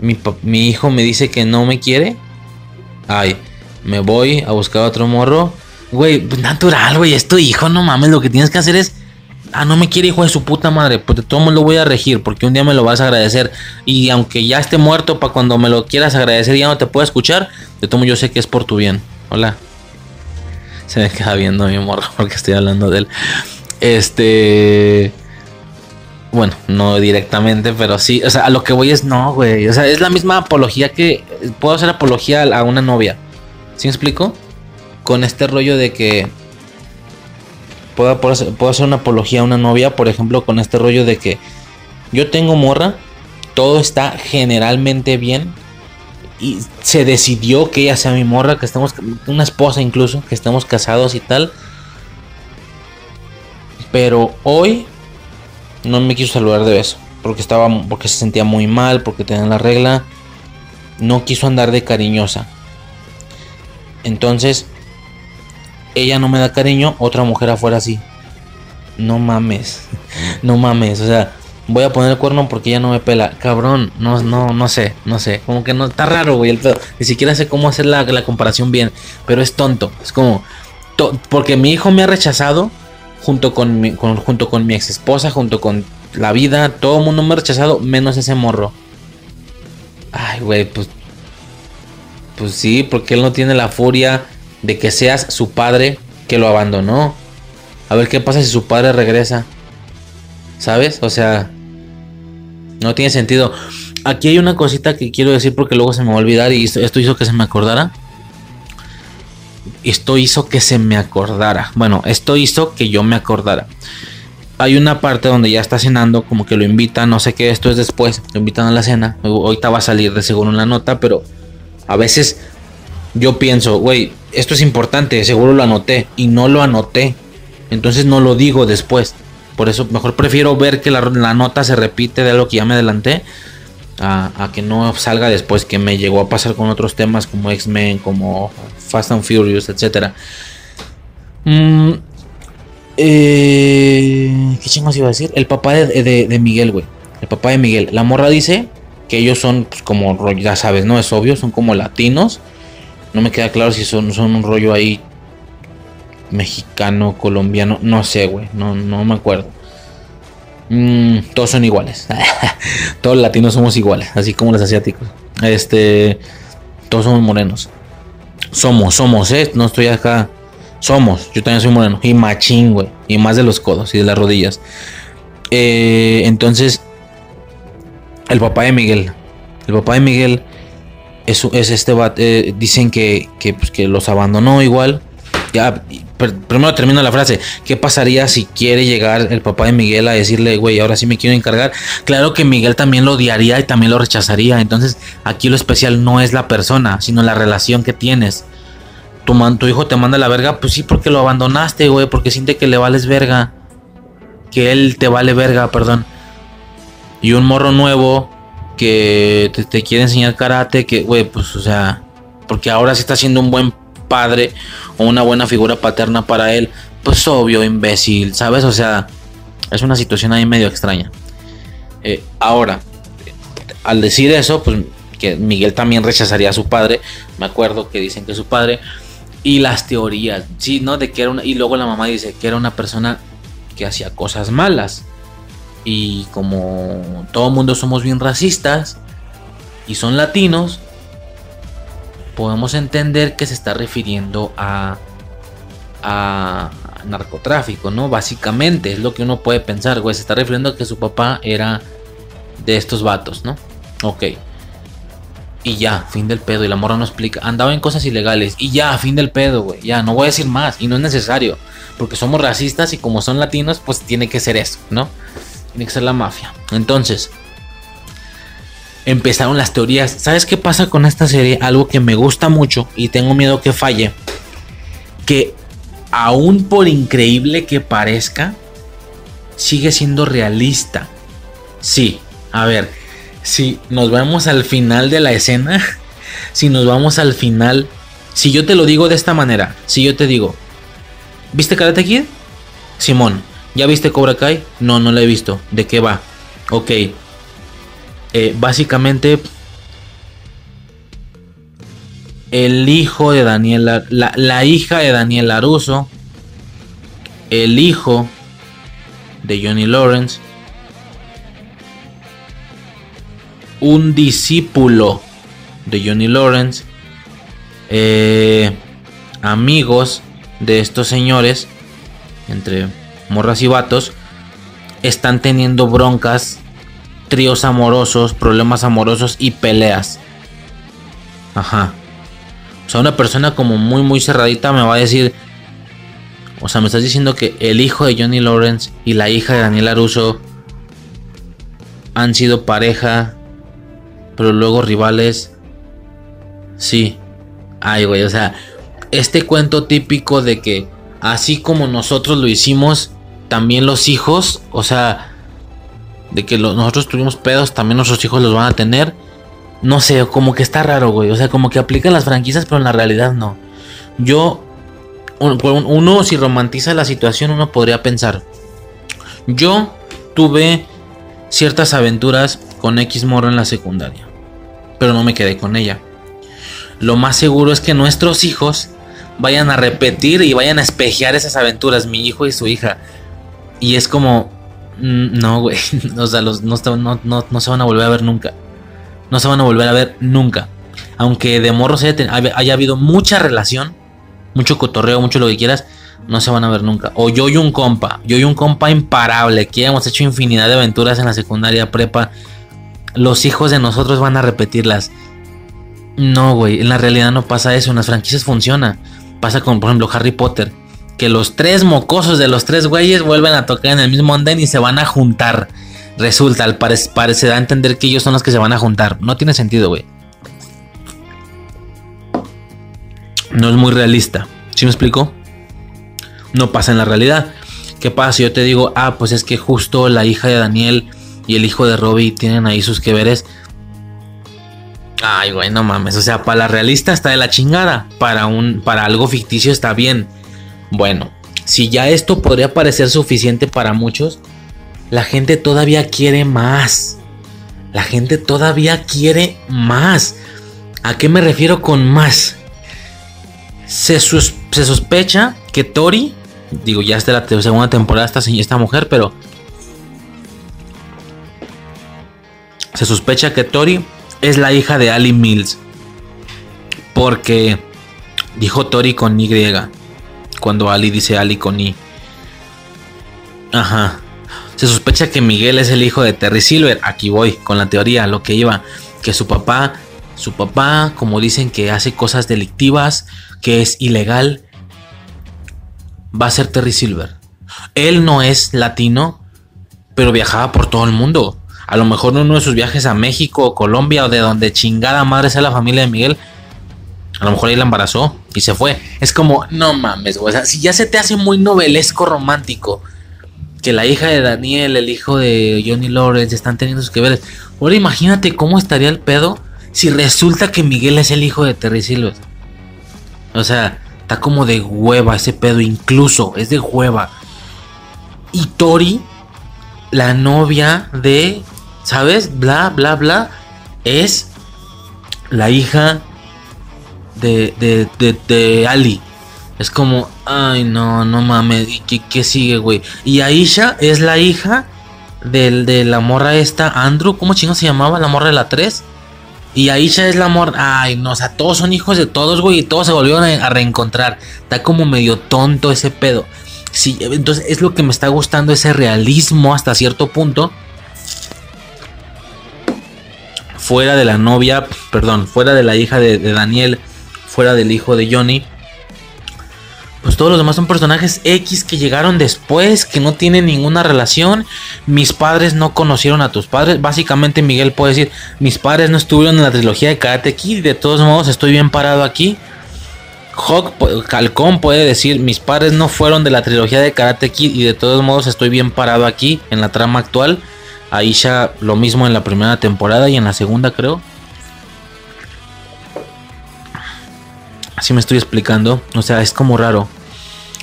mi, hijo me dice que no me quiere. Ay, me voy a buscar otro morro. Güey, natural, güey, es tu hijo, no mames. Lo que tienes que hacer es. Ah, no me quiere hijo de su puta madre. Pues de todo modo lo voy a regir. Porque un día me lo vas a agradecer. Y aunque ya esté muerto, para cuando me lo quieras agradecer ya no te pueda escuchar. De todo modo yo sé que es por tu bien. Hola. Se me queda viendo mi morro porque estoy hablando de él. Este. Bueno, no directamente, pero sí. O sea, a lo que voy es no, güey. O sea, es la misma apología que. Puedo hacer apología a una novia. ¿Sí me explico? Con este rollo de que. Puedo, hacer una apología a una novia, por ejemplo, con este rollo de que. Yo tengo morra. Todo está generalmente bien. Y se decidió que ella sea mi morra, que estamos. Una esposa incluso, que estamos casados y tal. Pero hoy no me quiso saludar de beso. Porque estaba. Porque se sentía muy mal. Porque tenía la regla. No quiso andar de cariñosa. Entonces. Ella no me da cariño. Otra mujer afuera sí. No mames. No mames. O sea. Voy a poner el cuerno porque ella no me pela. Cabrón. No, no, no sé. No sé. Como que no. Está raro, güey. El pedo. Ni siquiera sé cómo hacer la, la comparación bien. Pero es tonto. Es como. porque mi hijo me ha rechazado. Junto con mi, con- junto con mi ex esposa. Junto con la vida. Todo el mundo me ha rechazado. Menos ese morro. Ay, güey. Pues. Pues sí. Porque él no tiene la furia. De que seas su padre. Que lo abandonó. A ver qué pasa si su padre regresa. ¿Sabes? O sea. No tiene sentido. Aquí hay una cosita que quiero decir porque luego se me va a olvidar y esto, hizo que se me acordara. Esto hizo que se me acordara. Bueno, esto hizo que yo me acordara. Hay una parte donde ya está cenando, como que lo invitan, no sé qué, esto es después, lo invitan a la cena. Ahorita va a salir de seguro en la nota, pero a veces yo pienso, güey, esto es importante, seguro lo anoté y no lo anoté. Entonces no lo digo después. Por eso mejor prefiero ver que la, nota se repite de algo que ya me adelanté. A, que no salga después que me llegó a pasar con otros temas como X-Men, como Fast and Furious, etc. Mm, eh, ¿Qué chingos iba a decir? El papá de, Miguel, güey. El papá de Miguel. La morra dice que ellos son pues, como, ya sabes, ¿no? Es obvio, son como latinos. No me queda claro si son, son un rollo ahí mexicano, colombiano, no sé, güey, no, no me acuerdo. Mm, todos son iguales. todos los latinos somos iguales, así como los asiáticos. Este, todos somos morenos. Somos, somos, eh, no estoy acá. Somos, yo también soy moreno. Y machín, güey. Y más de los codos y de las rodillas. Eh, entonces, el papá de Miguel. El papá de Miguel es, es este eh, dicen que, pues, que los abandonó igual. Ya, primero termino la frase. ¿Qué pasaría si quiere llegar el papá de Miguel a decirle, güey, ahora sí me quiero encargar? Claro que Miguel también lo odiaría y también lo rechazaría. Entonces, aquí lo especial no es la persona, sino la relación que tienes. Tu, man- tu hijo te manda la verga, pues sí, porque lo abandonaste, güey, porque siente que le vales verga. Que él te vale verga, perdón. Y un morro nuevo que te, quiere enseñar karate, que, güey, pues, o sea, porque ahora sí está siendo un buen padre o una buena figura paterna para él, pues obvio, imbécil, ¿sabes? O sea, es una situación ahí medio extraña. Eh, ahora, al decir eso, pues que Miguel también rechazaría a su padre, me acuerdo que dicen que su padre, Y las teorías, sí, ¿no? De que era. Y luego la mamá dice que era una persona que hacía cosas malas. Y como todo mundo somos bien racistas y son latinos, podemos entender que se está refiriendo a, a narcotráfico, ¿no? Básicamente es lo que uno puede pensar, güey. Se está refiriendo a que su papá era de estos vatos, ¿no? Ok. Y ya, fin del pedo. Y la morra no explica. Andaba en cosas ilegales. Y ya, fin del pedo, güey. Ya, no voy a decir más. Y no es necesario. Porque somos racistas y como son latinos, pues tiene que ser eso, ¿no? Tiene que la mafia. Entonces, empezaron las teorías. ¿Sabes qué pasa con esta serie? Algo que me gusta mucho y tengo miedo que falle. Que aún por increíble que parezca, sigue siendo realista. Sí, a ver, si nos vamos al final de la escena, si nos vamos al final, si yo te lo digo de esta manera, si yo te digo, ¿viste Karate Kid? Simón, ¿ya viste Cobra Kai? No, no la he visto. ¿De qué va? Ok. Eh, básicamente, el hijo de Daniela, la, la hija de Daniel Aruso, el hijo de Johnny Lawrence, un discípulo de Johnny Lawrence, eh, amigos de estos señores, entre morras y vatos, están teniendo broncas, tríos amorosos, problemas amorosos y peleas. Ajá. O sea, una persona como muy, muy cerradita me va a decir, o sea, me estás diciendo que el hijo de Johnny Lawrence y la hija de Daniel Aruso han sido pareja pero luego rivales. Sí. Ay, güey, o sea, este cuento típico de que así como nosotros lo hicimos, también los hijos, o sea, de que nosotros tuvimos pedos, también nuestros hijos los van a tener. No sé, como que está raro, güey. O sea, como que aplican las franquicias, pero en la realidad no. Yo, uno, si romantiza la situación, uno podría pensar. Yo tuve ciertas aventuras con X Morro en la secundaria pero no me quedé con ella. Lo más seguro es que nuestros hijos vayan a repetir y vayan a espejear esas aventuras, mi hijo y su hija. Y es como, mm, no, güey, o sea, los, no, no, se van a volver a ver nunca. No se van a volver a ver nunca. Aunque de morros haya, haya habido mucha relación, mucho cotorreo, mucho lo que quieras, no se van a ver nunca. O yo y un compa, yo y un compa imparable, que hemos hecho infinidad de aventuras en la secundaria, prepa, los hijos de nosotros van a repetirlas. No, güey, en la realidad no pasa eso, en las franquicias funciona. Pasa con, por ejemplo, Harry Potter, que los tres mocosos de los tres güeyes vuelven a tocar en el mismo andén y se van a juntar. Resulta, al parecer, da a entender que ellos son los que se van a juntar. No tiene sentido, güey. No es muy realista. ¿Sí me explico? No pasa en la realidad. ¿Qué pasa si yo te digo, ah, pues es que justo la hija de Daniel y el hijo de Robbie tienen ahí sus que veres. Ay, güey, no mames. O sea, para la realista está de la chingada. Para, un, para algo ficticio está bien. Bueno, si ya esto podría parecer suficiente para muchos, la gente todavía quiere más. La gente todavía quiere más. ¿A qué me refiero con más? Se, se sospecha que Tori, digo, ya es de la segunda temporada esta, esta mujer, pero Se sospecha que Tori es la hija de Ali Mills. Porque dijo Tori con Y. Cuando Ali dice Ali con I. Ajá. Se sospecha que Miguel es el hijo de Terry Silver. Aquí voy con la teoría, lo que iba. Que su papá, su papá, como dicen que hace cosas delictivas, que es ilegal, va a ser Terry Silver. Él no es latino, pero viajaba por todo el mundo. A lo mejor en uno de sus viajes a México o Colombia o de donde chingada madre sea la familia de Miguel, a lo mejor ahí la embarazó y se fue. Es como, no mames, güey. O sea, si ya se te hace muy novelesco romántico que la hija de Daniel, el hijo de Johnny Lawrence están teniendo sus que ver. Ahora imagínate cómo estaría el pedo si resulta que Miguel es el hijo de Terry Silver. O sea, está como de hueva ese pedo, incluso es de hueva. Y Tori, la novia de ¿sabes? Bla, bla, bla. Es la hija de, de, de, Ali. Es como, ay, no, no mames. ¿Y qué, qué sigue, güey? Y Aisha es la hija del, de la morra esta, Andrew. ¿Cómo chingo se llamaba? La morra de la 3. Y Aisha es la morra. Ay, no, o sea, todos son hijos de todos, güey. Y todos se volvieron a, reencontrar. Está como medio tonto ese pedo. Sí, entonces es lo que me está gustando, ese realismo hasta cierto punto. Fuera de la novia, perdón, fuera de la hija de, de Daniel, fuera del hijo de Johnny pues todos los demás son personajes X que llegaron después, que no tienen ninguna relación. Mis padres no conocieron a tus padres. Básicamente Miguel puede decir, mis padres no estuvieron en la trilogía de Karate Kid de todos modos estoy bien parado aquí. Hawk, Calcón puede decir, mis padres no fueron de la trilogía de Karate Kid y de todos modos estoy bien parado aquí en la trama actual. Aisha lo mismo en la primera temporada y en la segunda creo. Así me estoy explicando. O sea, es como raro.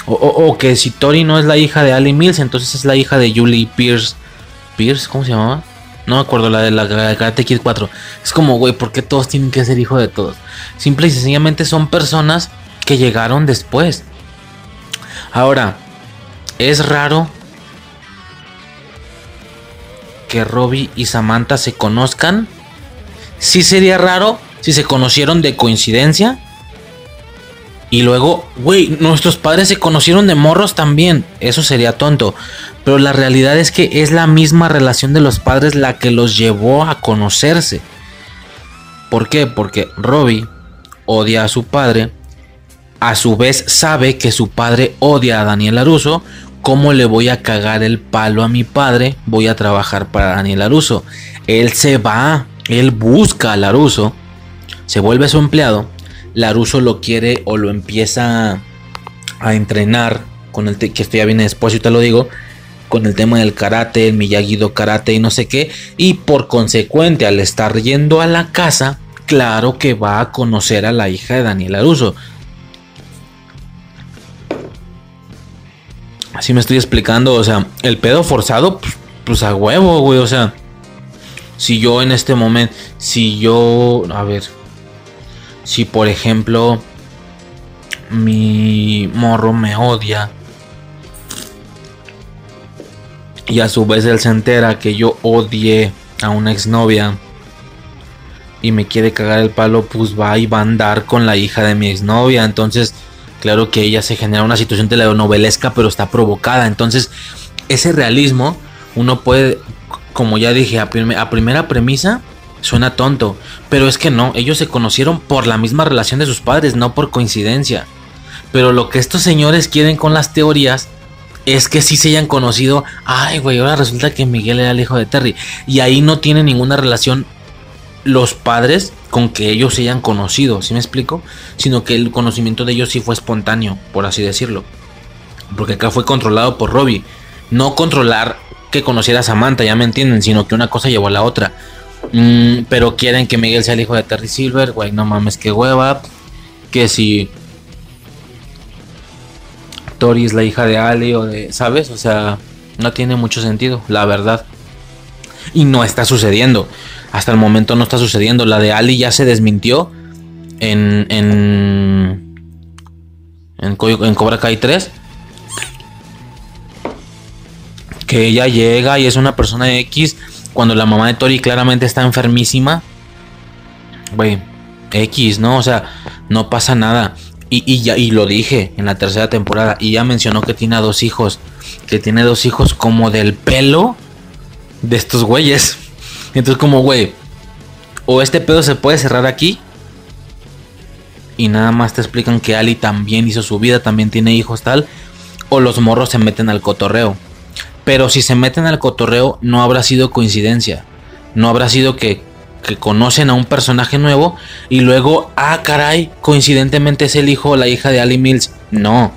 O, que si Tori no es la hija de Ali Mills, entonces es la hija de Julie Pierce. ¿Pierce? ¿Cómo se llamaba? No me acuerdo, la de la, Karate Kid 4. Es como, güey, ¿por qué todos tienen que ser hijo de todos? Simple y sencillamente son personas que llegaron después. Ahora, es raro que Robbie y Samantha se conozcan. Sí sería raro si se conocieron de coincidencia. Y luego, güey, nuestros padres se conocieron de morros también. Eso sería tonto. Pero la realidad es que es la misma relación de los padres la que los llevó a conocerse. ¿Por qué? Porque Robbie odia a su padre. A su vez sabe que su padre odia a Daniel Aruso. ¿Cómo le voy a cagar el palo a mi padre? Voy a trabajar para Daniel Aruso. Él se va, él busca a Laruso, se vuelve su empleado Laruso lo quiere o lo empieza a entrenar con el que esto ya viene después, y te lo digo, con el tema del karate, el miyagi karate y no sé qué, y por consecuente al estar yendo a la casa, claro que va a conocer a la hija de Daniel Laruso. Así me estoy explicando, o sea, el pedo forzado, pues, pues a huevo, güey, o sea, si yo en este momento, si yo, a ver, si por ejemplo mi morro me odia y a su vez él se entera que yo odie a una exnovia y me quiere cagar el palo, pues va y va a andar con la hija de mi exnovia. Entonces, claro que ella se genera una situación telenovelesca, pero está provocada. Entonces, ese realismo, uno puede, como ya dije, a, a primera premisa, Suena tonto, pero es que no, ellos se conocieron por la misma relación de sus padres, no por coincidencia. Pero lo que estos señores quieren con las teorías es que sí se hayan conocido. Ay, güey, ahora resulta que Miguel era el hijo de Terry. Y ahí no tiene ninguna relación los padres con que ellos se hayan conocido, ¿sí me explico? Sino que el conocimiento de ellos sí fue espontáneo, por así decirlo. Porque acá fue controlado por Robbie. No controlar que conociera a Samantha, ya me entienden, sino que una cosa llevó a la otra. Mm, pero quieren que Miguel sea el hijo de Terry Silver, güey, no mames, que hueva. Que si Tori es la hija de Ali o de, ¿sabes? O sea, no tiene mucho sentido, la verdad. Y no está sucediendo. Hasta el momento no está sucediendo. La de Ali ya se desmintió en en, en Cobra Kai 3 que ella llega y es una persona X cuando la mamá de Tori claramente está enfermísima, güey, X, ¿no? O sea, no pasa nada. Y, ya, y lo dije en la tercera temporada. Y ya mencionó que tiene dos hijos. Que tiene dos hijos como del pelo de estos güeyes. Entonces, como, güey, o este pedo se puede cerrar aquí. Y nada más te explican que Ali también hizo su vida, también tiene hijos, tal. O los morros se meten al cotorreo. Pero si se meten al cotorreo, no habrá sido coincidencia. No habrá sido que, conocen a un personaje nuevo y luego, ah, caray, coincidentemente es el hijo o la hija de Ali Mills. No.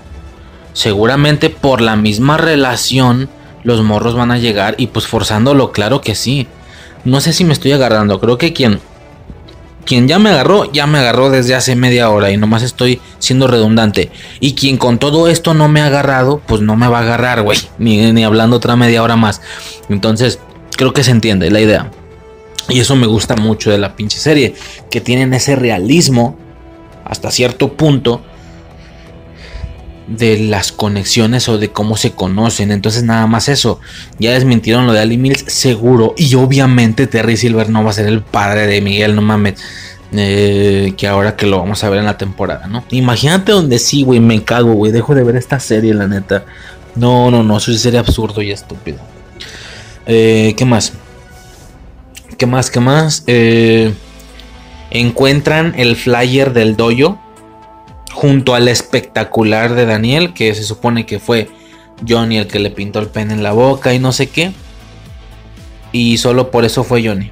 Seguramente por la misma relación, los morros van a llegar y pues forzándolo, claro que sí. No sé si me estoy agarrando. Creo que quien quien ya me agarró, ya me agarró desde hace media hora y nomás estoy siendo redundante. Y quien con todo esto no me ha agarrado, pues no me va a agarrar, güey. Ni, ni hablando otra media hora más. Entonces, creo que se entiende la idea. Y eso me gusta mucho de la pinche serie. Que tienen ese realismo hasta cierto punto. De las conexiones o de cómo se conocen. Entonces nada más eso. Ya desmintieron lo de Ali Mills seguro. Y obviamente Terry Silver no va a ser el padre de Miguel, no mames. Eh, que ahora que lo vamos a ver en la temporada, ¿no? Imagínate donde sí, güey, me cago, güey. Dejo de ver esta serie, la neta. No, no, no, eso sería absurdo y estúpido. Eh, ¿Qué más? ¿Qué más? ¿Qué más? Eh, encuentran el flyer del doyo junto al espectacular de Daniel, que se supone que fue Johnny el que le pintó el pen en la boca y no sé qué. Y solo por eso fue Johnny.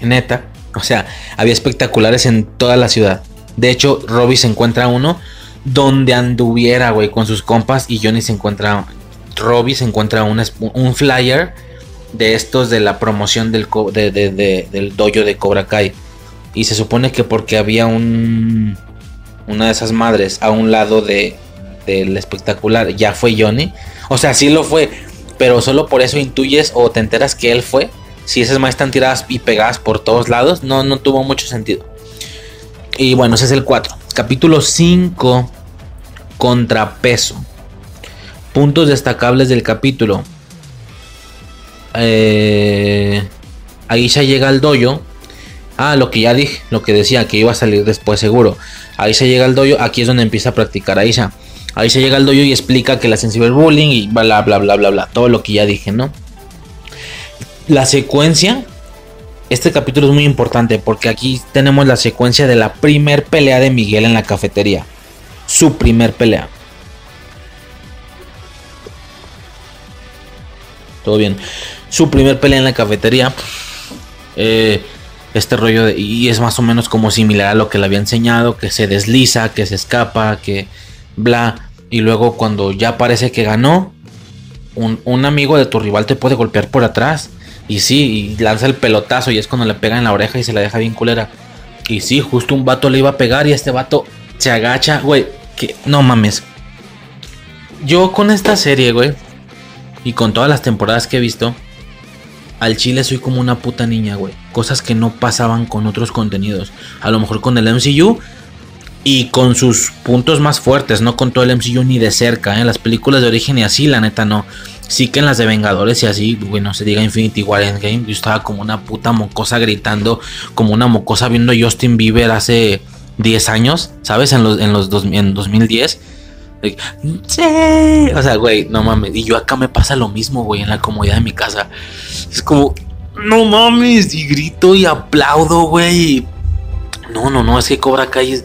Neta. O sea, había espectaculares en toda la ciudad. De hecho, Robbie se encuentra uno donde anduviera, güey, con sus compas. Y Johnny se encuentra. Robbie se encuentra un, flyer de estos de la promoción del, del dojo de Cobra Kai. Y se supone que porque había un una de esas madres a un lado de del espectacular ya fue Johnny. O sea, sí lo fue, pero solo por eso intuyes o te enteras que él fue. Si esas madres están tiradas y pegadas por todos lados, no, no tuvo mucho sentido. Y bueno, ese es el 4. Capítulo 5. Contrapeso. Puntos destacables del capítulo. Eh, Aisha llega al dojo. Ah, lo que ya dije, lo que decía, que iba a salir después seguro. Ahí se llega al dojo, aquí es donde empieza a practicar Aisha. Ahí se llega al dojo y explica que la sensible bullying y bla bla bla bla bla, todo lo que ya dije, ¿no? La secuencia, este capítulo es muy importante porque aquí tenemos la secuencia de la primer pelea de Miguel en la cafetería. Su primer pelea. Todo bien. Su primer pelea en la cafetería. Eh, este rollo de, y es más o menos como similar a lo que le había enseñado, que se desliza, que se escapa, que bla, y luego cuando ya parece que ganó, un, amigo de tu rival te puede golpear por atrás, y sí, y lanza el pelotazo y es cuando le pega en la oreja y se la deja bien culera. Y sí, justo un vato le iba a pegar y este vato se agacha, güey, que no mames. Yo con esta serie, güey, y con todas las temporadas que he visto, al chile soy como una puta niña, güey. Cosas que no pasaban con otros contenidos. A lo mejor con el MCU y con sus puntos más fuertes, no con todo el MCU ni de cerca. En ¿eh? las películas de origen y así, la neta no. Sí que en las de Vengadores y así, bueno, se diga Infinity War Endgame, yo estaba como una puta mocosa gritando, como una mocosa viendo Justin Bieber hace 10 años, ¿sabes? En los, en los en 2010 Sí. O sea, güey, no mames. Y yo acá me pasa lo mismo, güey, en la comodidad de mi casa. Es como, no mames. Y grito y aplaudo, güey. No, no, no. Es que Cobra Kai es,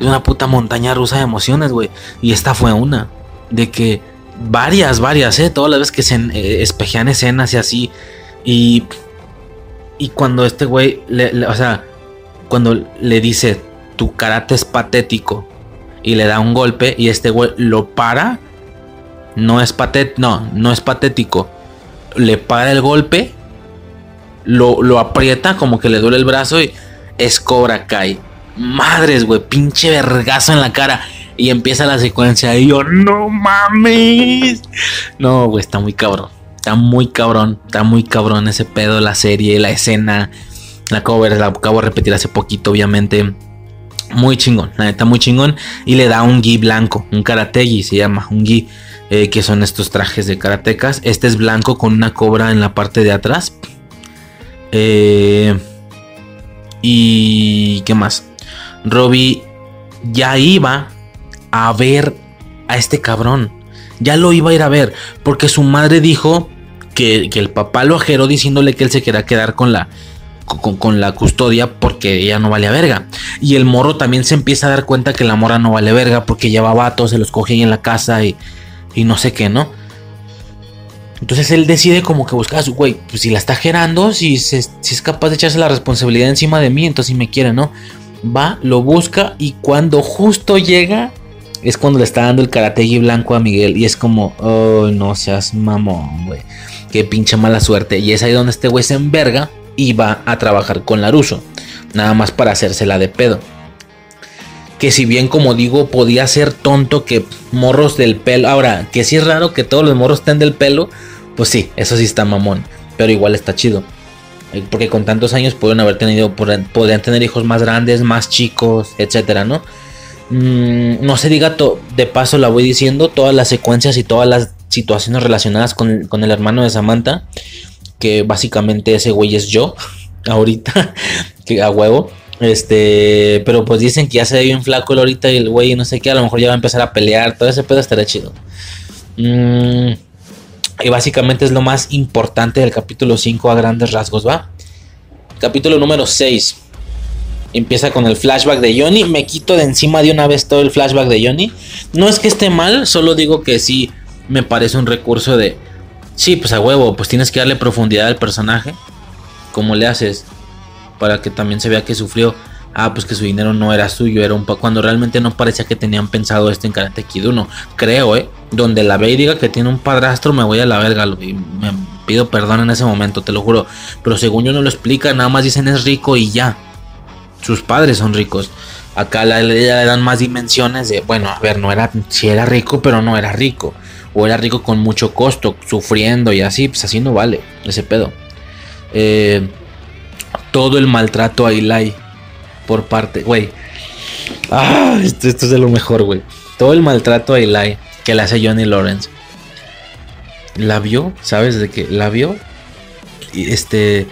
una puta montaña rusa de emociones, güey. Y esta fue una. De que varias, varias, ¿eh? Todas las veces que se eh, espejean escenas y así. Y. Y cuando este güey, o sea, cuando le dice, tu karate es patético y le da un golpe y este güey lo para. No es patético, no, no es patético. Le para el golpe, lo, lo aprieta como que le duele el brazo y es Cobra Kai. Madres, güey, pinche vergazo en la cara. Y empieza la secuencia y yo, no mames. No, güey, está muy cabrón. Está muy cabrón. Está muy cabrón ese pedo, la serie, la escena. La cover, la acabo de repetir hace poquito, obviamente. Muy chingón, la neta, muy chingón. Y le da un gi blanco, un karategi se llama, un gi, eh, que son estos trajes de karatecas. Este es blanco con una cobra en la parte de atrás. Eh, y qué más. Robbie ya iba a ver a este cabrón. Ya lo iba a ir a ver. Porque su madre dijo que, que el papá lo ajeró diciéndole que él se quería quedar con la, con, la custodia porque ella no vale verga. Y el morro también se empieza a dar cuenta que la mora no vale verga porque lleva vatos, se los coge ahí en la casa y, y no sé qué, ¿no? Entonces él decide como que buscar a su güey, pues si la está gerando, si, si es capaz de echarse la responsabilidad encima de mí, entonces si me quiere, ¿no? Va, lo busca y cuando justo llega es cuando le está dando el karategi blanco a Miguel y es como, oh, no seas mamón, güey. Qué pinche mala suerte. Y es ahí donde este güey se enverga iba a trabajar con Laruso, nada más para hacérsela de pedo. Que si bien como digo podía ser tonto que morros del pelo, ahora que si es raro que todos los morros estén del pelo, pues sí, eso sí está mamón, pero igual está chido. Eh, porque con tantos años pueden haber tenido, podrían tener hijos más grandes, más chicos, etcétera, ¿no? Mm, no se diga de paso, la voy diciendo, todas las secuencias y todas las situaciones relacionadas con el hermano de Samantha, que básicamente ese güey es yo, ahorita, que a huevo. Este, pero pues dicen que ya se ve bien flaco el ahorita y el güey no sé qué, a lo mejor ya va a empezar a pelear, todo ese pedo estará chido. Mm, y básicamente es lo más importante del capítulo 5 a grandes rasgos, ¿va? Capítulo número 6. Empieza con el flashback de Johnny. Me quito de encima de una vez todo el flashback de Johnny. No es que esté mal, solo digo que sí me parece un recurso de... Sí, pues a huevo, pues tienes que darle profundidad al personaje. ¿Cómo le haces? Para que también se vea que sufrió. Ah, pues que su dinero no era suyo, era un pa cuando realmente no parecía que tenían pensado esto en Karate Kid 1. Creo, ¿eh? Donde la ve y diga que tiene un padrastro, me voy a la verga. y me pido perdón en ese momento, te lo juro. Pero según yo no lo explica, nada más dicen es rico y ya. Sus padres son ricos. Acá la, le, dan más dimensiones de, bueno, a ver, no era, si era rico, pero no era rico. O era rico con mucho costo, sufriendo y así, pues así no vale ese pedo. Eh, todo el maltrato a Eli por parte, güey. Ah, esto, esto es de lo mejor, güey. Todo el maltrato a Eli que le hace Johnny Lawrence. La vio, ¿sabes de qué? La vio. Y este.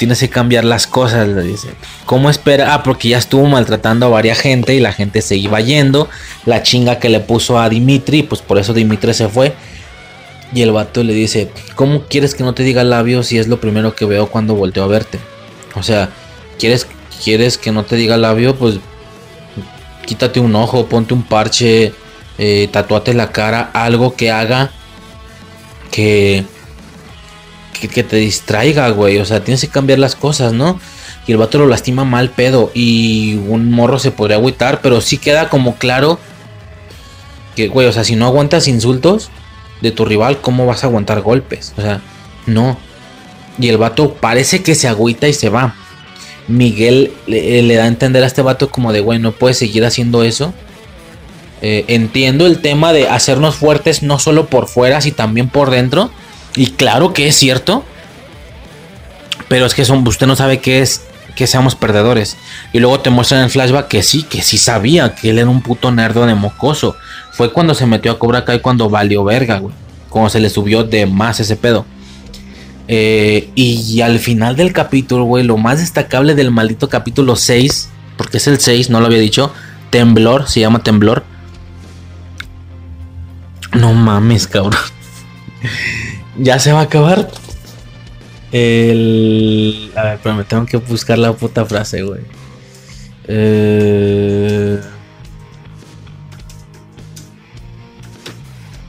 Tienes que cambiar las cosas, le dice. ¿Cómo espera? Ah, porque ya estuvo maltratando a varias gente y la gente se iba yendo. La chinga que le puso a Dimitri, pues por eso Dimitri se fue. Y el vato le dice, ¿cómo quieres que no te diga labio si es lo primero que veo cuando volteo a verte? O sea, ¿quieres, quieres que no te diga labio? Pues quítate un ojo, ponte un parche, eh, tatuate la cara, algo que haga que, que, te distraiga, güey. O sea, tienes que cambiar las cosas, ¿no? Y el vato lo lastima mal pedo. Y un morro se podría agüitar, pero sí queda como claro que, güey, o sea, si no aguantas insultos de tu rival, ¿cómo vas a aguantar golpes? O sea, no. Y el vato parece que se agüita y se va. Miguel le, le da a entender a este vato como de, güey, no puedes seguir haciendo eso. Eh, entiendo el tema de hacernos fuertes no solo por fuera, sino también por dentro. Y claro que es cierto. Pero es que son, usted no sabe qué es que seamos perdedores. Y luego te muestran en flashback que sí, que sí sabía que él era un puto nerdo de mocoso. Fue cuando se metió a Cobra Kai cuando valió verga, güey. Cuando se le subió de más ese pedo. Eh, y al final del capítulo, güey, lo más destacable del maldito capítulo 6, porque es el 6, no lo había dicho, Temblor, se llama Temblor. No mames, cabrón. Ya se va a acabar. El... A ver, pero me tengo que buscar la puta frase, güey. Eh...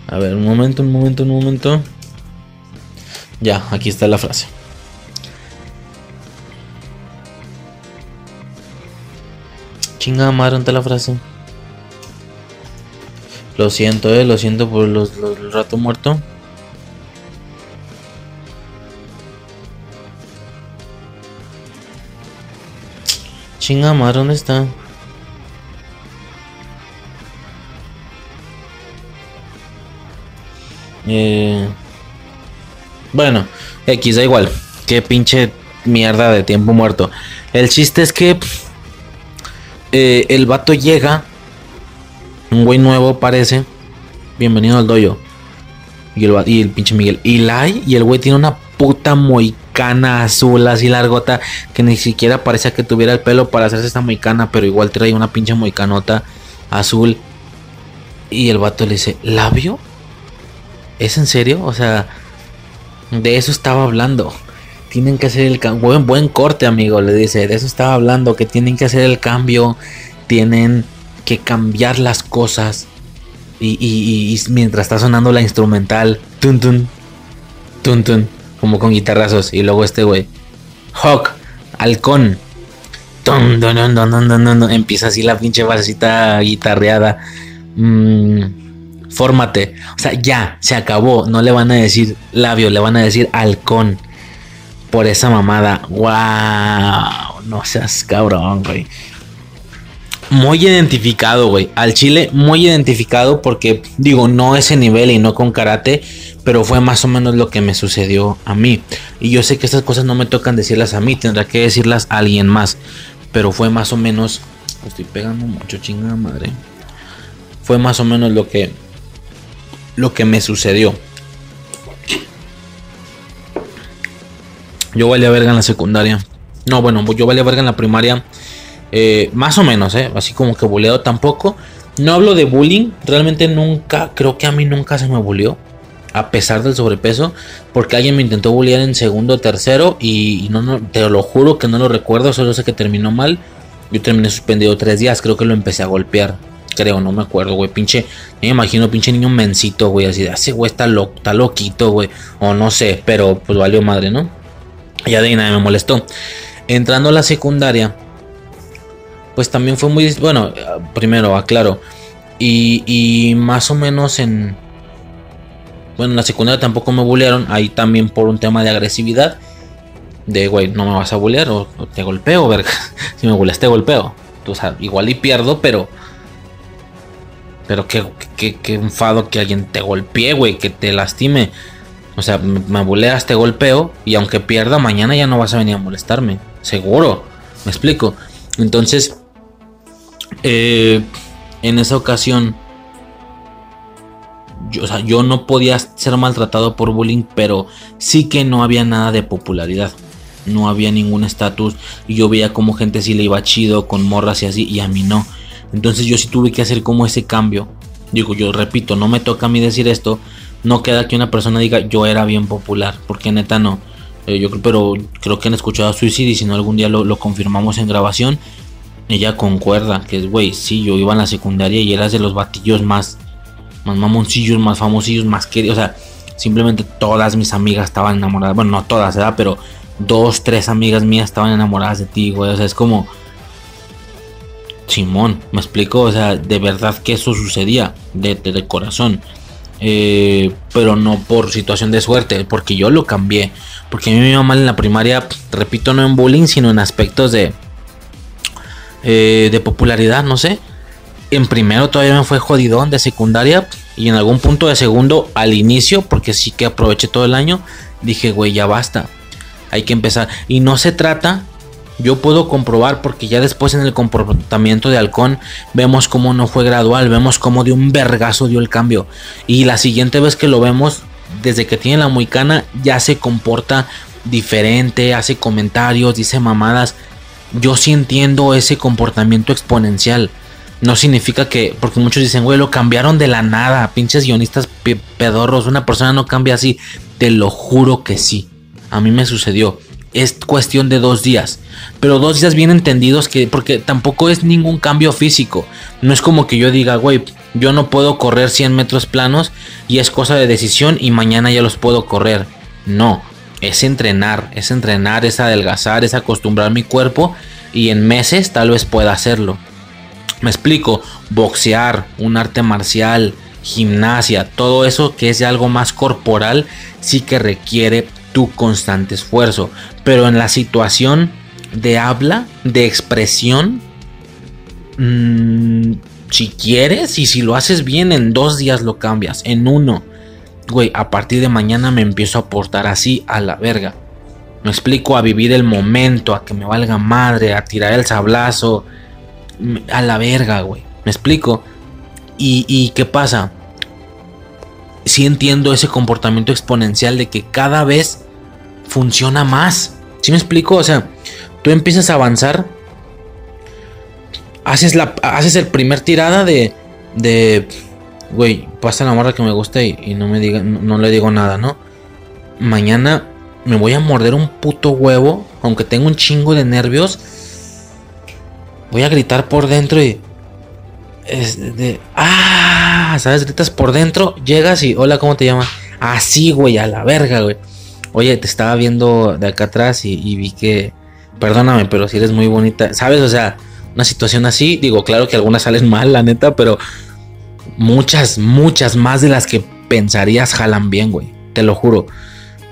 A ver, un momento, un momento, un momento. Ya, aquí está la frase. Chinga madre, ¿dónde está la frase? Lo siento, eh, lo siento por los, los- el rato muerto. Chinga madre, ¿dónde está? Eh, bueno, X da igual. Qué pinche mierda de tiempo muerto. El chiste es que eh, el vato llega. Un güey nuevo parece. Bienvenido al doyo. Y el, y pinche Miguel. Eli y el güey tiene una puta moicana azul así largota. Que ni siquiera parecía que tuviera el pelo para hacerse esta moicana. Pero igual trae una pinche moicanota azul. Y el vato le dice, ¿labio? ¿Es en serio? O sea, de eso estaba hablando. Tienen que hacer el cambio. Buen, buen corte, amigo, le dice. De eso estaba hablando. Que tienen que hacer el cambio. Tienen que cambiar las cosas. Y, y- y- y mientras está sonando la instrumental. Tun tun. Tun tun. Como con guitarrazos. Y luego este güey. Hawk. Halcón. Empieza así la pinche basecita guitarreada. Mm, fórmate. O sea, ya, se acabó. No le van a decir labio, le van a decir halcón. Por esa mamada. ¡Wow! No seas cabrón, güey. Muy identificado, güey. Al chile, muy identificado porque, digo, no ese nivel y no con karate, pero fue más o menos lo que me sucedió a mí. Y yo sé que estas cosas no me tocan decirlas a mí, tendrá que decirlas a alguien más. Pero fue más o menos Estoy pegando mucho, chingada madre. Fue más o menos lo que. Lo que me sucedió. Yo valía verga en la secundaria. No, bueno, yo valía verga en la primaria. Eh, más o menos, ¿eh? Así como que buleado tampoco. No hablo de bullying. Realmente nunca, creo que a mí nunca se me buleó. A pesar del sobrepeso. Porque alguien me intentó bullear en segundo o tercero. Y, no, no, te lo juro que no lo recuerdo. Solo sé que terminó mal. Yo terminé suspendido tres días. Creo que lo empecé a golpear. Creo, no me acuerdo, güey. Pinche, me imagino, pinche niño mencito, güey. Así de, ese güey está, lo, está loquito, güey. O no sé, pero pues valió madre, ¿no? Ya de ahí me molestó. Entrando a la secundaria, pues también fue muy. Bueno, primero, aclaro. Y, y más o menos en. Bueno, en la secundaria tampoco me bullearon. Ahí también por un tema de agresividad. De, güey, no me vas a bullear o, te golpeo, verga. si me bulleas, te golpeo. O sea, igual y pierdo, pero. Pero qué, qué, qué enfado que alguien te golpee, güey, que te lastime. O sea, me buleas, te golpeo y aunque pierda, mañana ya no vas a venir a molestarme. Seguro. Me explico. Entonces, eh, en esa ocasión, yo, o sea, yo no podía ser maltratado por bullying, pero sí que no había nada de popularidad. No había ningún estatus y yo veía como gente sí le iba chido con morras y así y a mí no. Entonces yo sí tuve que hacer como ese cambio. Digo, yo repito, no me toca a mí decir esto, no queda que una persona diga yo era bien popular, porque neta no. Eh, yo pero creo que han escuchado a y si no algún día lo, confirmamos en grabación, ella concuerda que es, güey, sí, yo iba en la secundaria y eras de los batillos más, más mamoncillos, más famosillos, más queridos, o sea, simplemente todas mis amigas estaban enamoradas, bueno, no todas, ¿verdad? Pero dos, tres amigas mías estaban enamoradas de ti, güey, o sea, es como... Simón, me explico, o sea, de verdad que eso sucedía, de, de corazón. Eh, pero no por situación de suerte, porque yo lo cambié. Porque a mí me iba mal en la primaria, repito, no en bullying, sino en aspectos de, eh, de popularidad, no sé. En primero todavía me fue jodidón de secundaria y en algún punto de segundo al inicio, porque sí que aproveché todo el año, dije, güey, ya basta. Hay que empezar. Y no se trata yo puedo comprobar porque ya después en el comportamiento de Halcón vemos cómo no fue gradual, vemos cómo de un vergazo dio el cambio. Y la siguiente vez que lo vemos, desde que tiene la muicana, ya se comporta diferente, hace comentarios, dice mamadas. Yo sí entiendo ese comportamiento exponencial. No significa que, porque muchos dicen, güey, lo cambiaron de la nada, pinches guionistas pedorros, una persona no cambia así. Te lo juro que sí. A mí me sucedió es cuestión de dos días. Pero dos días bien entendidos que porque tampoco es ningún cambio físico. No es como que yo diga, güey, yo no puedo correr 100 metros planos y es cosa de decisión y mañana ya los puedo correr. No, es entrenar, es entrenar, es adelgazar, es acostumbrar mi cuerpo y en meses tal vez pueda hacerlo. Me explico, boxear, un arte marcial, gimnasia, todo eso que es algo más corporal, sí que requiere tu constante esfuerzo. Pero en la situación de habla, de expresión, mm, si quieres y si lo haces bien, en dos días lo cambias, en uno. Güey, a partir de mañana me empiezo a portar así a la verga. Me explico a vivir el momento, a que me valga madre, a tirar el sablazo. A la verga, güey. Me explico. ¿Y, y qué pasa? sí entiendo ese comportamiento exponencial de que cada vez funciona más. ¿Sí me explico? O sea, tú empiezas a avanzar, haces, la, haces el primer tirada de, de, güey, pasa la morra que me gusta y, no, me diga, no, le digo nada, ¿no? Mañana me voy a morder un puto huevo, aunque tengo un chingo de nervios. Voy a gritar por dentro y... Es de... ¡Ah! ¿sabes? Gritas por dentro, llegas y, hola, ¿cómo te llamas? Así, güey, a la verga, güey. Oye, te estaba viendo de acá atrás y, vi que, perdóname, pero si eres muy bonita, ¿sabes? O sea, una situación así, digo, claro que algunas salen mal, la neta, pero muchas, muchas más de las que pensarías jalan bien, güey, te lo juro.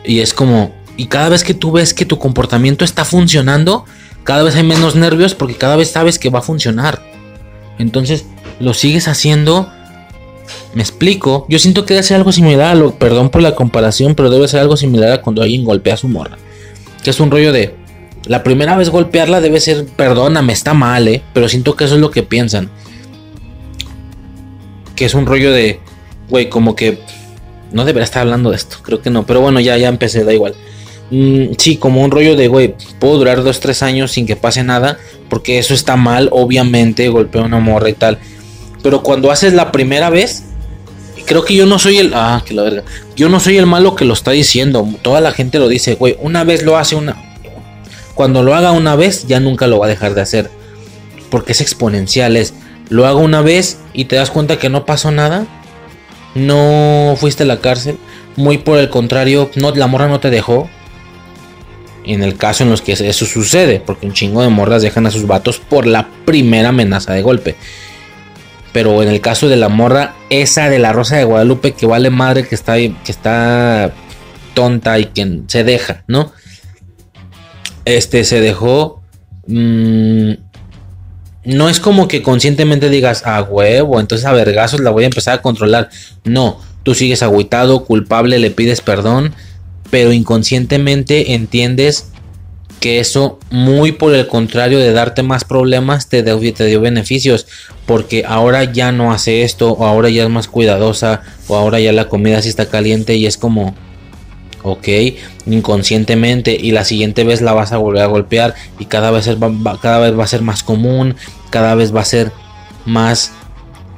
Y es como, y cada vez que tú ves que tu comportamiento está funcionando, cada vez hay menos nervios porque cada vez sabes que va a funcionar. Entonces, lo sigues haciendo me explico. Yo siento que debe ser algo similar a lo. Perdón por la comparación, pero debe ser algo similar a cuando alguien golpea a su morra. Que es un rollo de. La primera vez golpearla debe ser, perdóname, está mal, ¿eh? Pero siento que eso es lo que piensan. Que es un rollo de, güey, como que no debería estar hablando de esto, creo que no, pero bueno, ya, ya empecé, da igual. Mm, sí, como un rollo de, güey, puedo durar dos, tres años sin que pase nada, porque eso está mal, obviamente, golpeo una morra y tal. Pero cuando haces la primera vez, creo que yo no soy el. Ah, que la verga. Yo no soy el malo que lo está diciendo. Toda la gente lo dice, güey. Una vez lo hace una. Cuando lo haga una vez, ya nunca lo va a dejar de hacer. Porque es exponencial. Es. Lo hago una vez y te das cuenta que no pasó nada. No fuiste a la cárcel. Muy por el contrario, no, la morra no te dejó. En el caso en los que eso sucede, porque un chingo de morras dejan a sus vatos por la primera amenaza de golpe. Pero en el caso de la morra, esa de la Rosa de Guadalupe, que vale madre, que está, que está tonta y que se deja, ¿no? Este se dejó. Mm, no es como que conscientemente digas, a huevo, entonces a vergazos la voy a empezar a controlar. No, tú sigues agüitado, culpable, le pides perdón, pero inconscientemente entiendes que eso muy por el contrario de darte más problemas te dio, te dio beneficios porque ahora ya no hace esto o ahora ya es más cuidadosa o ahora ya la comida sí está caliente y es como ok inconscientemente y la siguiente vez la vas a volver a golpear y cada vez, va, cada vez va a ser más común cada vez va a ser más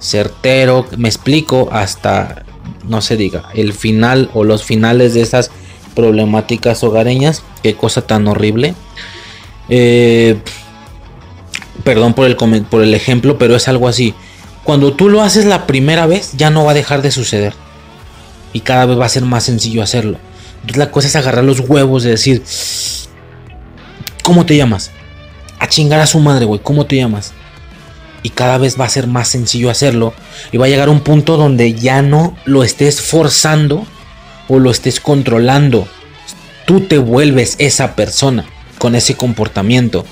certero. Me explico hasta no se diga el final o los finales de esas problemáticas hogareñas. Qué cosa tan horrible. Eh, perdón por el, por el ejemplo, pero es algo así. Cuando tú lo haces la primera vez, ya no va a dejar de suceder. Y cada vez va a ser más sencillo hacerlo. Entonces la cosa es agarrar los huevos de decir, ¿cómo te llamas? A chingar a su madre, güey, ¿cómo te llamas? Y cada vez va a ser más sencillo hacerlo. Y va a llegar un punto donde ya no lo estés forzando o lo estés controlando. Tú te vuelves esa persona con ese comportamiento.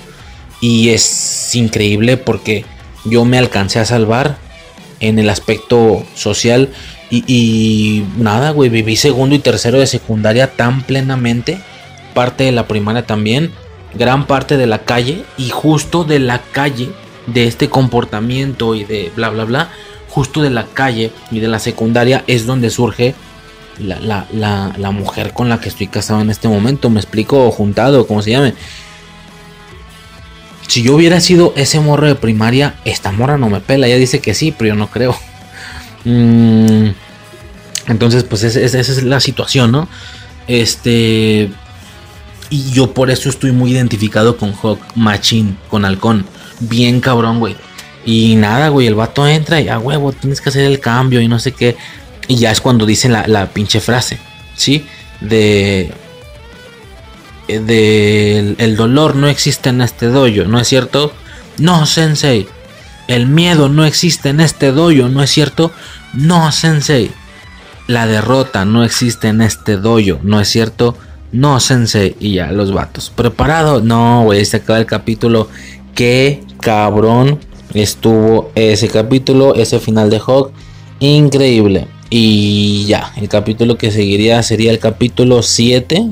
Y es increíble porque yo me alcancé a salvar en el aspecto social. Y, nada, güey, viví segundo y tercero de secundaria tan plenamente. Parte de la primaria también. Gran parte de la calle. Y justo de la calle, de este comportamiento y de bla, bla, bla. Justo de la calle y de la secundaria es donde surge la, mujer con la que estoy casado en este momento. Me explico, juntado, como se llame. Si yo hubiera sido ese morro de primaria, esta morra no me pela. Ella dice que sí, pero yo no creo. Mm, entonces, pues esa es la situación, ¿no? Este. Y yo por eso estoy muy identificado con Hawk Machine, con Halcón. Bien cabrón, güey. Y nada, güey, el vato entra y a huevo, tienes que hacer el cambio y no sé qué. Y ya es cuando dicen la, pinche frase, ¿sí? De... De... El dolor no existe en este dojo, ¿no es cierto? No, sensei. El miedo no existe en este dojo, ¿no es cierto? No, sensei. La derrota no existe en este dojo, ¿no es cierto? No, sensei. Y ya, los vatos. ¿Preparado? No, güey, se acaba el capítulo. Qué cabrón estuvo ese capítulo, ese final de Hawk. Increíble. Y ya, el capítulo que seguiría sería el capítulo 7.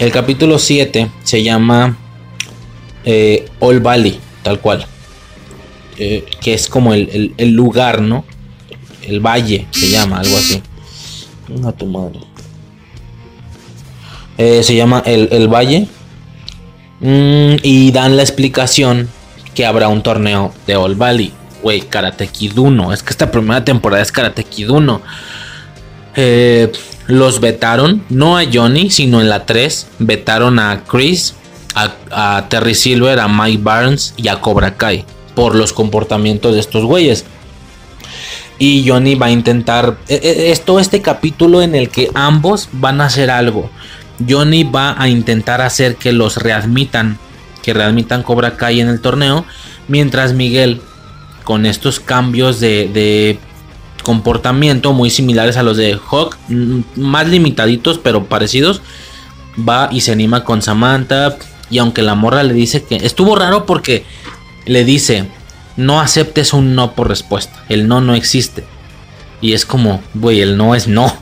El capítulo 7 se llama eh, All Valley, tal cual. Eh, que es como el, lugar, ¿no? El valle se llama, algo así. A tu madre. Eh, se llama el, Valle. Mm, y dan la explicación que habrá un torneo de All Valley güey, Karate Kid 1. Es que esta primera temporada es Karate Kid 1. Eh, los vetaron, no a Johnny, sino en la 3. Vetaron a Chris, a, Terry Silver, a Mike Barnes y a Cobra Kai. Por los comportamientos de estos güeyes. Y Johnny va a intentar. E, e, esto, este capítulo en el que ambos van a hacer algo. Johnny va a intentar hacer que los readmitan. Que readmitan Cobra Kai en el torneo. Mientras Miguel con estos cambios de, comportamiento muy similares a los de Hawk, mm, más limitaditos pero parecidos. Va y se anima con Samantha. Y aunque la morra le dice que estuvo raro porque le dice, no aceptes un no por respuesta. El no no existe. Y es como, güey, el no es no.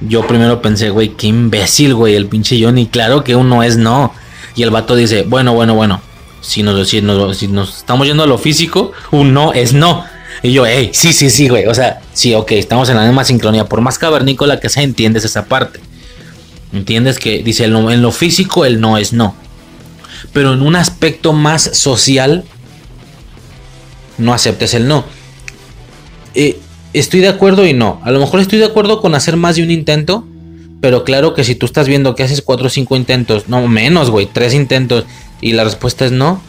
yo primero pensé, güey, qué imbécil, güey, el pinche Johnny. Claro que un no es no. Y el vato dice, bueno, bueno, bueno. Si nos, estamos yendo a lo físico, un no es no. Y yo, hey, sí, sí, sí, güey. O sea, sí, ok, estamos en la misma sincronía. Por más cavernícola que sea, entiendes esa parte. Entiendes que dice, en lo físico el no es no. Pero en un aspecto más social, no aceptes el no. Eh, estoy de acuerdo y no. A lo mejor estoy de acuerdo con hacer más de un intento. Pero claro que si tú estás viendo que haces 4 o 5 intentos, no menos, güey, 3 intentos y la respuesta es no,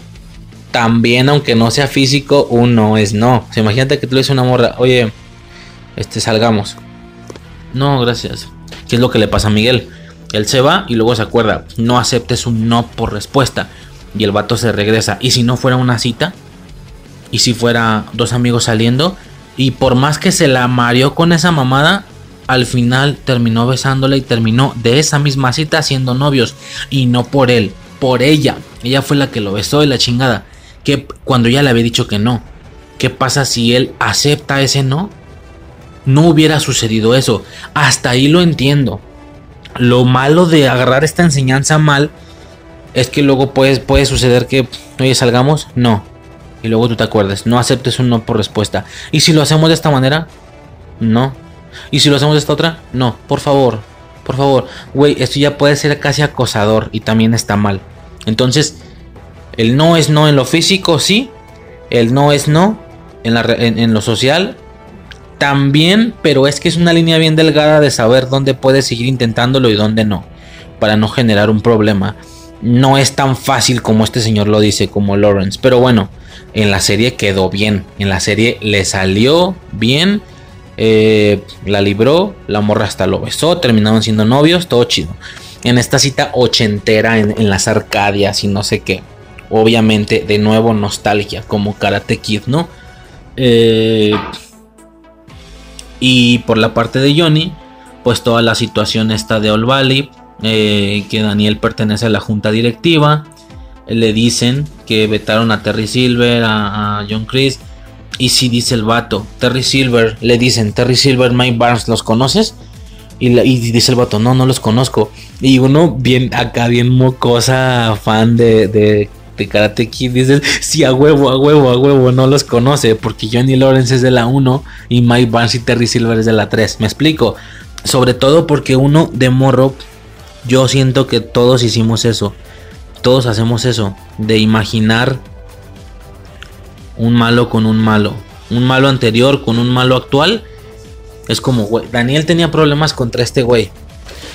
también aunque no sea físico, un no es no. O sea, imagínate que tú le dices a una morra, oye, este, salgamos. No, gracias. ¿Qué es lo que le pasa a Miguel? Él se va y luego se acuerda, no aceptes un no por respuesta. Y el vato se regresa. Y si no fuera una cita, y si fuera dos amigos saliendo, y por más que se la mareó con esa mamada, al final terminó besándola y terminó de esa misma cita siendo novios. Y no por él, por ella. Ella fue la que lo besó de la chingada. Que cuando ya le había dicho que no. ¿Qué pasa si él acepta ese no? No hubiera sucedido eso. Hasta ahí lo entiendo. Lo malo de agarrar esta enseñanza mal es que luego puede, puede suceder que, oye, salgamos, no. Y luego tú te acuerdes, no aceptes un no por respuesta. Y si lo hacemos de esta manera, no. Y si lo hacemos de esta otra, no. Por favor, por favor. Güey, esto ya puede ser casi acosador y también está mal. Entonces, el no es no en lo físico, sí. El no es no en, lo social, también, pero es que es una línea bien delgada de saber dónde puedes seguir intentándolo y dónde no, para no generar un problema. No es tan fácil como este señor lo dice, como Lawrence, pero bueno, en la serie quedó bien, en la serie le salió bien, eh, la libró, la morra hasta lo besó, terminaron siendo novios, todo chido. En esta cita ochentera en, las Arcadias y no sé qué, obviamente de nuevo nostalgia, como Karate Kid, ¿no? Eh y por la parte de Johnny, pues toda la situación está de All Valley, eh, que Daniel pertenece a la junta directiva. Le dicen que vetaron a Terry Silver, a, John Chris. Y si dice el vato, Terry Silver, le dicen, Terry Silver, Mike Barnes, ¿los conoces? Y, dice el vato, no, no los conozco. Y uno bien acá, bien mocosa, fan de de Karate Kid dices, sí, a huevo, a huevo, a huevo, no los conoce porque Johnny Lawrence es de la 1 y Mike Barnes y Terry Silver es de la 3. Me explico. Sobre todo porque uno de morro, yo siento que todos hicimos eso. Todos hacemos eso, de imaginar un malo con un malo. Un malo anterior con un malo actual. Es como, güey, Daniel tenía problemas contra este güey.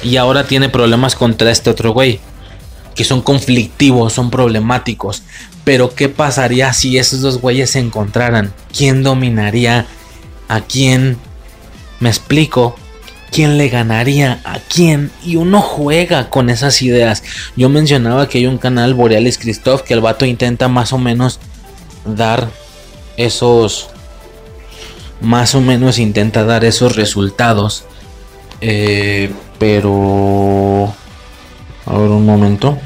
Y ahora tiene problemas contra este otro güey que son conflictivos, son problemáticos. Pero ¿qué pasaría si esos dos güeyes se encontraran? ¿Quién dominaría a quién? Me explico. ¿Quién le ganaría a quién? Y uno juega con esas ideas. Yo mencionaba que hay un canal, Borealis Christoph, que el vato intenta más o menos dar esos... Más o menos intenta dar esos resultados. Eh, pero... A ver un momento.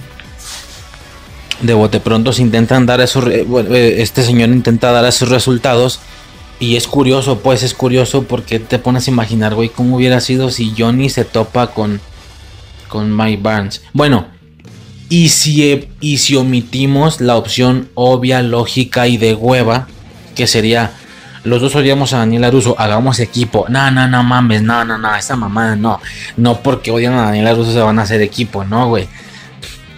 De bote pronto se intentan dar esos. Eh, este señor intenta dar esos resultados. Y es curioso, pues es curioso porque te pones a imaginar, güey, cómo hubiera sido si Johnny se topa con. con Mike Barnes. Bueno, y si, y si omitimos la opción obvia, lógica y de hueva, que sería. Los dos odiamos a Daniel Aruso, hagamos equipo. No, no, no mames, no, no, no, esa mamada no. No porque odian a Daniel Aruso se van a hacer equipo, no, güey.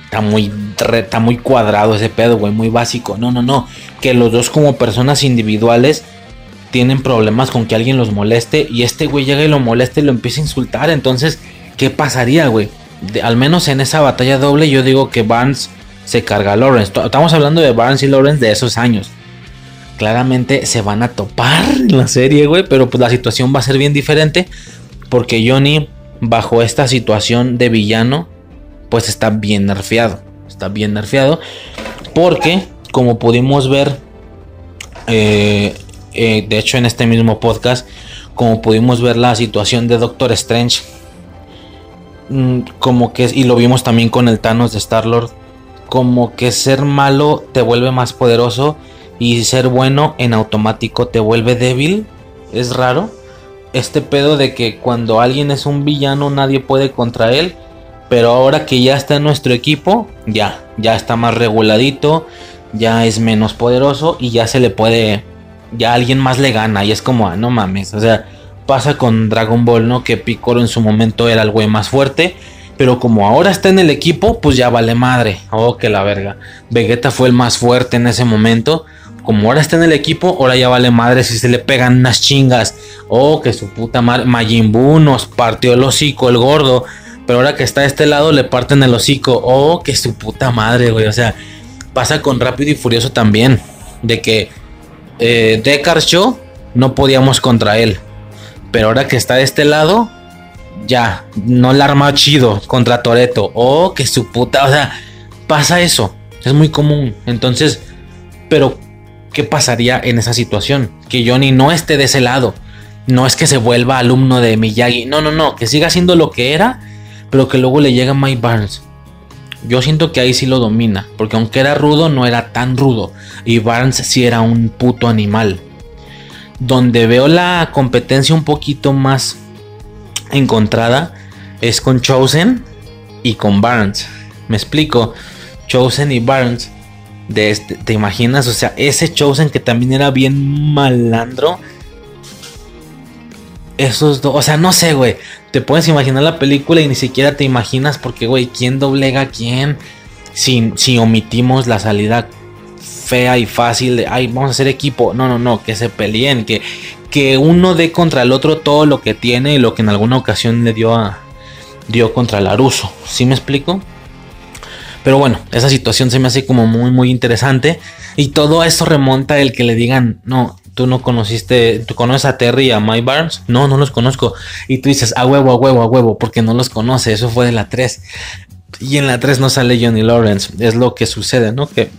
Está muy, está muy cuadrado ese pedo, güey, muy básico. No, no, no. Que los dos como personas individuales tienen problemas con que alguien los moleste y este güey llega y lo molesta y lo empieza a insultar. Entonces, ¿qué pasaría, güey? al menos en esa batalla doble yo digo que Barnes se carga a Lawrence. Estamos hablando de Barnes y Lawrence de esos años. Claramente se van a topar en la serie, güey, pero pues la situación va a ser bien diferente porque Johnny bajo esta situación de villano pues está bien nerfeado. Está bien nerfeado. Porque, como pudimos ver, eh, eh, de hecho en este mismo podcast, como pudimos ver la situación de Doctor Strange, mm, como que, y lo vimos también con el Thanos de Star-Lord, como que ser malo te vuelve más poderoso y ser bueno en automático te vuelve débil. Es raro. este pedo de que cuando alguien es un villano nadie puede contra él. Pero ahora que ya está en nuestro equipo, ya, ya está más reguladito, ya es menos poderoso y ya se le puede, ya alguien más le gana y es como, ah, no mames, o sea, pasa con Dragon Ball, ¿no? Que Piccolo en su momento era el güey más fuerte, pero como ahora está en el equipo, pues ya vale madre, oh, que la verga. Vegeta fue el más fuerte en ese momento, como ahora está en el equipo, ahora ya vale madre si se le pegan unas chingas. Oh, que su puta madre. Majin Buu nos partió el hocico, el gordo. Pero ahora que está de este lado, le parten el hocico. Oh, que su puta madre, güey. O sea, pasa con Rápido y Furioso también. De que eh, Show no podíamos contra él. Pero ahora que está de este lado, ya, no la arma chido contra Toreto. Oh, que su puta. O sea, pasa eso. Es muy común. Entonces, pero ¿qué pasaría en esa situación? Que Johnny no esté de ese lado. No es que se vuelva alumno de Miyagi. No, no, no. Que siga siendo lo que era. Pero que luego le llega Mike Barnes. Yo siento que ahí sí lo domina. Porque aunque era rudo, no era tan rudo. Y Barnes sí era un puto animal. Donde veo la competencia un poquito más encontrada es con Chosen y con Barnes. Me explico. Chosen y Barnes de este, ¿te imaginas? O sea, ese Chosen que también era bien malandro. Esos dos, o sea, no sé, güey. Te puedes imaginar la película y ni siquiera te imaginas porque, güey, ¿quién doblega a quién? Si, si omitimos la salida fea y fácil de, ay, vamos a hacer equipo. No, no, no, que se peleen, que, que uno dé contra el otro todo lo que tiene y lo que en alguna ocasión le dio a, dio contra Laruso. ¿Sí me explico? Pero bueno, esa situación se me hace como muy, muy interesante. Y todo eso remonta el que le digan, no, tú no conociste, tú conoces a Terry y a Mike Barnes. No, no los conozco. Y tú dices, a huevo, a huevo, a huevo, porque no los conoce. Eso fue de la 3. Y en la 3 no sale Johnny Lawrence. Es lo que sucede, ¿no? Que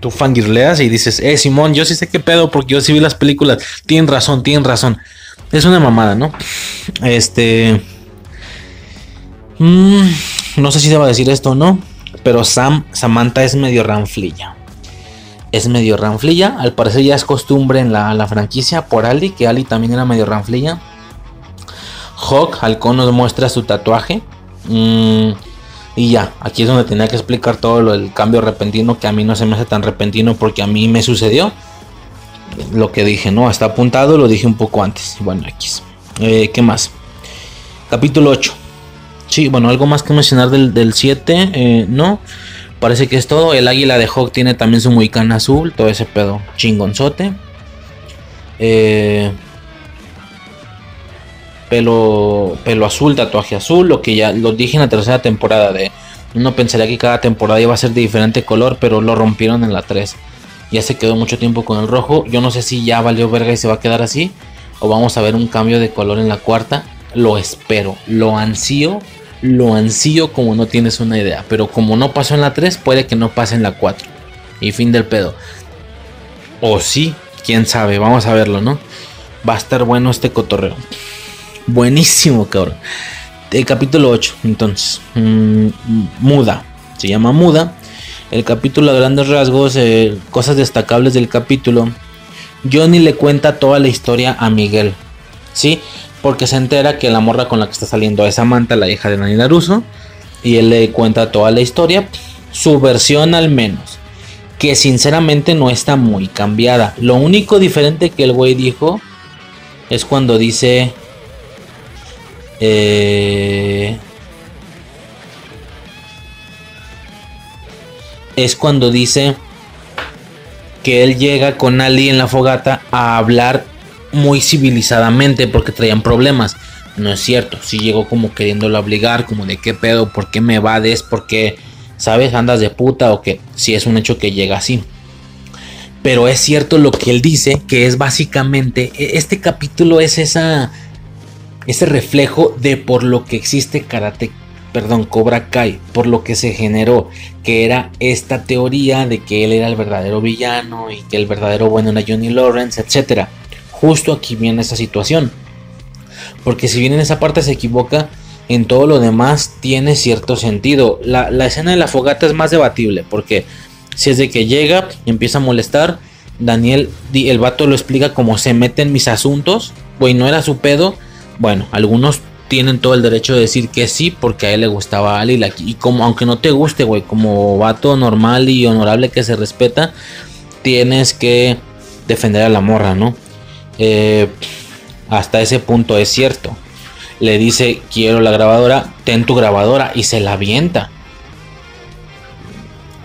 tú fangirleas y dices, eh, Simón, yo sí sé qué pedo porque yo sí vi las películas. Tienen razón, tienen razón. Es una mamada, ¿no? Este. Mm, no sé si se va a decir esto o no. Pero Sam, Samantha es medio ranflilla. Es medio ranflilla. Al parecer ya es costumbre en la, franquicia por Ali, que Ali también era medio ranflilla. Hawk, Halcón nos muestra su tatuaje. Mm, y ya, aquí es donde tenía que explicar todo lo del cambio repentino, que a mí no se me hace tan repentino porque a mí me sucedió. Lo que dije, no, está apuntado, lo dije un poco antes. Bueno, X. Eh, ¿Qué más? Capítulo 8. Sí, bueno, algo más que mencionar del, 7, eh, no. Parece que es todo. El águila de Hawk tiene también su muicana azul, todo ese pedo chingonzote. Eh, pelo, pelo azul, tatuaje azul, lo que ya lo dije en la tercera temporada de... Uno pensaría que cada temporada iba a ser de diferente color, pero lo rompieron en la 3. Ya se quedó mucho tiempo con el rojo. Yo no sé si ya valió verga y se va a quedar así. O vamos a ver un cambio de color en la cuarta. Lo espero, lo ansío, lo ansío como no tienes una idea. Pero como no pasó en la 3, puede que no pase en la 4. Y fin del pedo. O sí, quién sabe, vamos a verlo, ¿no? Va a estar bueno este cotorreo. Buenísimo, cabrón. El capítulo 8, entonces. Mm, muda. Se llama Muda. El capítulo a grandes rasgos, eh, cosas destacables del capítulo. Johnny le cuenta toda la historia a Miguel. ¿Sí? Porque se entera que la morra con la que está saliendo es Samantha, la hija de Nani Laruso, y él le cuenta toda la historia, su versión al menos, que sinceramente no está muy cambiada. Lo único diferente que el güey dijo es cuando dice... Eh, es cuando dice que él llega con Ali en la fogata a hablar muy civilizadamente porque traían problemas. No es cierto, si llegó como queriéndolo obligar, como de qué pedo, por qué me vades, por qué, ¿sabes? Andas de puta o que si es un hecho que llega así. Pero es cierto lo que él dice, que es básicamente, e, este capítulo es esa, ese reflejo de por lo que existe Karate, perdón, Cobra Kai, por lo que se generó, que era esta teoría de que él era el verdadero villano y que el verdadero bueno era Johnny Lawrence, etcétera justo aquí viene esa situación. Porque si bien en esa parte se equivoca, en todo lo demás tiene cierto sentido. La, escena de la fogata es más debatible, porque si es de que llega y empieza a molestar, Daniel, el vato lo explica como se mete en mis asuntos, güey, no era su pedo. Bueno, algunos tienen todo el derecho de decir que sí, porque a él le gustaba a Ali. la- Y como, aunque no te guste, güey, como vato normal y honorable que se respeta, tienes que defender a la morra, ¿no? Eh, hasta ese punto es cierto. Le dice, quiero la grabadora, ten tu grabadora y se la avienta.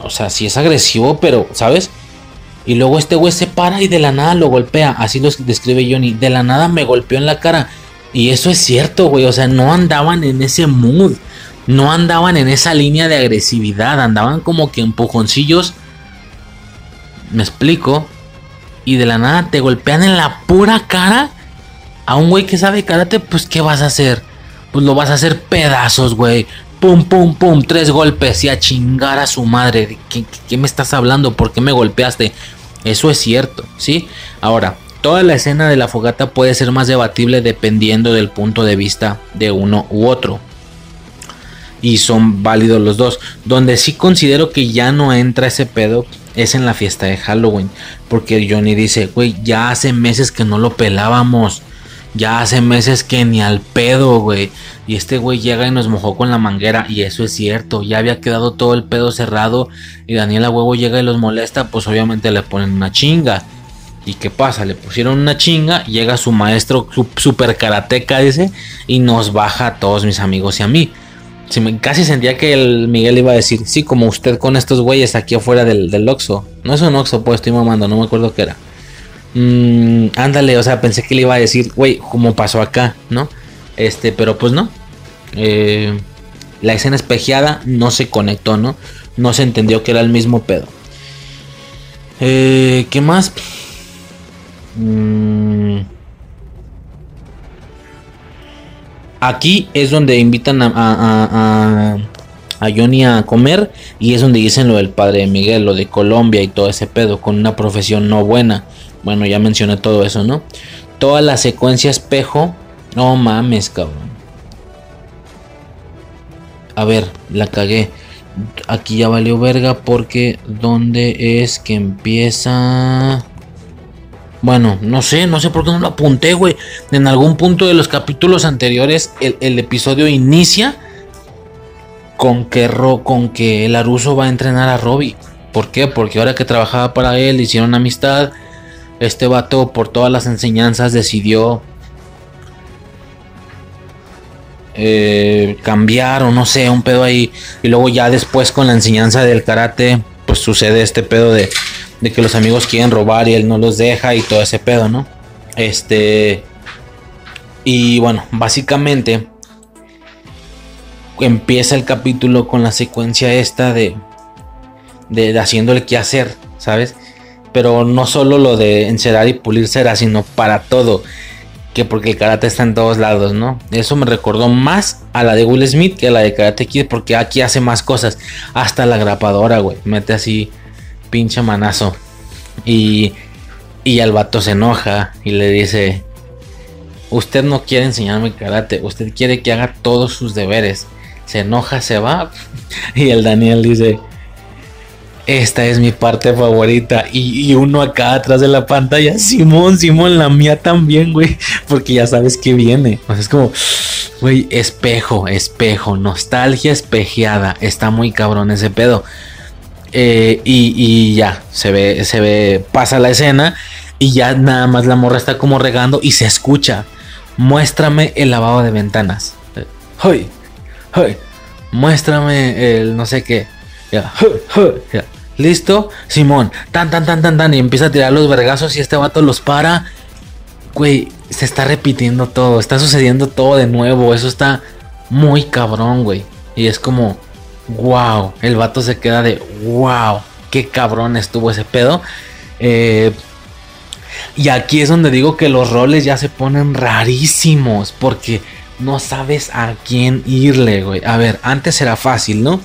O sea, sí es agresivo, pero, ¿sabes? Y luego este güey se para y de la nada lo golpea. Así lo describe Johnny. De la nada me golpeó en la cara. Y eso es cierto, güey. O sea, no andaban en ese mood. No andaban en esa línea de agresividad. Andaban como que empujoncillos. Me explico. Y de la nada te golpean en la pura cara. A un güey que sabe karate, pues ¿qué vas a hacer? Pues lo vas a hacer pedazos, güey. Pum, pum, pum, tres golpes y a chingar a su madre. ¿De ¿Qué, qué- qué me estás hablando? ¿Por qué me golpeaste? Eso es cierto, ¿sí? Ahora, toda la escena de la fogata puede ser más debatible dependiendo del punto de vista de uno u otro. Y son válidos los dos. Donde sí considero que ya no entra ese pedo es en la fiesta de Halloween. Porque Johnny dice, güey, ya hace meses que no lo pelábamos. Ya hace meses que ni al pedo, güey. Y este güey llega y nos mojó con la manguera. Y eso es cierto. Ya había quedado todo el pedo cerrado. Y Daniela Huevo llega y los molesta. Pues obviamente le ponen una chinga. ¿Y qué pasa? Le pusieron una chinga. Llega su maestro su- super karateca, dice. Y nos baja a todos mis amigos y a mí. Casi sentía que el Miguel iba a decir, sí, como usted con estos güeyes aquí afuera del, del Oxxo. No es un Oxxo, pues estoy mamando, no me acuerdo qué era. Mm, ándale, o sea, pensé que le iba a decir, güey, como pasó acá, ¿no? Este, pero pues no. Eh, la escena espejeada no se conectó, ¿no? No se entendió que era el mismo pedo. Eh, ¿Qué más? Mm, Aquí es donde invitan a, a- a- a- Johnny a comer y es donde dicen lo del padre de Miguel, lo de Colombia y todo ese pedo, con una profesión no buena. Bueno, ya mencioné todo eso, ¿no? Toda la secuencia espejo, no mames, cabrón. A ver, la cagué. Aquí ya valió verga porque ¿dónde es que empieza? Bueno, no sé, no sé por qué no lo apunté, güey. En algún punto de los capítulos anteriores, el, episodio inicia con que, Ro- con que el Aruso va a entrenar a Robbie. ¿Por qué? Porque ahora que trabajaba para él, hicieron amistad. Este vato, por todas las enseñanzas, decidió eh, cambiar o no sé, un pedo ahí. Y luego ya después con la enseñanza del karate, pues sucede este pedo de, de que los amigos quieren robar y él no los deja y todo ese pedo, ¿no? Este... Y bueno, básicamente empieza el capítulo con la secuencia esta de, de, de haciéndole qué hacer, ¿sabes? Pero no solo lo de encerar y pulir cera, sino para todo. Que porque el karate está en todos lados, ¿no? Eso me recordó más a la de Will Smith que a la de Karate Kid, porque aquí hace más cosas. Hasta la grapadora, güey. Mete así, pinche manazo. Y, y el vato se enoja y le dice: Usted no quiere enseñarme karate, usted quiere que haga todos sus deberes. Se enoja, se va. Y el Daniel dice: Esta es mi parte favorita. Y, y uno acá atrás de la pantalla: Simón, Simón, la mía también, güey. Porque ya sabes que viene. Es como, güey, espejo, espejo, nostalgia espejeada. Está muy cabrón ese pedo. Eh, y, ya, se ve, se ve, pasa la escena y ya nada más la morra está como regando y se escucha. Muéstrame el lavado de ventanas. ¡Hoy! ¡Hoy! Muéstrame el no sé qué. Ya. ¿Listo? Simón, tan, tan, tan, tan, tan. Y empieza a tirar los vergazos y este vato los para. Güey, se está repitiendo todo. Está sucediendo todo de nuevo. Eso está muy cabrón, güey. Y es como, wow. El vato se queda de, wow. Qué cabrón estuvo ese pedo. Eh, y aquí es donde digo que los roles ya se ponen rarísimos. Porque no sabes a quién irle, güey. A ver, antes era fácil, ¿no?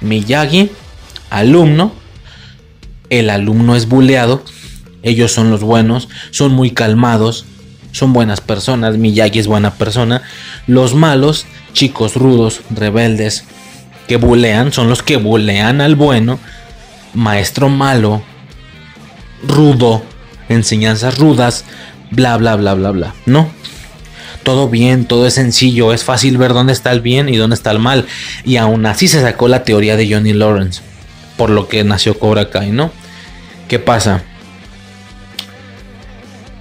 Miyagi, alumno. El alumno es buleado. Ellos son los buenos. Son muy calmados. Son buenas personas. Miyagi es buena persona. Los malos, chicos rudos, rebeldes, que bulean, son los que bulean al bueno. Maestro malo, rudo, enseñanzas rudas, bla, bla, bla, bla, bla. No. Todo bien, todo es sencillo, es fácil ver dónde está el bien y dónde está el mal. Y aún así se sacó la teoría de Johnny Lawrence, por lo que nació Cobra Kai, ¿no? ¿Qué pasa?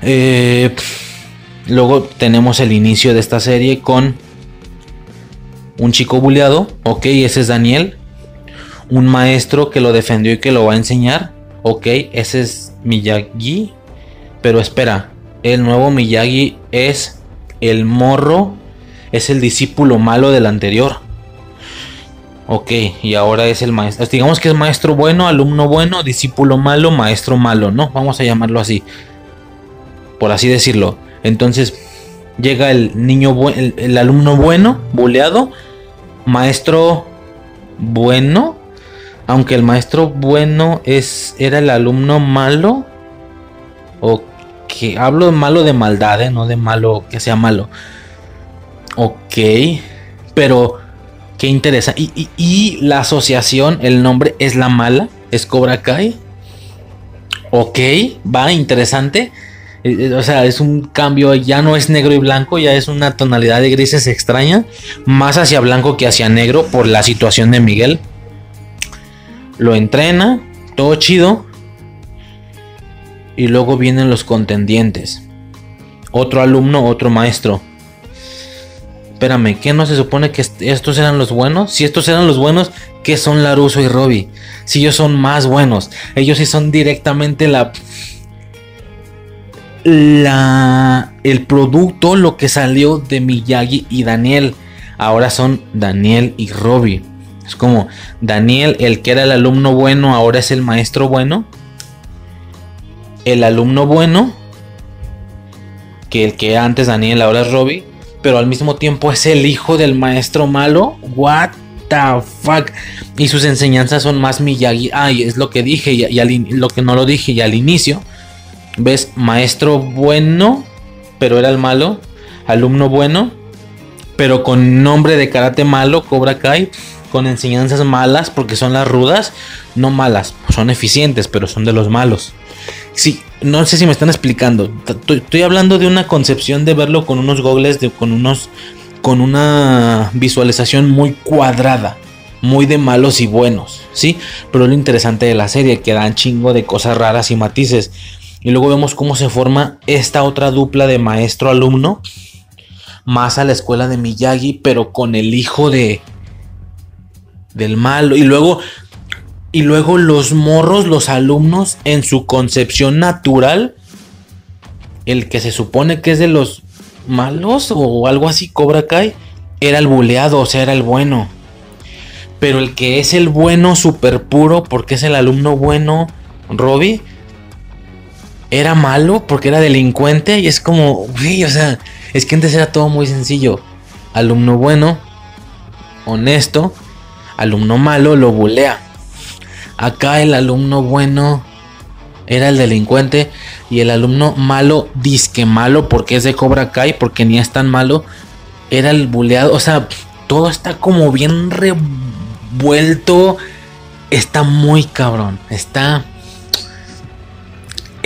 Eh, luego tenemos el inicio de esta serie con un chico buleado, ok, ese es Daniel. Un maestro que lo defendió y que lo va a enseñar, ok, ese es Miyagi. Pero espera, el nuevo Miyagi es el morro, es el discípulo malo del anterior. Ok, y ahora es el maestro. Digamos que es maestro bueno, alumno bueno, discípulo malo, maestro malo, ¿no? Vamos a llamarlo así. Por así decirlo. Entonces llega el niño el, alumno bueno, buleado, maestro bueno, aunque el maestro bueno es era el alumno malo o que hablo de malo de maldad, ¿eh? no de malo que sea malo. Ok, pero qué interesa. Y, y, y, la asociación, el nombre es la mala, es Cobra Kai. Ok, va, interesante. O sea, es un cambio, ya no es negro y blanco, ya es una tonalidad de grises extraña, más hacia blanco que hacia negro por la situación de Miguel. Lo entrena, todo chido. Y luego vienen los contendientes. Otro alumno, otro maestro. Espérame, ¿qué no se supone que estos eran los buenos? Si estos eran los buenos, ¿qué son Laruso y Robbie? Si ellos son más buenos. Ellos sí son directamente la la, el producto, lo que salió de Miyagi y Daniel. Ahora son Daniel y Robbie. Es como Daniel, el que era el alumno bueno, ahora es el maestro bueno. El alumno bueno, que el que antes Daniel, ahora es Robbie. Pero al mismo tiempo es el hijo del maestro malo. What the fuck. Y sus enseñanzas son más Miyagi. Ay, es lo que dije y, y al, lo que no lo dije y al inicio ves maestro bueno, pero era el malo, alumno bueno, pero con nombre de karate malo, Cobra Kai, con enseñanzas malas, porque son las rudas, no malas, son eficientes, pero son de los malos. Sí, no sé si me están explicando. Estoy hablando de una concepción de verlo con unos gogles, de, con unos, con una visualización muy cuadrada, muy de malos y buenos, sí. Pero lo interesante de la serie que dan chingo de cosas raras y matices. Y luego vemos cómo se forma esta otra dupla de maestro-alumno. Más a la escuela de Miyagi, pero con el hijo de. del malo. Y luego. Y luego los morros, los alumnos, en su concepción natural. El que se supone que es de los malos o algo así, Cobra Kai. Era el buleado, o sea, era el bueno. Pero el que es el bueno super puro, porque es el alumno bueno, Robbie era malo porque era delincuente y es como, güey, o sea, es que antes era todo muy sencillo. Alumno bueno, honesto, alumno malo lo bulea. Acá el alumno bueno era el delincuente y el alumno malo, disque malo porque es de Cobra Kai, porque ni es tan malo, era el buleado. O sea, todo está como bien revuelto. Está muy cabrón. Está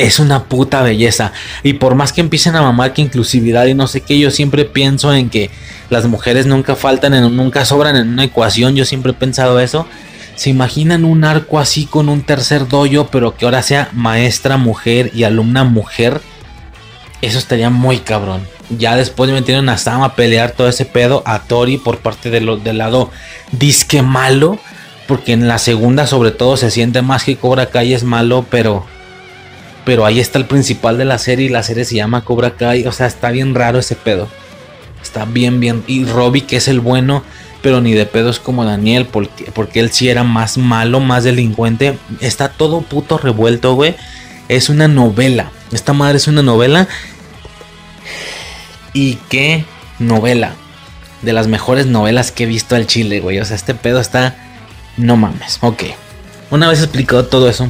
es una puta belleza. Y por más que empiecen a mamar que inclusividad y no sé qué, yo siempre pienso en que las mujeres nunca faltan, en, nunca sobran en una ecuación. Yo siempre he pensado eso. ¿Se imaginan un arco así con un tercer doyo, pero que ahora sea maestra mujer y alumna mujer? Eso estaría muy cabrón. Ya después me metieron a Sam a pelear todo ese pedo a Tori por parte de del lado disque malo. Porque en la segunda, sobre todo, se siente más que Cobra Kai es malo, pero pero ahí está el principal de la serie y la serie se llama Cobra Kai. O sea, está bien raro ese pedo. Está bien, bien. Y Robbie, que es el bueno, pero ni de pedo es como Daniel, porque, porque él sí era más malo, más delincuente. Está todo puto revuelto, güey. Es una novela. Esta madre es una novela. Y qué novela. De las mejores novelas que he visto al Chile, güey. O sea, este pedo está. No mames. Ok. Una vez explicado todo eso.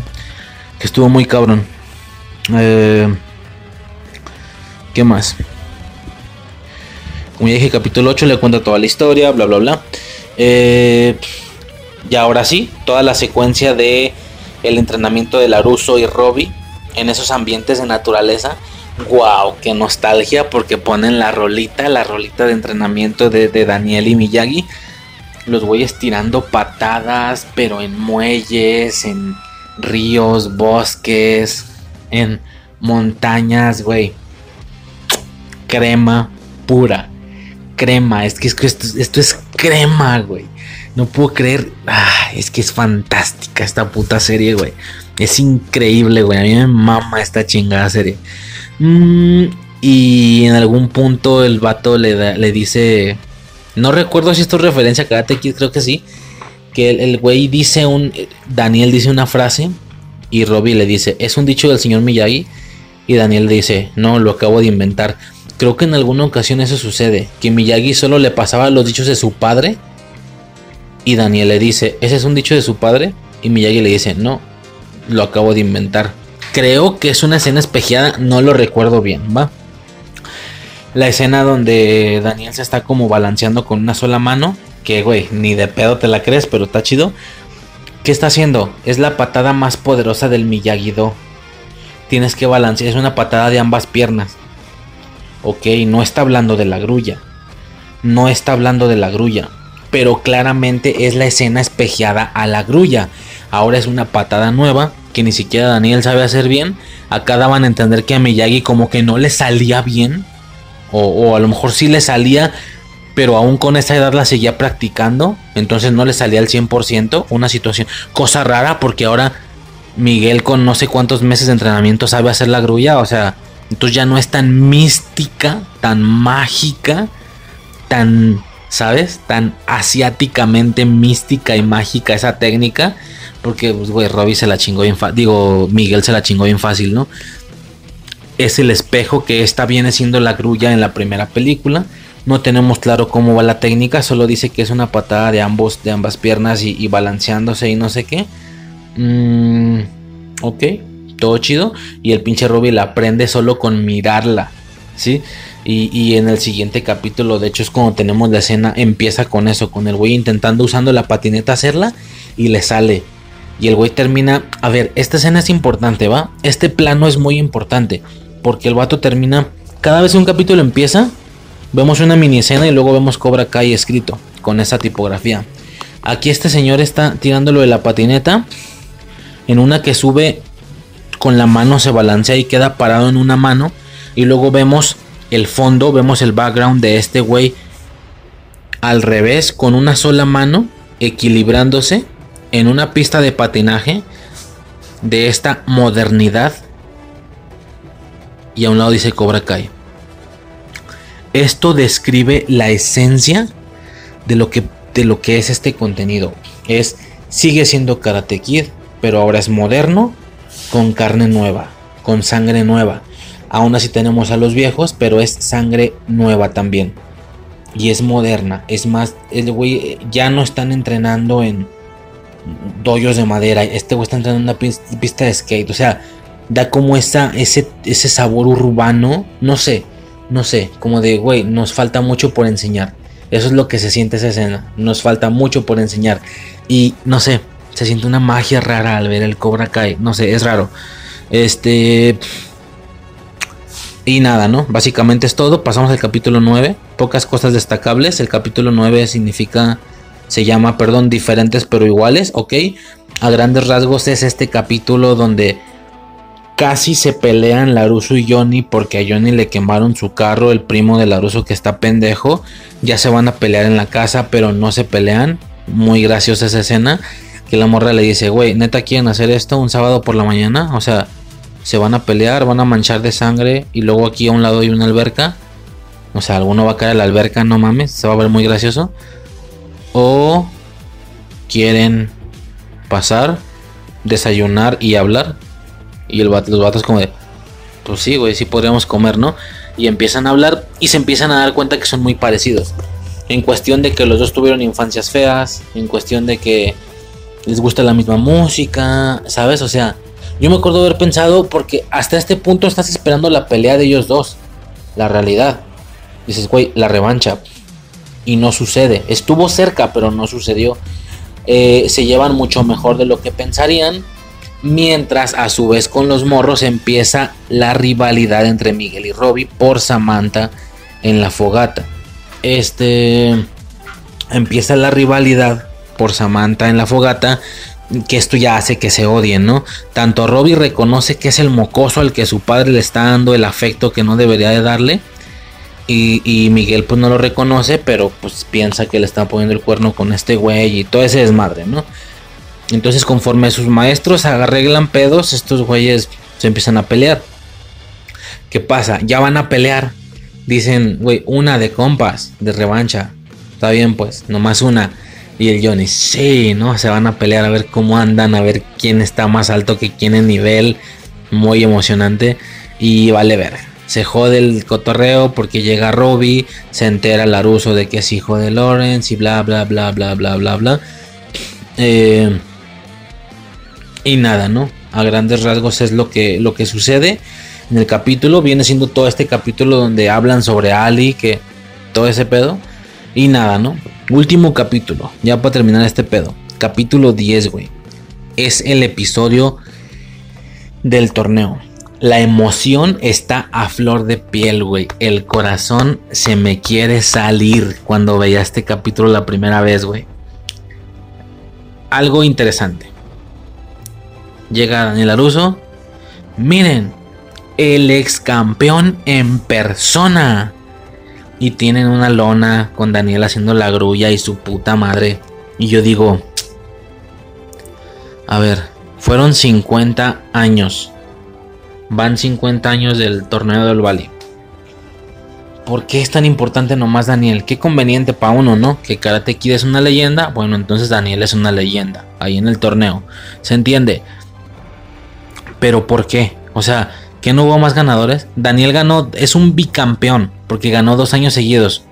Que estuvo muy cabrón. Eh, ¿Qué más? Como ya dije, capítulo 8 le cuenta toda la historia, bla, bla, bla. Eh, y ahora sí, toda la secuencia de el entrenamiento de Laruso y Robbie en esos ambientes de naturaleza. Wow, qué nostalgia porque ponen la rolita, la rolita de entrenamiento de, de Daniel y Miyagi. Los güeyes tirando patadas, pero en muelles, en ríos, bosques, en montañas, güey. Crema pura. Crema, es que, es esto, es crema, güey. No puedo creer. Es que es fantástica esta puta serie, güey. Es increíble, güey. A mí me mama esta chingada serie. Mm, y en algún punto el vato le, da- le dice. No recuerdo si esto es referencia a Karate Kid, creo que sí. Que el güey dice un. Daniel dice una frase. Y Robbie le dice: ¿Es un dicho del señor Miyagi? Y Daniel dice: No, lo acabo de inventar. Creo que en alguna ocasión eso sucede. Que Miyagi solo le pasaba los dichos de su padre. Y Daniel le dice: ¿Ese es un dicho de su padre? Y Miyagi le dice: No, lo acabo de inventar. Creo que es una escena espejeada, no lo recuerdo bien, ¿va? La escena donde Daniel se está como balanceando con una sola mano. Que, güey, ni de pedo te la crees, pero está chido. ¿Qué está haciendo? Es la patada más poderosa del Miyagi-Do. Tienes que balancear, es una patada de ambas piernas. Ok, no está hablando de la grulla. No está hablando de la grulla. Pero claramente es la escena espejeada a la grulla. Ahora es una patada nueva que ni siquiera Daniel sabe hacer bien. Acá daban a entender que a Miyagi como que no le salía bien. O, o a lo mejor sí le salía, pero aún con esa edad la seguía practicando. Entonces no le salía al 100%. Una situación, cosa rara porque ahora Miguel con no sé cuántos meses de entrenamiento sabe hacer la grulla. O sea, entonces ya no es tan mística, tan mágica, tan, ¿sabes? Tan asiáticamente mística y mágica esa técnica. Porque, pues, güey, Robbie se la chingó bien fácil. Digo, Miguel se la chingó bien fácil, ¿no? Es el espejo que esta viene siendo la grulla en la primera película. No tenemos claro cómo va la técnica, solo dice que es una patada de ambos, de ambas piernas y, balanceándose y no sé qué. Mm, ok, todo chido. Y el pinche Robbie la aprende solo con mirarla, ¿sí? Y, y en el siguiente capítulo, de hecho, es cuando tenemos la escena, empieza con eso, con el güey intentando usando la patineta hacerla y le sale. Y el güey termina, a ver, esta escena es importante, ¿va? Este plano es muy importante, porque el vato termina, cada vez un capítulo empieza, vemos una mini escena y luego vemos Cobra Kai escrito, con esa tipografía. Aquí este señor está tirándolo de la patineta, en una que sube con la mano, se balancea y queda parado en una mano, y luego vemos el fondo, vemos el background de este güey al revés, con una sola mano, equilibrándose en una pista de patinaje de esta modernidad. Y a un lado dice Cobra Kai. Esto describe la esencia de lo que, de lo que es este contenido. Es, sigue siendo Karate Kid, pero ahora es moderno, con carne nueva, con sangre nueva. Aún así tenemos a los viejos, pero es sangre nueva también. Y es moderna. Es más, el güey ya no están entrenando en doyos de madera. Este güey está entrenando en una pis- pista de skate. O sea, da como esa, ese, ese sabor urbano. No sé, no sé. Como de, güey, nos falta mucho por enseñar. Eso es lo que se siente esa escena. Nos falta mucho por enseñar. Y no sé, se siente una magia rara al ver el Cobra Kai. No sé, es raro. Este. Y nada, ¿no? Básicamente es todo. Pasamos al capítulo 9. Pocas cosas destacables. El capítulo 9 significa. Se llama, perdón, diferentes pero iguales, ¿ok? A grandes rasgos es este capítulo donde casi se pelean Laruso y Johnny porque a Johnny le quemaron su carro, el primo de Laruso que está pendejo. Ya se van a pelear en la casa, pero no se pelean. Muy graciosa esa escena. Que la morra le dice, güey, neta quieren hacer esto un sábado por la mañana. O sea, se van a pelear, van a manchar de sangre y luego aquí a un lado hay una alberca. O sea, alguno va a caer a la alberca, no mames, se va a ver muy gracioso. O quieren pasar, desayunar y hablar. Y el los vatos como de, pues sí, güey, sí podríamos comer, ¿no? Y empiezan a hablar y se empiezan a dar cuenta que son muy parecidos. En cuestión de que los dos tuvieron infancias feas, en cuestión de que les gusta la misma música, ¿sabes? O sea, yo me acuerdo haber pensado porque hasta este punto estás esperando la pelea de ellos dos, la realidad. Dices, güey, la revancha. Y no sucede. Estuvo cerca, pero no sucedió. Eh, se llevan mucho mejor de lo que pensarían. Mientras a su vez con los morros empieza la rivalidad entre Miguel y Robbie por Samantha en la fogata. Este empieza la rivalidad por Samantha en la fogata. Que esto ya hace que se odien, ¿no? Tanto Robbie reconoce que es el mocoso al que su padre le está dando el afecto que no debería de darle. Y, y Miguel pues no lo reconoce, pero pues piensa que le está poniendo el cuerno con este güey y todo ese desmadre, ¿no? Entonces conforme sus maestros arreglan pedos, estos güeyes se empiezan a pelear. ¿Qué pasa? Ya van a pelear. Dicen, güey, una de compas, de revancha. Está bien, pues, nomás una. Y el Johnny, sí, ¿no? Se van a pelear a ver cómo andan, a ver quién está más alto que quién en nivel. Muy emocionante. Y vale ver. Se jode el cotorreo porque llega Robbie, se entera Laruso de que es hijo de Lawrence y bla, bla, bla, bla, bla, bla, bla. Eh, y nada, ¿no? A grandes rasgos es lo que, lo que sucede en el capítulo. Viene siendo todo este capítulo donde hablan sobre Ali, que todo ese pedo. Y nada, ¿no? Último capítulo, ya para terminar este pedo. Capítulo 10, güey. Es el episodio del torneo. La emoción está a flor de piel, güey. El corazón se me quiere salir cuando veía este capítulo la primera vez, güey. Algo interesante. Llega Daniel Aruso. Miren, el ex campeón en persona. Y tienen una lona con Daniel haciendo la grulla y su puta madre. Y yo digo, a ver, fueron 50 años. Van 50 años del torneo del Valle. ¿Por qué es tan importante nomás Daniel? Qué conveniente para uno, ¿no? Que Karate Kid es una leyenda. Bueno, entonces Daniel es una leyenda. Ahí en el torneo. ¿Se entiende? Pero ¿por qué? O sea, que no hubo más ganadores. Daniel ganó, es un bicampeón, porque ganó dos años seguidos.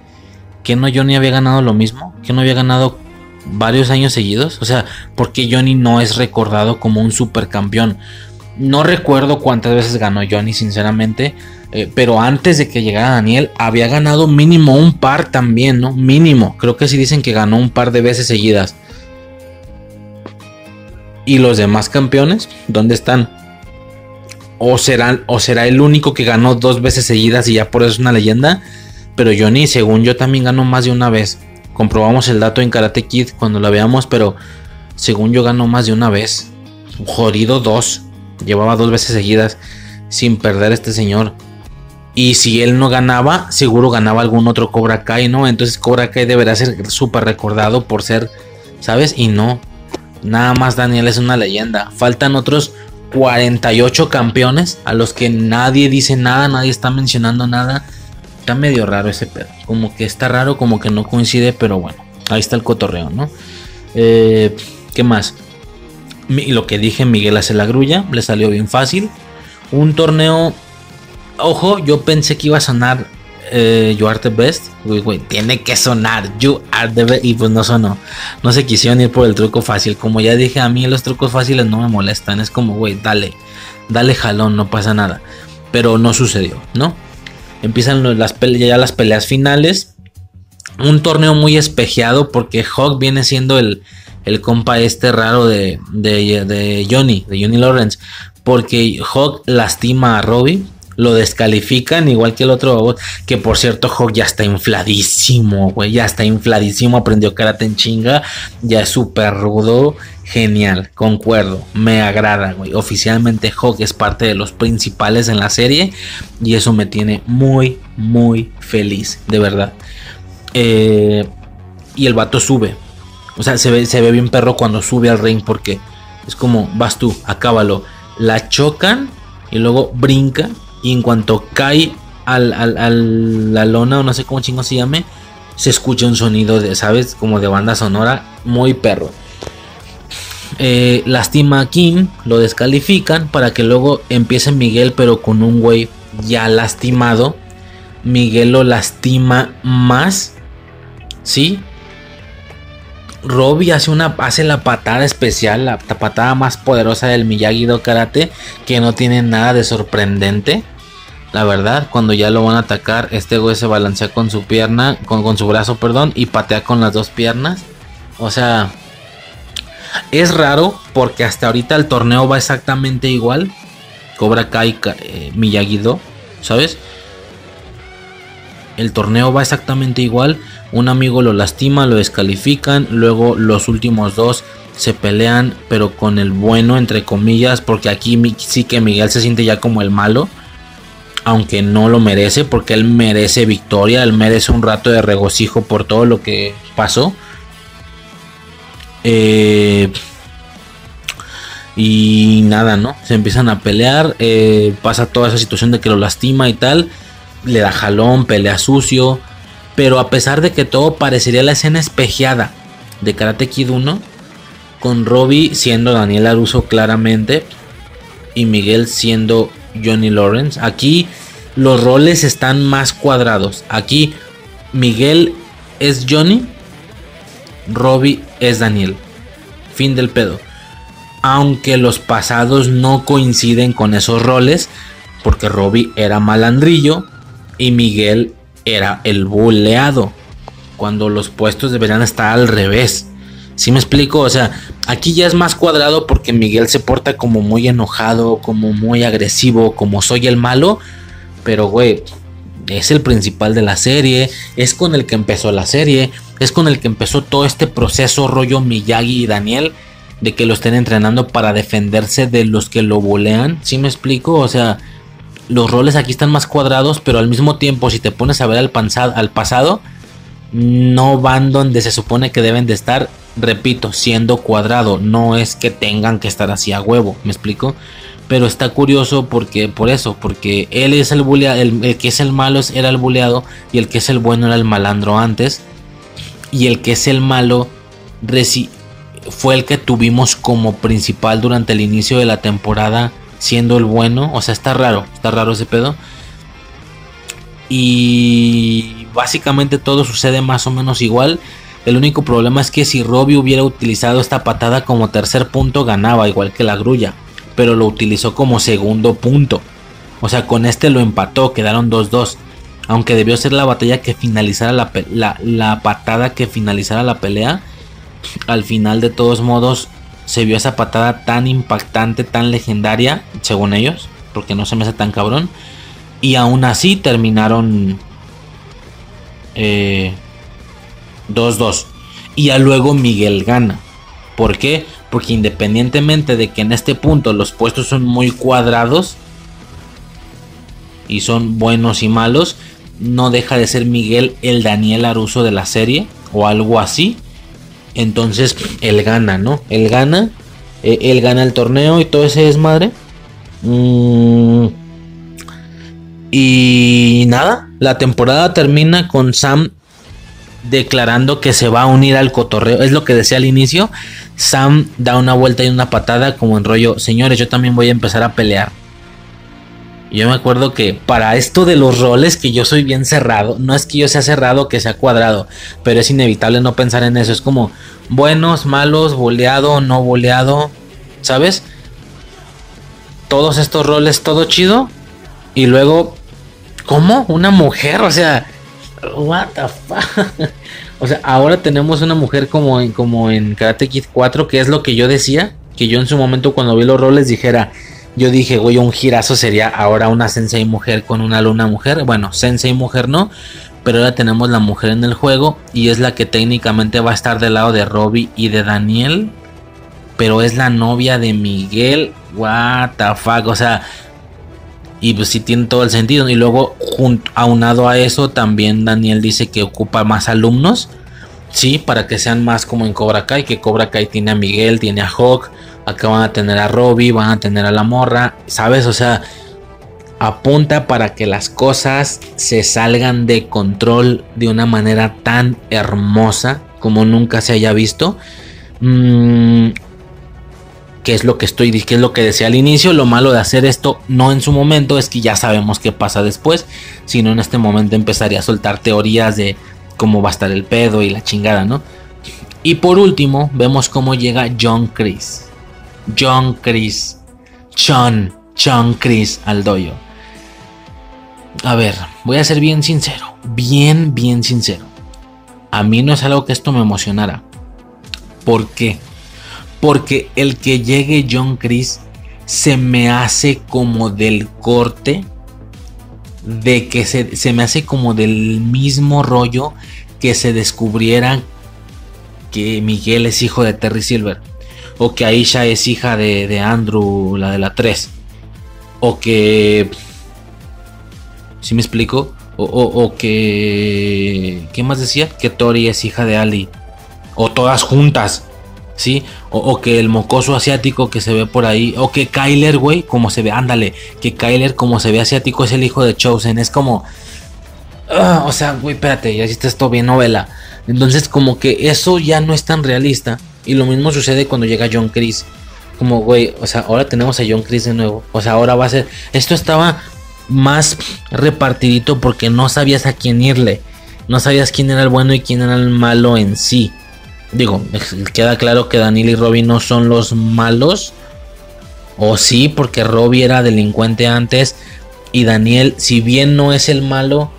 ¿Que no Johnny había ganado lo mismo? ¿Que no había ganado varios años seguidos? O sea, ¿por qué Johnny no es recordado como un supercampeón? No recuerdo cuántas veces ganó Johnny, sinceramente. eh, pero antes de que llegara Daniel, había ganado mínimo un par también, ¿no? Mínimo. Creo que sí dicen que ganó un par de veces seguidas. ¿Y los demás campeones? ¿Dónde están? O será, o será el único que ganó dos veces seguidas y ya por eso es una leyenda. Pero Johnny, según yo, también ganó más de una vez. Comprobamos el dato en Karate Kid cuando la veamos, pero según yo ganó más de una vez. Jodido dos. Llevaba dos veces seguidas sin perder este señor. Y si él no ganaba, seguro ganaba algún otro Cobra Kai, ¿no? Entonces Cobra Kai deberá ser súper recordado por ser, ¿sabes? Y no. Nada más Daniel es una leyenda. Faltan otros 48 campeones a los que nadie dice nada, nadie está mencionando nada. Está medio raro ese pedo. Como que está raro, como que no coincide, pero bueno, ahí está el cotorreo, ¿no? Eh, ¿Qué más? Lo que dije, Miguel hace la grulla, le salió bien fácil. Un torneo, ojo, yo pensé que iba a sonar eh, You Are the Best. Güey, tiene que sonar You Are the Best. Y pues no sonó. No se quisieron ir por el truco fácil. Como ya dije, a mí los trucos fáciles no me molestan. Es como, güey, dale, dale jalón, no pasa nada. Pero no sucedió, ¿no? Empiezan las ya las peleas finales. Un torneo muy espejeado porque Hawk viene siendo el, compa este raro de, de, de Johnny, de Johnny Lawrence. Porque Hawk lastima a Robbie. Lo descalifican igual que el otro. Que por cierto, Hawk ya está infladísimo, güey. Ya está infladísimo. Aprendió karate en chinga. Ya es súper rudo. Genial, concuerdo. Me agrada, güey. Oficialmente Hawk es parte de los principales en la serie. Y eso me tiene muy, muy feliz. De verdad. Eh, y el vato sube. O sea, se ve, se ve bien perro cuando sube al ring porque es como, vas tú, acábalo. La chocan y luego brinca. Y en cuanto cae al, al- la lona o no sé cómo chingo se llame, se escucha un sonido de, ¿sabes? Como de banda sonora muy perro. Eh, lastima a Kim, lo descalifican para que luego empiece Miguel, pero con un güey ya lastimado. Miguel lo lastima más. ¿Sí? Robbie hace, una, hace la patada especial, la patada más poderosa del Miyagi-Do Karate, que no tiene nada de sorprendente. La verdad, cuando ya lo van a atacar, este güey se balancea con su pierna, con, con su brazo, perdón, y patea con las dos piernas. O sea, Es raro porque hasta ahorita el torneo va exactamente igual. Cobra Kai eh, Miyagi-Do, ¿sabes? El torneo va exactamente igual. Un amigo lo lastima, lo descalifican. Luego los últimos dos se pelean, pero con el bueno, entre comillas, porque aquí sí que Miguel se siente ya como el malo. Aunque no lo merece, porque él merece victoria, él merece un rato de regocijo por todo lo que pasó. Eh, y nada, ¿no? Se empiezan a pelear, eh, pasa toda esa situación de que lo lastima y tal, le da jalón, pelea sucio, pero a pesar de que todo parecería la escena espejeada de Karate Kid 1, con Robbie siendo Daniel Aruso claramente y Miguel siendo Johnny Lawrence. Aquí los roles están más cuadrados. Aquí Miguel es Johnny, Robbie es Daniel. Fin del pedo. Aunque los pasados no coinciden con esos roles, porque Robbie era malandrillo y Miguel era el buleado. Cuando los puestos deberían estar al revés. Si me explico? O sea, aquí ya es más cuadrado porque Miguel se porta como muy enojado, como muy agresivo, como soy el malo. Pero, güey, es el principal de la serie, es con el que empezó la serie, es con el que empezó todo este proceso rollo Miyagi y Daniel de que lo estén entrenando para defenderse de los que lo bulean. ¿Sí me explico? O sea, los roles aquí están más cuadrados, pero al mismo tiempo, si te pones a ver al, al pasado, no van donde se supone que deben de estar repito, siendo cuadrado, no es que tengan que estar así a huevo, ¿me explico? Pero está curioso porque, por eso, porque él es el buleado, el, que es el malo era el buleado y el que es el bueno era el malandro antes. Y el que es el malo fue el que tuvimos como principal durante el inicio de la temporada siendo el bueno. O sea, está raro, está raro ese pedo. Y básicamente todo sucede más o menos igual. El único problema es que si Robbie hubiera utilizado esta patada como tercer punto ganaba, igual que la grulla. Pero lo utilizó como segundo punto. O sea, con este lo empató, quedaron 2-2. Aunque debió ser la batalla que finalizara la, la, patada que finalizara la pelea. Al final de todos modos se vio esa patada tan impactante, tan legendaria, según ellos. Porque no se me hace tan cabrón. Y aún así terminaron... Eh, 2-2. Y ya luego Miguel gana. ¿Por qué? Porque independientemente de que en este punto los puestos son muy cuadrados y son buenos y malos, no deja de ser Miguel el Daniel Aruso de la serie o algo así. Entonces él gana, ¿no? Él gana, eh, él gana el torneo y todo ese desmadre. Mm. Y nada, la temporada termina con Sam declarando que se va a unir al cotorreo. Es lo que decía al inicio. Sam da una vuelta y una patada como en rollo, señores, yo también voy a empezar a pelear. Yo me acuerdo que para esto de los roles, que yo soy bien cerrado, no es que yo sea cerrado, que sea cuadrado, pero es inevitable no pensar en eso. Es como buenos, malos, boleado, no boleado, ¿sabes? Todos estos roles, todo chido. Y luego, ¿cómo? Una mujer, o sea, What the fuck? o sea, ahora tenemos una mujer como en, como en Karate Kid 4, que es lo que yo decía. Que yo en su momento cuando vi los roles dijera, yo dije, güey, un girazo sería ahora una sensei mujer con una luna mujer. Bueno, sensei mujer no, pero ahora tenemos la mujer en el juego y es la que técnicamente va a estar del lado de Robbie y de Daniel. Pero es la novia de Miguel. What the fuck, o sea, y pues sí tiene todo el sentido. Y luego, aunado a eso, también Daniel dice que ocupa más alumnos. Sí, para que sean más como en Cobra Kai. Que Cobra Kai tiene a Miguel, tiene a Hawk. Acá van a tener a Robbie, van a tener a la morra. ¿Sabes? O sea, apunta para que las cosas se salgan de control de una manera tan hermosa como nunca se haya visto. Mmm que es lo que estoy que es lo que decía al inicio, lo malo de hacer esto no en su momento es que ya sabemos qué pasa después, sino en este momento empezaría a soltar teorías de cómo va a estar el pedo y la chingada, ¿no? Y por último, vemos cómo llega John Chris. John Chris. John, John Chris al doyo. A ver, voy a ser bien sincero, bien, bien sincero. A mí no es algo que esto me emocionara. ¿Por qué? Porque el que llegue John Chris se me hace como del corte. De que se, se me hace como del mismo rollo que se descubriera que Miguel es hijo de Terry Silver. O que Aisha es hija de, Andrew, la de la 3. O que... ¿Sí me explico? O, o, o, que... ¿Qué más decía? Que Tori es hija de Ali. O todas juntas. ¿Sí? O, que el mocoso asiático que se ve por ahí. O que Kyler, güey, como se ve. Ándale. Que Kyler, como se ve asiático, es el hijo de Chosen. Es como... Uh, o sea, güey, espérate, ya hiciste esto bien novela. Entonces, como que eso ya no es tan realista. Y lo mismo sucede cuando llega John Chris. Como, güey, o sea, ahora tenemos a John Chris de nuevo. O sea, ahora va a ser. Esto estaba más repartidito porque no sabías a quién irle. No sabías quién era el bueno y quién era el malo en sí. Digo, queda claro que Daniel y Robbie no son los malos. O sí, porque Robbie era delincuente antes. Y Daniel, si bien no es el malo,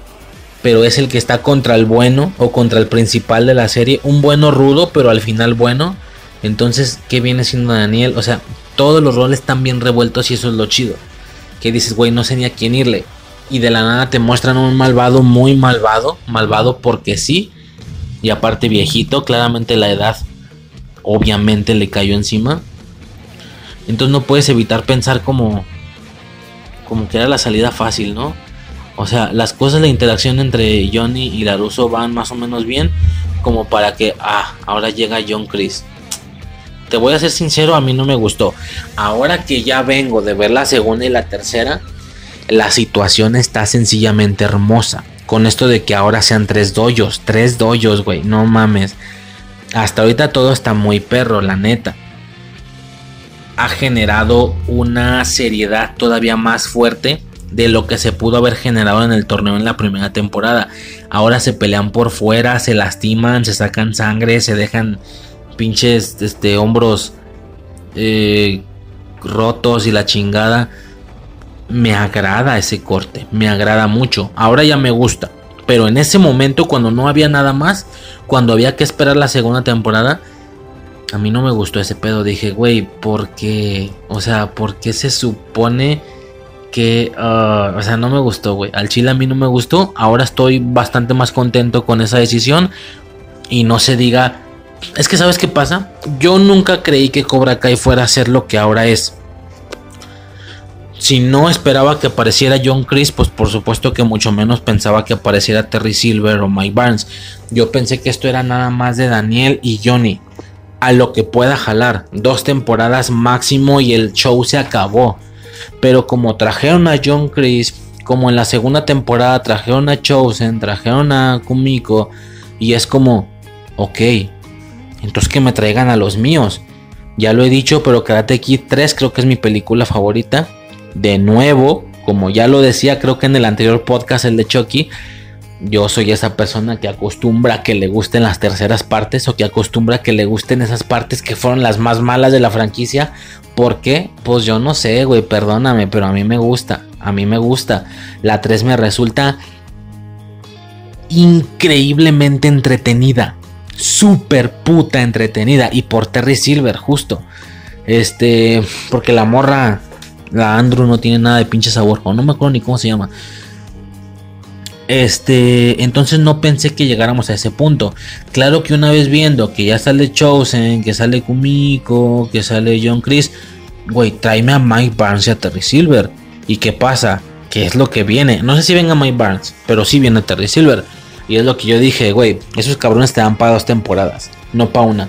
pero es el que está contra el bueno o contra el principal de la serie. Un bueno rudo, pero al final bueno. Entonces, ¿qué viene siendo Daniel? O sea, todos los roles están bien revueltos y eso es lo chido. Que dices, güey, no sé ni a quién irle. Y de la nada te muestran un malvado muy malvado. Malvado porque sí. Y aparte viejito, claramente la edad obviamente le cayó encima. Entonces no puedes evitar pensar como como que era la salida fácil, ¿no? O sea, las cosas, la interacción entre Johnny y Laruso van más o menos bien. Como para que, ah, ahora llega John Chris. Te voy a ser sincero, a mí no me gustó. Ahora que ya vengo de ver la segunda y la tercera, la situación está sencillamente hermosa. Con esto de que ahora sean tres doyos, tres doyos, güey, no mames. Hasta ahorita todo está muy perro, la neta. Ha generado una seriedad todavía más fuerte de lo que se pudo haber generado en el torneo en la primera temporada. Ahora se pelean por fuera, se lastiman, se sacan sangre, se dejan pinches este, hombros eh, rotos y la chingada. Me agrada ese corte, me agrada mucho. Ahora ya me gusta. Pero en ese momento, cuando no había nada más, cuando había que esperar la segunda temporada, a mí no me gustó ese pedo. Dije, güey, ¿por qué? O sea, ¿por qué se supone que, uh, o sea, no me gustó, güey. Al chile a mí no me gustó. Ahora estoy bastante más contento con esa decisión. Y no se diga. Es que, ¿sabes qué pasa? Yo nunca creí que Cobra Kai fuera a ser lo que ahora es. Si no esperaba que apareciera John Chris, pues por supuesto que mucho menos pensaba que apareciera Terry Silver o Mike Barnes. Yo pensé que esto era nada más de Daniel y Johnny. A lo que pueda jalar. Dos temporadas máximo y el show se acabó. Pero como trajeron a John Chris, como en la segunda temporada trajeron a Chosen, trajeron a Kumiko, y es como, ok, entonces que me traigan a los míos. Ya lo he dicho, pero Karate Kid 3 creo que es mi película favorita. De nuevo, como ya lo decía, creo que en el anterior podcast, el de Chucky, yo soy esa persona que acostumbra que le gusten las terceras partes o que acostumbra que le gusten esas partes que fueron las más malas de la franquicia. ¿Por qué? Pues yo no sé, güey, perdóname, pero a mí me gusta. A mí me gusta. La 3 me resulta increíblemente entretenida. Super puta entretenida. Y por Terry Silver, justo. Este, porque la morra, la Andrew no tiene nada de pinche sabor. O no me acuerdo ni cómo se llama. Este, entonces no pensé que llegáramos a ese punto. Claro que una vez viendo que ya sale Chosen, que sale Kumiko, que sale John Chris, güey, tráeme a Mike Barnes y a Terry Silver. ¿Y qué pasa? ¿Qué es lo que viene? No sé si venga Mike Barnes, pero sí viene Terry Silver. Y es lo que yo dije, güey, esos cabrones te dan para dos temporadas, no para una.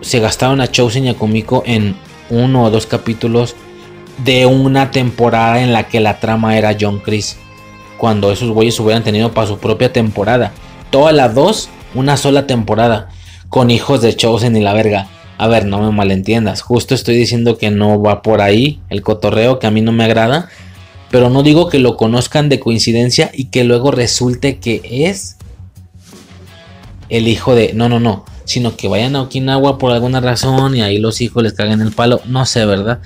Se gastaron a Chosen y a Kumiko en uno o dos capítulos de una temporada en la que la trama era John Chris cuando esos güeyes hubieran tenido para su propia temporada. Todas las dos, una sola temporada. Con hijos de Chosen y la verga. A ver, no me malentiendas. Justo estoy diciendo que no va por ahí el cotorreo que a mí no me agrada. Pero no digo que lo conozcan de coincidencia y que luego resulte que es el hijo de... No, no, no. Sino que vayan a Okinawa por alguna razón y ahí los hijos les caguen el palo. No sé, ¿verdad?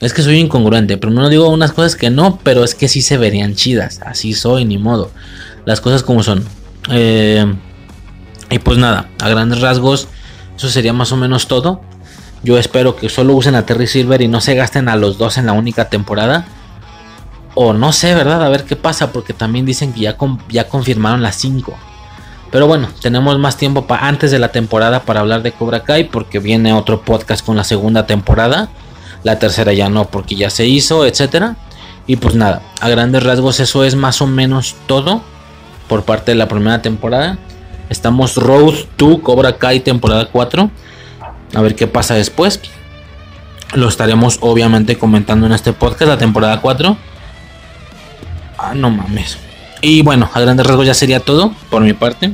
Es que soy incongruente, pero no digo unas cosas que no, pero es que sí se verían chidas. Así soy, ni modo. Las cosas como son. Eh, y pues nada, a grandes rasgos, eso sería más o menos todo. Yo espero que solo usen a Terry Silver y no se gasten a los dos en la única temporada. O no sé, ¿verdad? A ver qué pasa, porque también dicen que ya, ya confirmaron las 5. Pero bueno, tenemos más tiempo antes de la temporada para hablar de Cobra Kai, porque viene otro podcast con la segunda temporada. La tercera ya no, porque ya se hizo, etcétera. Y pues nada, a grandes rasgos eso es más o menos todo por parte de la primera temporada. Estamos Road to Cobra Kai temporada 4. A ver qué pasa después. Lo estaremos obviamente comentando en este podcast, la temporada 4. Ah, no mames. Y bueno, a grandes rasgos ya sería todo por mi parte.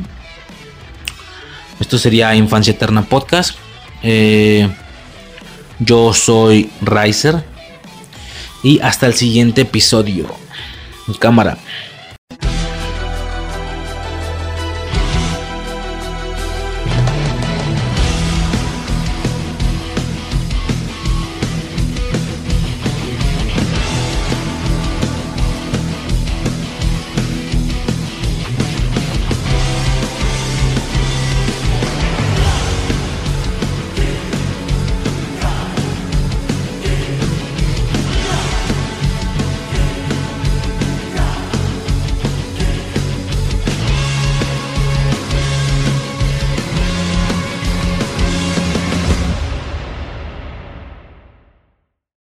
Esto sería Infancia Eterna Podcast. Eh, yo soy Riser. Y hasta el siguiente episodio. Cámara.